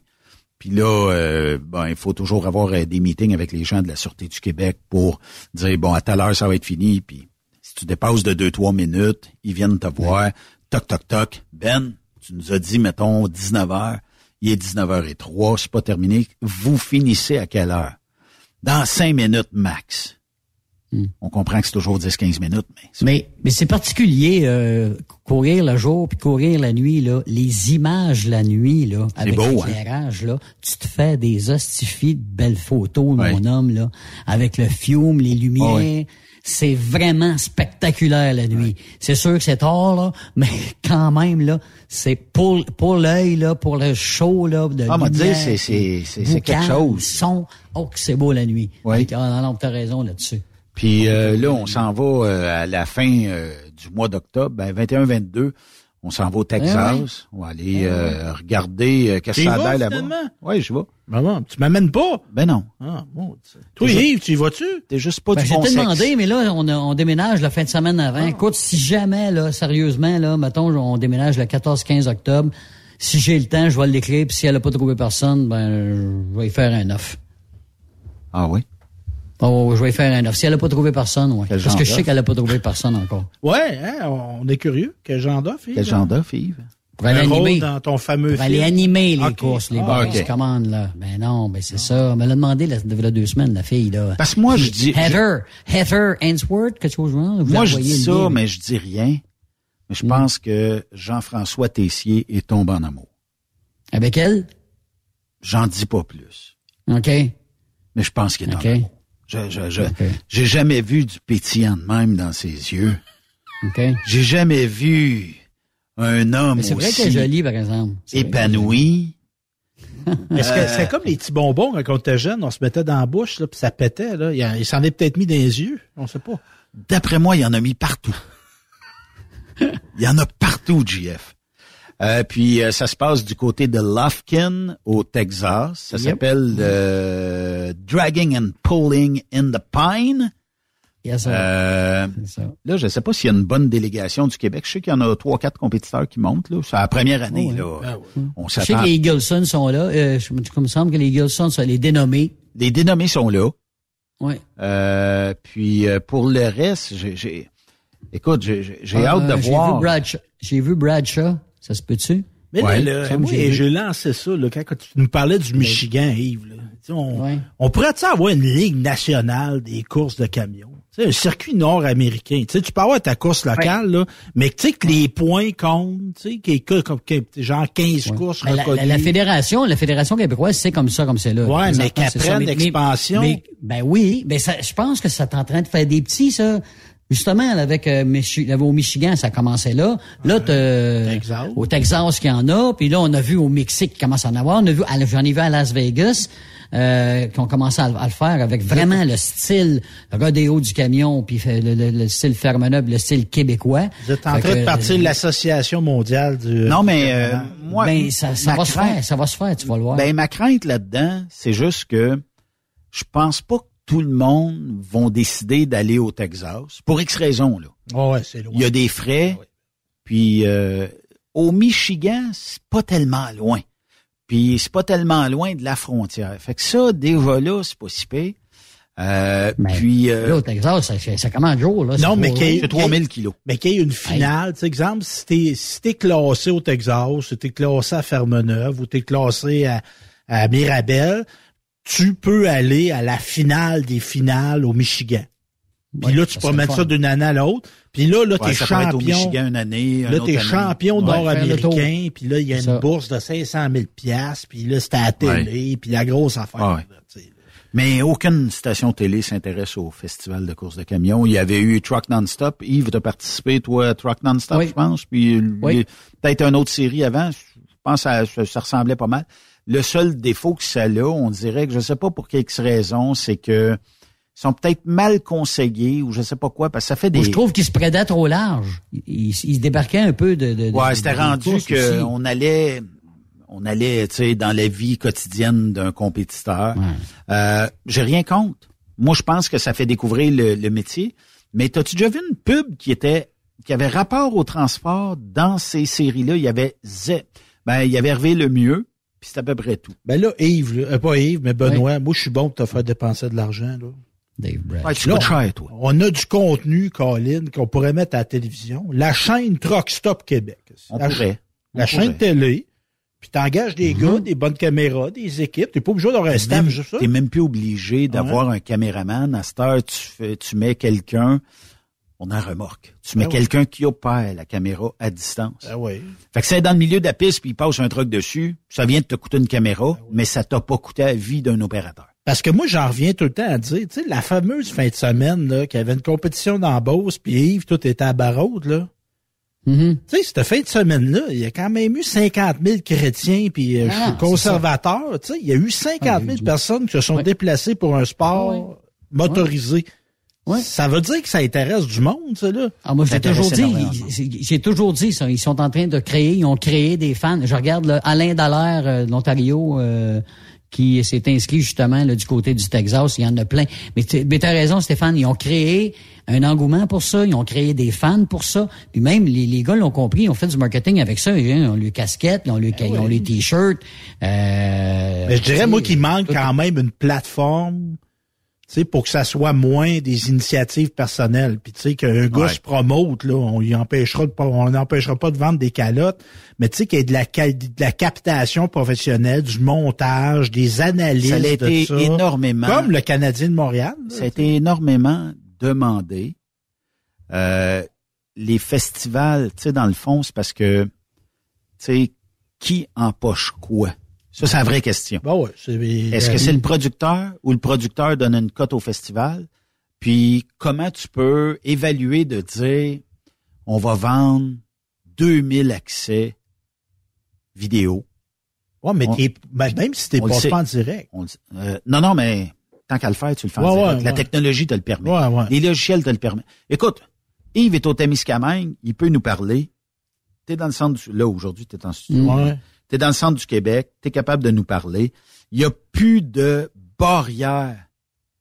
Puis là, euh, ben, il faut toujours avoir euh, des meetings avec les gens de la Sûreté du Québec pour dire, bon, à telle heure, ça va être fini. Puis si tu dépasses de 2-3 minutes, ils viennent te voir. Toc, toc, toc. Ben, tu nous as dit, mettons, 19 heures. Il est 19h03, c'est pas terminé. Vous finissez à quelle heure? Dans 5 minutes max. On comprend que c'est toujours 10-15 minutes, mais Mais, mais c'est particulier, euh, courir le jour puis courir la nuit, là. Les images la nuit, là, avec beau, hein? l'éclairage, là. Tu te fais des hostifies de belles photos, mon homme, là. Avec le fume, les lumières. Ouais. C'est vraiment spectaculaire la nuit. C'est sûr que c'est tard, là, [LAUGHS] mais quand même, là, c'est pour, pour l'œil, là, pour le show, là, de Ah, lumière, c'est- c'est- c'est- quelque chose. son. Oh, que c'est beau la nuit. Oui. Ah, non, non, t'as raison là-dessus. Puis euh, là, on s'en va euh, à la fin euh, du mois d'octobre, ben 21-22, on s'en va au Texas. Eh oui. On va aller euh, regarder euh, qu'est-ce que ça a l'air là-bas. Oui, je vais. Ben non, tu m'amènes pas? Ben non. Ah, bon. Toi, Yves, tu y vas-tu? T'es juste pas Ben, du bon sexe. demandé, mais là, on, a- on déménage la fin de semaine avant. Écoute, si jamais, là, sérieusement, là, mettons, on déménage le 14-15 octobre, si j'ai le temps, je vais l'écrire, puis si elle n'a pas trouvé personne, ben, je vais y faire un offre. Ah oui? Oh, je vais y faire un offre. Si elle n'a pas trouvé personne, ouais. Quel Parce que je sais qu'elle n'a pas trouvé personne encore. Ouais, hein, on est curieux. Quel genre d'offre, Yves? Quel genre d'offre, Yves? Pour aller animer. dans ton fameux Pour aller film. animer les courses, les Ah, boys ok. commandes, là. Ben non, ben c'est ça. Elle me l'a demandé, là, il y a deux semaines, la fille, là. Parce que moi, je dis... Heather, Heather Ainsworth, quelque chose genre. vous Moi, je dis ça, livre. mais je dis rien. Mais je pense que Jean-François Tessier est tombé en amour. Avec elle? J'en dis pas plus. OK. Mais je pense qu'il est en amour. Je, je, je, j'ai jamais vu du pétillant de même dans ses yeux. J'ai jamais vu un homme Mais c'est vrai aussi qu'elle est jolie, par exemple. C'est vrai épanoui. Est-ce que Euh, c'est comme les petits bonbons quand on était jeune, on se mettait dans la bouche, là, puis ça pétait, là? Il s'en est peut-être mis dans les yeux. On sait pas. D'après moi, il y en a mis partout. Il y en a partout, JF. Euh, puis euh, ça se passe du côté de Lufkin au Texas. Ça Yep. s'appelle euh, Dragging and Pulling in the Pine. Yes. Euh, là, je ne sais pas s'il y a une bonne délégation du Québec. Je sais qu'il y en a trois, quatre compétiteurs qui montent. Là. C'est la première année. Oh, là. On Je sais que les Eaglesons sont là. Je, il me semble que les Eaglesons sont les dénommés. Les dénommés sont là. Oui. Puis pour le reste, j'ai, écoute, j'ai, Euh, hâte de voir. J'ai vu Bradshaw. Ça se peut-tu? Mais Ouais. là, j'ai lancé ça là, quand, quand tu nous parlais du Michigan, Yves. Là. Tu sais, On, on pourrait-tu avoir une ligue nationale des courses de camions? Tu sais, un circuit nord-américain. Tu sais, tu peux avoir ta course locale, là, mais tu sais que les points comptent, tu sais, qu'il y ait comme, que- genre 15 courses Ben, la, reconnues. la- la fédération, la fédération québécoise, c'est comme ça, comme c'est là. Ouais, mais mais- l'expansion. Ben oui, ben ça, je pense que ça est en train de faire des petits, ça. Justement, là, avec euh, Michi- au Michigan, ça commençait là. Là, t'as- au Texas, qu'il y en a. Puis là, on a vu au Mexique qu'il commence à en avoir. On a vu, j'en ai vu à Las Vegas, euh, qui ont commencé à, le- à le faire avec vraiment le style rodéo du camion, puis le, le- le style ferme-neuve, le style québécois. Vous êtes en Fait train que, de partir de l'Association mondiale du... Non, mais euh, moi, Ben, ça, ça va se faire, ça va se faire, tu vas le voir. Ben, ma crainte là-dedans, c'est juste que je pense pas que tout le monde vont décider d'aller au Texas pour X raisons. Là. Oh, ouais, c'est loin. Il y a des frais, puis euh, au Michigan, c'est pas tellement loin. Puis c'est pas tellement loin de la frontière. Fait que ça, déjà là, c'est pas si pire. Euh, puis euh, Là, au Texas, ça, ça, ça commande jour, là. Non, mais qu'il y ait- c'est 3000 kilos. Mais qu'il y ait une finale, tu sais, exemple, si t'es, si t'es classé au Texas, si t'es classé à Fermeneuve ou t'es classé à, à Mirabel, tu peux aller à la finale des finales au Michigan. Puis Ouais, là, tu peux mettre fun. ça d'une année à l'autre. Puis là, là, Ouais, t'es être au champion. Michigan une année, une Là, t'es champion nord-américain. Puis là, il y a C'est une ça. bourse de 500 000 piastres. Puis là, c'était à la télé. Puis la grosse affaire. Ouais. Mais aucune station télé s'intéresse au festival de course de camions. Il y avait eu Truck Non-Stop. Yves, tu as participé, toi, à Truck Non-Stop, je pense. Puis Oui. il- peut-être une autre série avant. Je pense que ça ressemblait pas mal. Le seul défaut que ça a, on dirait que je sais pas pour quelle raison, c'est que ils sont peut-être mal conseillés ou je sais pas quoi, parce que ça fait des... Moi, je trouve qu'il se prédait trop large. Il, il- il se débarquait un peu de. Ouais, c'était rendu aussi. qu'on allait, on allait, tu sais, dans la vie quotidienne d'un compétiteur. Euh, J'ai rien contre. Moi, je pense que ça fait découvrir le, le métier. Mais t'as-tu déjà vu une pub qui était, qui avait rapport au transport dans ces séries-là? Il y avait, zé- ben, il y avait Hervé le mieux, puis c'est à peu près tout. Ben là, Yves, là, euh, pas Yves, mais Benoît, moi, je suis bon pour te faire dépenser de l'argent, là. Dave. Ouais, tu Là, cher, toi. On a du contenu, Colin, qu'on pourrait mettre à la télévision. La chaîne Truck Stop Québec. On la, pourrait. On La pourrait. chaîne télé. Puis t'engages des gars, des bonnes caméras, des équipes. T'es pas obligé d'avoir un staff Même- juste ça. T'es même plus obligé d'avoir un caméraman. À cette heure, tu, fais, tu mets quelqu'un, on en remorque. Tu mets Ah ouais. quelqu'un qui opère la caméra à distance. Ah oui. Fait que c'est dans le milieu de la piste puis il passe un truck dessus, ça vient de te coûter une caméra, Ah mais ça t'a pas coûté la vie d'un opérateur. Parce que moi, j'en reviens tout le temps à dire, tu sais, la fameuse fin de semaine, là, qu'il y avait une compétition dans Beauce, puis Yves, tout était à Barraude, là. Mm-hmm. Tu sais, cette fin de semaine-là, il y a quand même eu 50 000 chrétiens, puis euh, je Ah, conservateur, tu sais, il y a eu 50 000 personnes qui se sont déplacées pour un sport motorisé. Ça veut dire que ça intéresse du monde, ça, là. Ah, moi, j'ai toujours dit, j'ai toujours dit ça. Ils sont en train de créer, ils ont créé des fans. Je regarde là, Alain Dallaire euh, de l'Ontario euh, qui s'est inscrit justement là, du côté du Texas. Il y en a plein. Mais tu as raison, Stéphane, ils ont créé un engouement pour ça. Ils ont créé des fans pour ça. Puis même, les, les gars l'ont compris. Ils ont fait du marketing avec ça. Ils ont les casquettes, ils ont les, ils ont les t-shirts. Euh, Mais je dirais, moi, qu'il manque quand même une plateforme, sais, pour que ça soit moins des initiatives personnelles. Puis tu sais, qu'un gars Ouais. se promote, là, on n'empêchera pas de vendre des calottes, mais tu sais, qu'il y ait de la, ca- de la captation professionnelle, du montage, des analyses Ça a de été ça. énormément. Comme le Canadien de Montréal. là. Ça a été énormément demandé. Euh, les festivals, tu sais, dans le fond, c'est parce que, tu sais, qui empoche quoi? Ça, c'est la vraie question. Bon, ouais, Est-ce que c'est le producteur ou le producteur donne une cote au festival? Puis comment tu peux évaluer de dire on va vendre 2000 accès vidéo? Ouais, mais On- ben, même si t'es pas en direct. On. Euh, non, non, mais tant qu'à le faire, tu le fais en direct. ouais, La technologie te le permet. Ouais, ouais. Les logiciels te le permettent. Écoute, Yves est au Témiscamingue, il peut nous parler. t'es dans le centre du, là, aujourd'hui, t'es en studio. Ouais. T'es dans le centre du Québec, t'es capable de nous parler. Il y a plus de barrière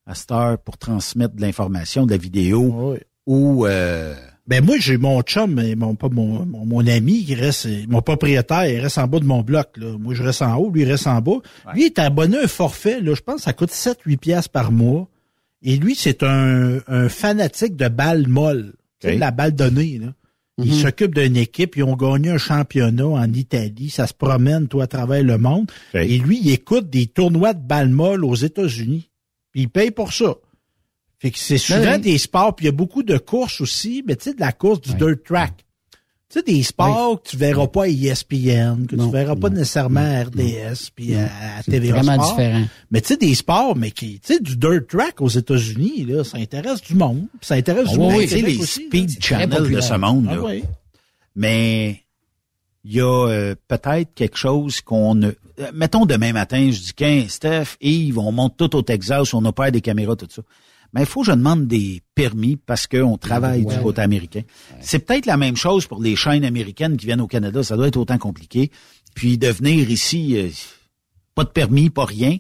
à cette heure pour transmettre de l'information, de la vidéo ou, euh, Ben moi, j'ai mon chum, mais mon, pas mon, mon, mon ami qui reste, mon propriétaire, il reste en bas de mon bloc. Là. Moi, je reste en haut, lui, il reste en bas. Lui, il est abonné à un forfait, là, je pense que ça coûte 7-8 piastres par mois. Et lui, c'est un, un fanatique de balles molles. Tu de la balle donnée. Là. Il Mhm. s'occupe d'une équipe, ils ont gagné un championnat en Italie, ça se promène, toi, à travers le monde. Et lui, il écoute des tournois de balles molles aux États-Unis. Puis il paye pour ça. Fait que c'est souvent oui. des sports, puis il y a beaucoup de courses aussi, mais tu sais, de la course du dirt track. Tu sais, des sports que tu verras pas à ESPN, que tu verras pas nécessairement à RDS, puis à, à TVA vraiment Sport. différent. Mais tu sais, des sports, mais qui, tu sais, du dirt track aux États-Unis, là, ça intéresse du monde. Ça intéresse Ah du monde. oui, tu sais, les aussi, speed channels de ce monde, Ah là. oui. Mais il y a euh, peut-être quelque chose qu'on ne... euh, Mettons demain matin, je dis qu'un Steph, Yves, on monte tout au Texas, on opère des caméras, tout ça. Mais il faut que je demande des permis parce qu'on travaille Ouais. du côté américain. C'est peut-être la même chose pour les chaînes américaines qui viennent au Canada. Ça doit être autant compliqué. Puis de venir ici, euh, pas de permis, pas rien.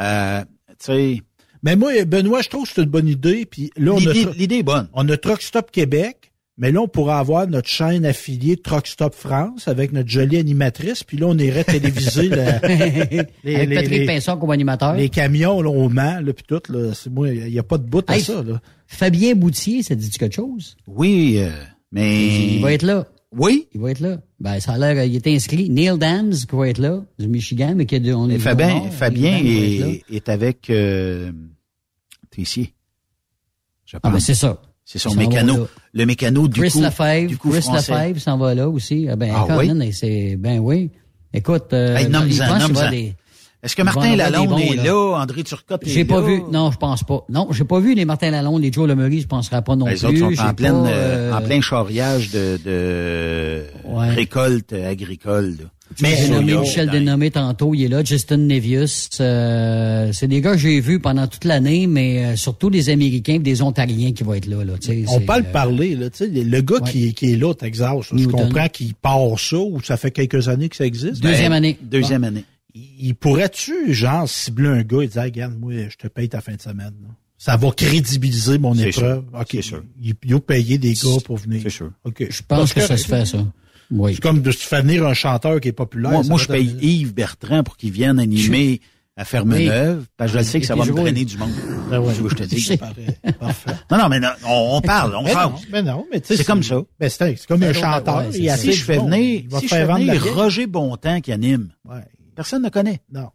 Euh, tu sais... Mais moi, Benoît, je trouve que c'est une bonne idée. Puis là, on L'idée- l'idée est bonne. On a Truck Stop Québec, mais là, on pourrait avoir notre chaîne affiliée Truck Stop France avec notre jolie animatrice. Puis là, on irait téléviser la- les, [LAUGHS] Avec les- Patrick les- Pinson comme animateur. les camions là, au Mans, là, puis tout. Là, c'est moi, il n'y a pas de bout à Hey, ça. Là. Fabien Boutier, ça dit quelque chose? Oui, euh, mais... Il va être là. Oui? Il va être là. Ben, ça a l'air, il est inscrit. Neil Dams, qui va être là, du Michigan, mais qui est on est Fabien, Nord. Fabien est, est avec euh, Tessier. Je Ah, ben, pense. c'est ça. C'est son mécano. Le mécano du Chris coup. Lefebvre, du coup Chris français. Lefebvre s'en va là aussi. Ah, ben, Ah oui? c'est, ben oui. Écoute, euh, Hey, nomme-en, nomme-en. des- Est-ce que Martin Lalonde est là. là? André Turcotte est J'ai pas là? vu. Non, je pense pas. Non, j'ai pas vu les Martin Lalonde, les Joe Lemery, je penserais pas non Ben, plus. Les autres sont J'ai en, pleine, pas, euh, euh, en plein charriage de, de récolte agricole. là. Mais j'ai nommé Michel dénommé tantôt, il est là. Justin Nevius, euh, c'est des gars que j'ai vus pendant toute l'année, mais euh, surtout des Américains et des Ontariens qui vont être là. là tu sais, On c'est, parle euh, parler, là, tu sais, le gars qui, qui est là au Texas, là, je comprends qu'il part ça ou ça fait quelques années que ça existe. Deuxième Ben, année. Deuxième année. Il, il pourrait-tu, genre, cibler un gars et dire, regarde, moi, je te paye ta fin de semaine. là. Ça va crédibiliser mon épreuve. sûr. OK. C'est sûr. Il, il a payé des gars pour venir. C'est sûr. OK. Je pense que ça se fait, ça. Oui. C'est comme de se faire venir un chanteur qui est populaire. Moi, je paye Yves Bertrand pour qu'il vienne animer à Ferme-Neuve, parce que je sais que ça va me drainer du monde. Ben ouais. Veux que je te? C'est parfait. Non, non, mais non, on, on parle, on parle. non, ben non, mais tu sais, C'est comme ça. Ben c'est comme un chanteur. Ouais, il a si je fais venir, il va si te je fais venir. Roger Bontemps qui anime, Ouais. Personne ne connaît. Non.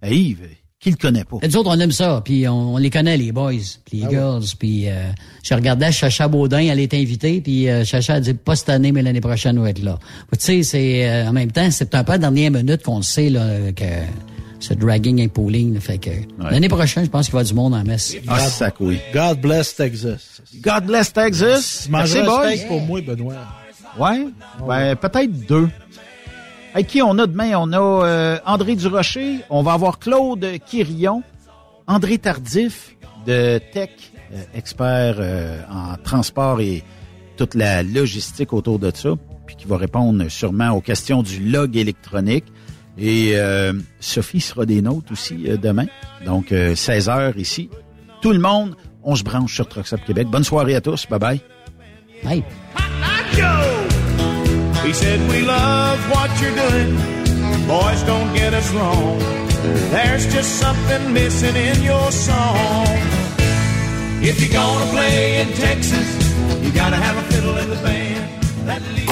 Ben, Yves, qui le connaît pas? Et Nous autres, on aime ça, puis on, on les connaît, les boys, puis les Ah girls, puis euh, je regardais Chacha Baudin, elle est invitée, puis euh, Chacha a dit pas cette année, mais l'année prochaine, on va être là. Tu sais, c'est euh, en même temps, c'est un peu à la dernière minute qu'on le sait là, que ce dragging and pooling, là, fait que l'année prochaine, je pense qu'il va y avoir du monde en messe. Ah, sac, oui. God bless Texas. God bless Texas. Merci, boys. pour moi, Benoît. Ouais, ben, peut-être deux. Avec qui on a demain? On a euh, André Durocher, on va avoir Claude Quirion, André Tardif de Tech, euh, expert euh, en transport et toute la logistique autour de ça, puis qui va répondre sûrement aux questions du log électronique. Et euh, Sophie sera des nôtres aussi euh, demain, donc 16 heures ici. Tout le monde, on se branche sur Trucks Up Québec. Bonne soirée à tous, bye bye. Bye. He said, We love what you're doing. Boys, don't get us wrong. There's just something missing in your song. If you're gonna play in Texas, you gotta have a fiddle in the band.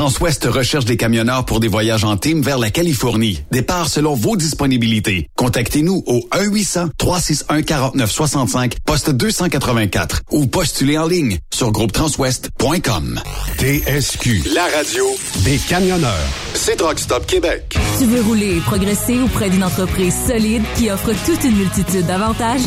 Transwest recherche des camionneurs pour des voyages en team vers la Californie. Départ selon vos disponibilités. Contactez-nous au 1-800-361-4965, poste 284 ou postulez en ligne sur groupetranswest.com. TSQ, la radio des camionneurs. C'est Truck Stop Québec. Tu veux rouler et progresser auprès d'une entreprise solide qui offre toute une multitude d'avantages?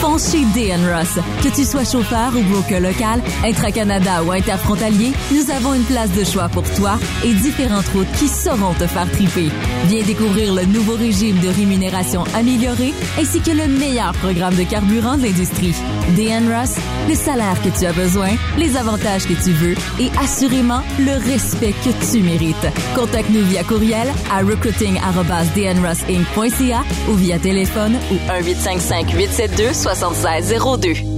Fonce chez DN Ross. Que tu sois chauffeur ou broker local, intra-Canada ou interfrontalier, nous avons une place de choix pour toi et différentes routes qui sauront te faire triper. Viens découvrir le nouveau régime de rémunération amélioré ainsi que le meilleur programme de carburant de l'industrie. DN Ross, le salaire que tu as besoin, les avantages que tu veux et assurément le respect que tu mérites. Contacte-nous via courriel à recruiting@dnrossinc.ca ou via téléphone ou 1 872 7602.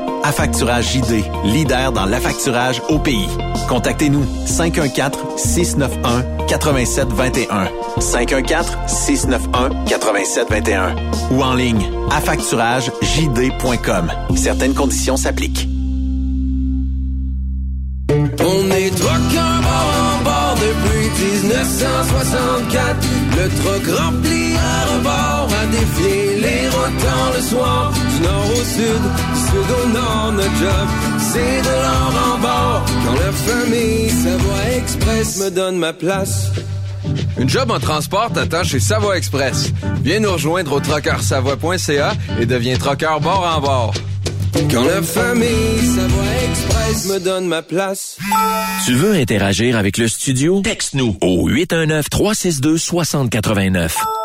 Affacturage JD, leader dans l'affacturage au pays. Contactez-nous 514-691-8721. 514-691-8721. Ou en ligne, affacturagejd.com. Certaines conditions s'appliquent. On est truckers bord en bord depuis 1964. Le truck rempli à rebord a défié les rotants le soir. Du nord au sud, nord, notre job, c'est de l'or en bord. Quand la famille Savoie Express me donne ma place. Une job en transport t'attend chez Savoie Express. Viens nous rejoindre au trockeursavoie.ca et deviens trockeur bord en bord. Quand la famille Savoie Express me donne ma place. Tu veux interagir avec le studio? Texte-nous au 819-362-6089.